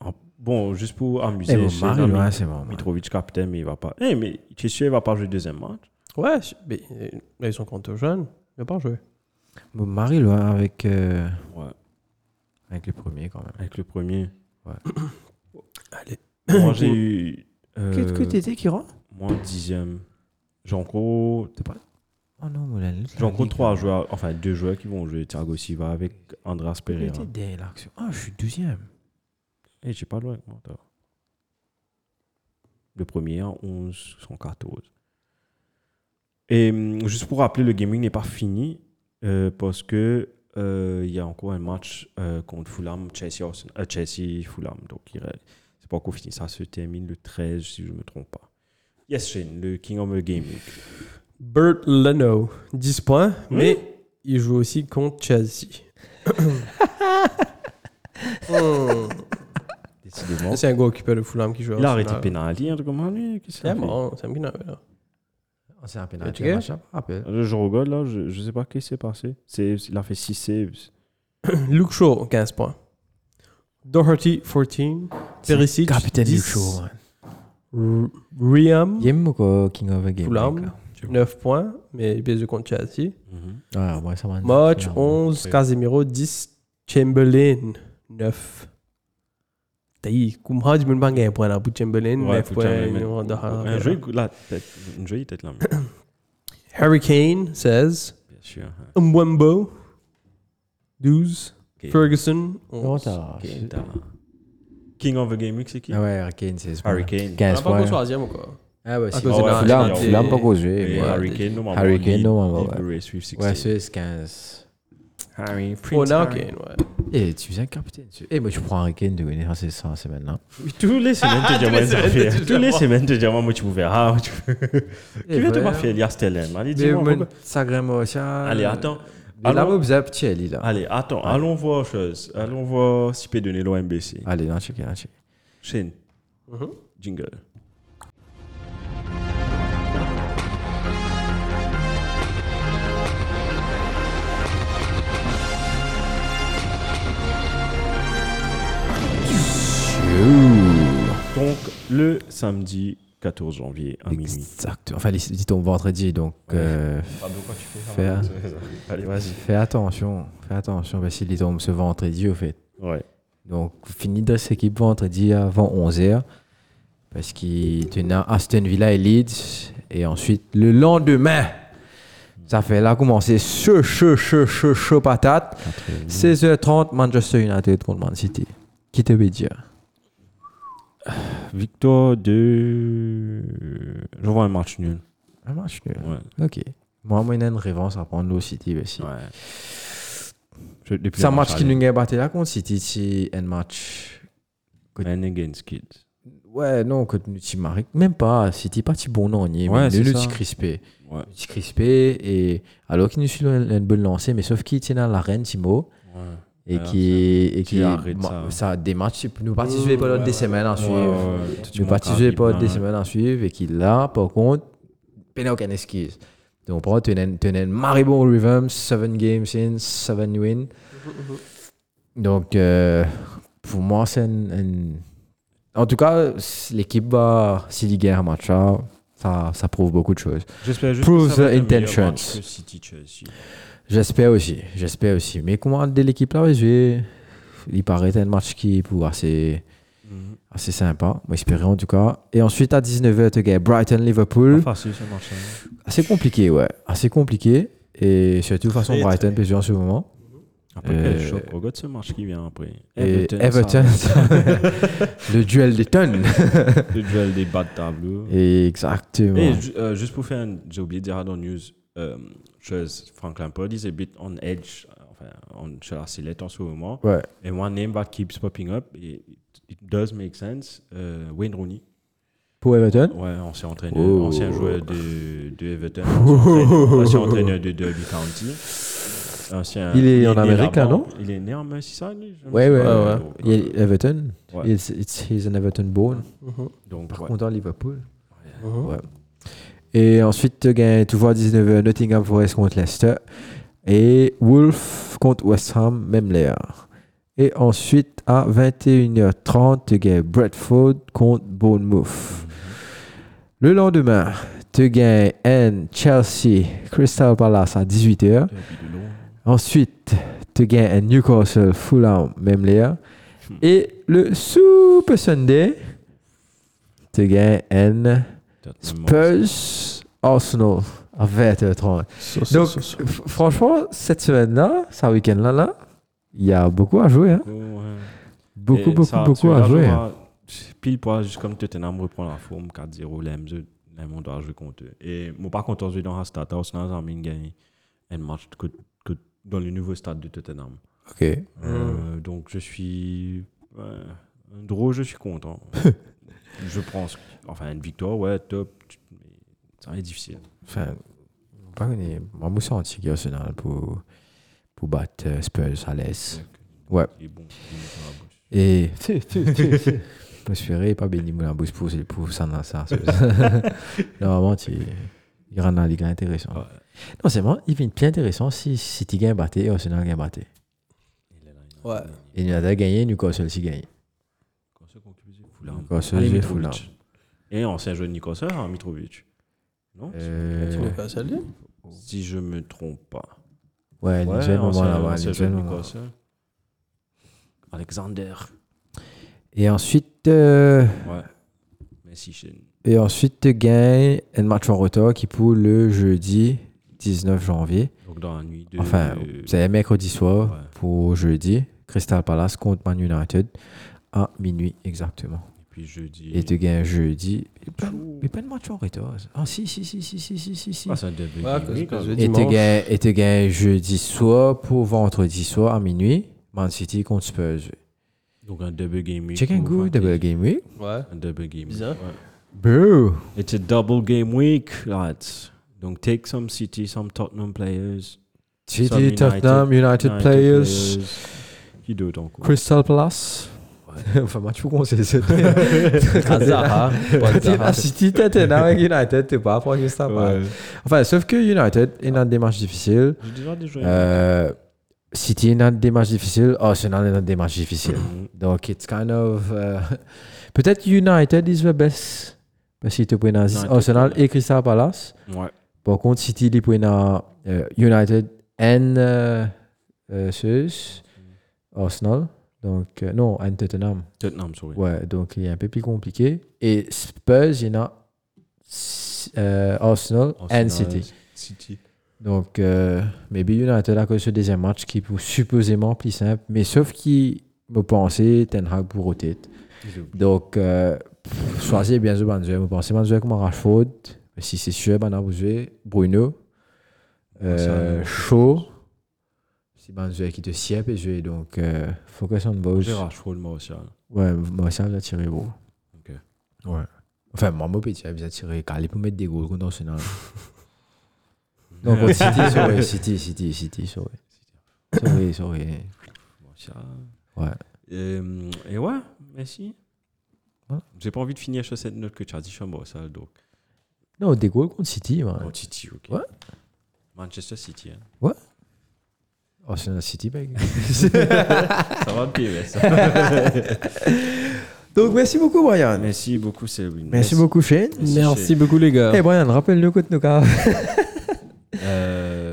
Ah, Bon, juste pour amuser, Eh, bon, mis ouais, c'est bon. Mitrovic capitaine, mais il va pas. Eh, mais tu es sûr, il va pas jouer le deuxième match? Ouais, je- ben, euh, là, ils sont contre jeunes. Il va pas jouer. Bon, Marie, loin avec, euh, Ouais, avec le premier, quand même. avec le premier. Allez. Moi, j'ai eu. euh, Qu'est-ce que t'étais qui rend? Moi, dixième. J'ai encore Oh non, mais la J'ai encore trois joueurs, enfin deux joueurs qui vont jouer Thiago Silva avec Andras Pereira. J'étais derrière l'action. Ah, je suis douzième. Et j'ai pas loin moi. Le premier en 11, 114. Et hum, juste pour rappeler, le gaming n'est pas fini euh, parce que euh, il y a encore un match euh, contre Fulham, Chelsea, Chelsea, Fulham. Donc c'est pas encore fini. Ça se termine le 13 si je ne me trompe pas. Yes, Shane, le King of the Week. Bert Leno, 10 points, mais il joue aussi contre Chelsea. Hmm. Décidément. C'est un goalkeeper de Fulham qui joue. Il a arrêté final. pénalty, un truc comme ça, C'est bon, c'est un là. Oh, c'est un. Le je regarde là, je, je sais pas ce qui s'est passé. C'est, il a fait 6 saves. Luke Shaw, 15 points. Doherty, 14. Perisic, Capitaine 10. du show. R- Riam, ou King of the Game Fulham, 9 points, mais il pèse contre Chelsea. Ah, ouais, ça m'a Match 11, Casemiro 10, Chamberlain 9. Taï, comment je me bats un point là pour Chamberlain, Ouais, 9 pour points. Un tête, une jolie tête là. Harry Kane 16, Bien sûr. hein. Mbwembo 12. Ok. Ferguson. Non, 11. t'as. Ok, t'as- King of the Game Week, c'est qui? Ah ouais, Hurricane, c'est Harry pas- Kane. On 15 n'a pas qu'au points. troisième Ah ouais, À si. cause de Ouais, la- Fulham, des- Fulham pas causé. Et ouais. Harry Kane, normalement. Harry Kane, lead- normalement, lead ouais. the race with 16. Ouais, c'est 15. Harry, Oh, Prince non, Harry. Kane, ouais. Eh, tu viens capitaine. tu- Eh, moi, je prends Hurricane de c'est ça, c'est maintenant. Tous les semaines, tu dis moi affaire. Tous les semaines, tu dis moi, tu pouvais faire. Tu Eh, viens de Elias Tellen. Allez, Mais dis-moi. pourquoi- attends. Là, Allons- moi, vous avez petit, elle, là. Allez, attends. Allons voir chose. Allons voir si peut donner l'OMBC. Allez, non, check, non, check. Shane, Mhm. jingle. Donc, le samedi 14 janvier à minuit. Exact. Enfin, dit-on vendredi, donc. euh, Pardon, quoi tu fais Fais- Allez, vas-y. Fais attention, fais attention, parce qu'il tombe ce vendredi, au fait. Ouais. Donc, fini de cette équipe vendredi avant 11h, parce qu'il tenait Aston Villa et Leeds. Et ensuite, le lendemain, ça fait là commencer chaud, chaud, chaud, chaud, chaud patate. 16h30, Manchester United contre Man City. Qui te veut dire? Victoire de. Je vois un match nul. Un match nul. Ouais. Ok. Moi, moi, il y a une réponse à prendre au City aussi. Ouais. C'est un le match qui nous a battu là contre City, c'est un match. Man against kids. Ouais, non, que nous t'y marques. Même pas. City pas si bon non, ni. Ouais, c'est t'y crispé. Ouais. T'y crispé. Et alors qu'il nous suit une bonne lancée, mais sauf qu'il tient dans l'arène, Timo. Ouais. Et qui. Et qui ça. ça. Des matchs. Nous ouais, d'autres des semaines à suivre. ouais, ouais. Tout Nous rapide, des semaines à suivre. Et qui là, par contre, peine aucune excuse. Donc, pour tu as un maribond rhythm, 7 games in, 7 wins. Donc, euh, pour moi, c'est un, un- En tout cas, l'équipe va, s'il y gagne un match, ça, ça prouve beaucoup de choses. J'espère juste Prove que ça va the intentions. J'espère aussi, j'espère aussi. Mais comment de l'équipe là, je il paraît être un match qui pour assez, Mhm. assez sympa. Moi, j'espérais en tout cas. Et ensuite, à 19h, tu gagnes Brighton-Liverpool. Pas facile ce match-là. Assez compliqué, ouais. Assez compliqué. Et surtout, façon Très, Brighton peut jouer en ce moment. Après, Euh, quel choc. Regarde ce match qui vient après. Et Everton, Everton, ça- le duel des tonnes. le duel des bas de tableau. Exactement. Et euh, juste pour faire, un- j'ai oublié de dire dans news, euh, chose, Frank Lampard is a bit on edge, enfin, on, sur la sellette en ce moment. Ouais. And one name that keeps popping up, it, it does make sense, euh, Wayne Rooney. Pour Everton? Ouais, ancien entraîneur, Oh. ancien joueur de, de Everton, ancien entraîneur, de Derby County. Ancien, Il est en Amérique, là, non? Il est né en me Ouais, ouais, ouais. Donc, Il est Everton. Ouais. It's, it's, he's an Everton born. Mhm. Donc, Par ouais. contre, à Liverpool. Ouais. Et ensuite, tu gagnes toujours à 19h Nottingham Forest contre Leicester. Et Wolf contre West Ham, même l'air. Et ensuite, à 21h30, tu gagnes Bradford contre Bournemouth. Le lendemain, tu gagnes N Chelsea Crystal Palace à 18h. Derby de Londres. Ensuite, tu un Newcastle Fulham, même l'air. Et le Super Sunday, tu un Tottenham. Spurs Arsenal à 20h30. Ça, ça, Donc, franchement, cette semaine-là, ce week-end-là, là, il y a beaucoup à jouer. Hein. Ouais. Beaucoup, Et beaucoup, ça, beaucoup à jouer. Pile poil, juste comme Tottenham reprend la forme 4-0, là, je- là, on doit jouer contre eux. Et moi, par contre, on joue dans un stade, Arsenal a mis gagné un match que, que dans le nouveau stade de Tottenham. Ok. Euh, donc, je suis. ouais, draw, je suis content. je pense. Enfin, une victoire, ouais, top. Ça va être difficile. Enfin, pas connaître. Moi, je sens anti Arsenal pour, pour battre euh, Spurs à l'aise. Ouais. Il est bon. il est dans la bouche. Et. Je suis pas béni mon bouche pour, pour ça ça. Normalement, tu. Il dans la ligue. Ouais. Non, c'est vraiment, il vient bien intéressant si, si tu gagnes batté et Arsenal gagne est Ouais. Et nous avons gagné, Newcastle aussi gagné. Newcastle. Fulham. Et ancien joueur de Newcastle, hein, Mitrovic. Non Euh, Tu n'es pas salué Si je me trompe pas. Ouais, les jeunes ancien- là-bas. ancien les joueur jeunes de. Alexander. Et ensuite, euh, Ouais. Messi et ensuite, tu gagnes un match en retard qui pour le jeudi 19 janvier. Donc dans la nuit de. Enfin, c'est mercredi soir Ouais. pour jeudi. Crystal Palace contre Man United à minuit exactement. Et puis jeudi. Et tu gagnes jeudi. Mais pas- de match en retard. Ah si, si, si, si, si, si, si. si. Ah, c'est un début. Ouais, même. Et tu gagnes, jeudi soir pour vendredi soir à minuit. Man City contre Spurs. Donc un double game week. Chicken pour good, Fantasy. double game week. Ouais. Un double game week. Bizarre. ouais. Bro. It's a double game week, lads. Donc take some City, some Tottenham players. some City, Tottenham, United, players. Qui d'autre encore? Crystal Palace. enfin, pour qu'on sait ça. À Zaha. City, Tottenham avec United, tu pas pour Crystal Palace. Ouais. Enfin, sauf que United, il a des matchs difficiles. J'ai déjà déjà. Euh, City, il a des matchs difficiles. Arsenal, il a des matchs difficiles. Mhm. Donc, it's kind of. euh, Peut-être United is the best. Parce qu'il te prend United, Arsenal et Crystal Palace. Ouais. Par contre, City, il prend euh, United et euh, Spurs, Arsenal. Donc, euh, non, et Tottenham. Tottenham, sorry. Ouais, donc il est un peu plus compliqué. Et Spurs, il y en a euh, Arsenal et Arsenal, City. City. Donc, euh, maybe United a que ce deuxième match qui est supposément plus simple. Mais sauf qu'il me pensait Ten Hag pour rotate. Donc, euh, choisir bien sûr Banzué. Me pensais Banzué comme Rashford? Si c'est sûr, ben, Bruno. Euh, Martial. Shaw. Si Banzué qui te sied et jouer. Donc, euh, focus on both. J'ai Rashford, Martial. Ouais, moi, ça, j'ai tiré beau. Ok. Ouais. Enfin, moi, mon petit, j'ai tiré calé pour mettre des goals contre Arsenal. Donc, contre City, sorry, City, City, City, sorry. Sorry, sorry. Martial. Ouais. Euh, et ouais, merci. Ouais. J'ai pas envie de finir sur cette note que tu as dit sur Martial, donc. Non, des goals contre City, man. Oh, City, ok. Ouais. Manchester City. hein. Arsenal City, mec. Ça va pire, ça. Donc, merci beaucoup, Brian. Merci beaucoup, Selwyn. Merci beaucoup, Shane. Merci beaucoup, les gars. Hey, Brian, rappelle-nous que nous, quand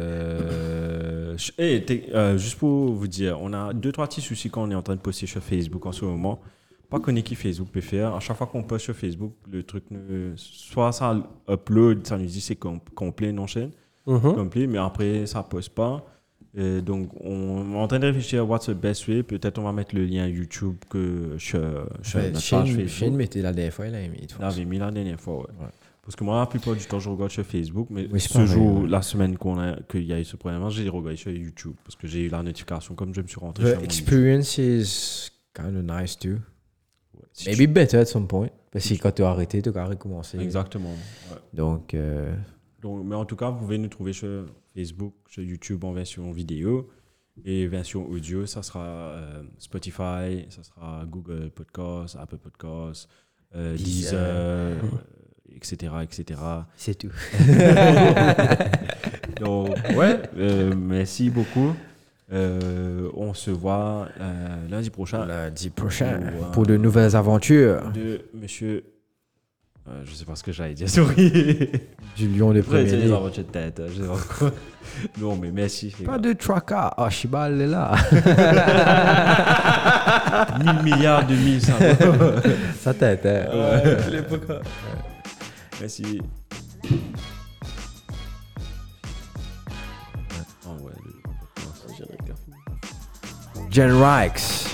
Euh, je- hey, euh, juste pour vous dire, on a deux, trois petits soucis quand on est en train de poster sur Facebook en ce moment. Pas qu'on qui Facebook peut faire. À chaque fois qu'on poste sur Facebook, le truc, ne, soit ça upload, ça nous dit c'est com- complet, non chaîne, Mhm. complet, mais après ça poste pas. Et donc on est en train de réfléchir à what's the best way. Peut-être on va mettre le lien YouTube que sur, sur notre page Facebook. Shane mettait la dernière fois, il a mis. Je l'avais mis la dernière fois, ouais. Ouais. Parce que moi, la plupart du temps, je regarde sur Facebook, mais Oui, ce pareil, jour, ouais. la semaine qu'on a, qu'il y a eu ce problème, j'ai regardé sur YouTube parce que j'ai eu la notification comme je me suis rentré. The sur mon experience is kind of nice too. YouTube. Si Maybe better at some point. Parce que quand tu as arrêté, tu as recommencé. tu- Exactement. ouais. Donc, euh, Donc, mais en tout cas, vous pouvez nous trouver sur Facebook, sur YouTube en version vidéo et version audio. Ça sera euh, Spotify, ça sera Google Podcast, Apple Podcast, euh, Deezer. Deezer, euh, etc., etc. c'est tout. Donc, ouais, merci beaucoup. On se voit lundi prochain Lundi prochain Pour, pour de nouvelles aventures de monsieur. Euh, je sais pas ce que j'allais dire, sorry. du lion les League. aventures de tête. hein, je sais pas quoi. Non, mais merci. Pas gars. de tracas. Archibald est là. 1000 milliards de mille, ça. Ça tête. hein. Merci. Ah ouais, le- Jen Rikes.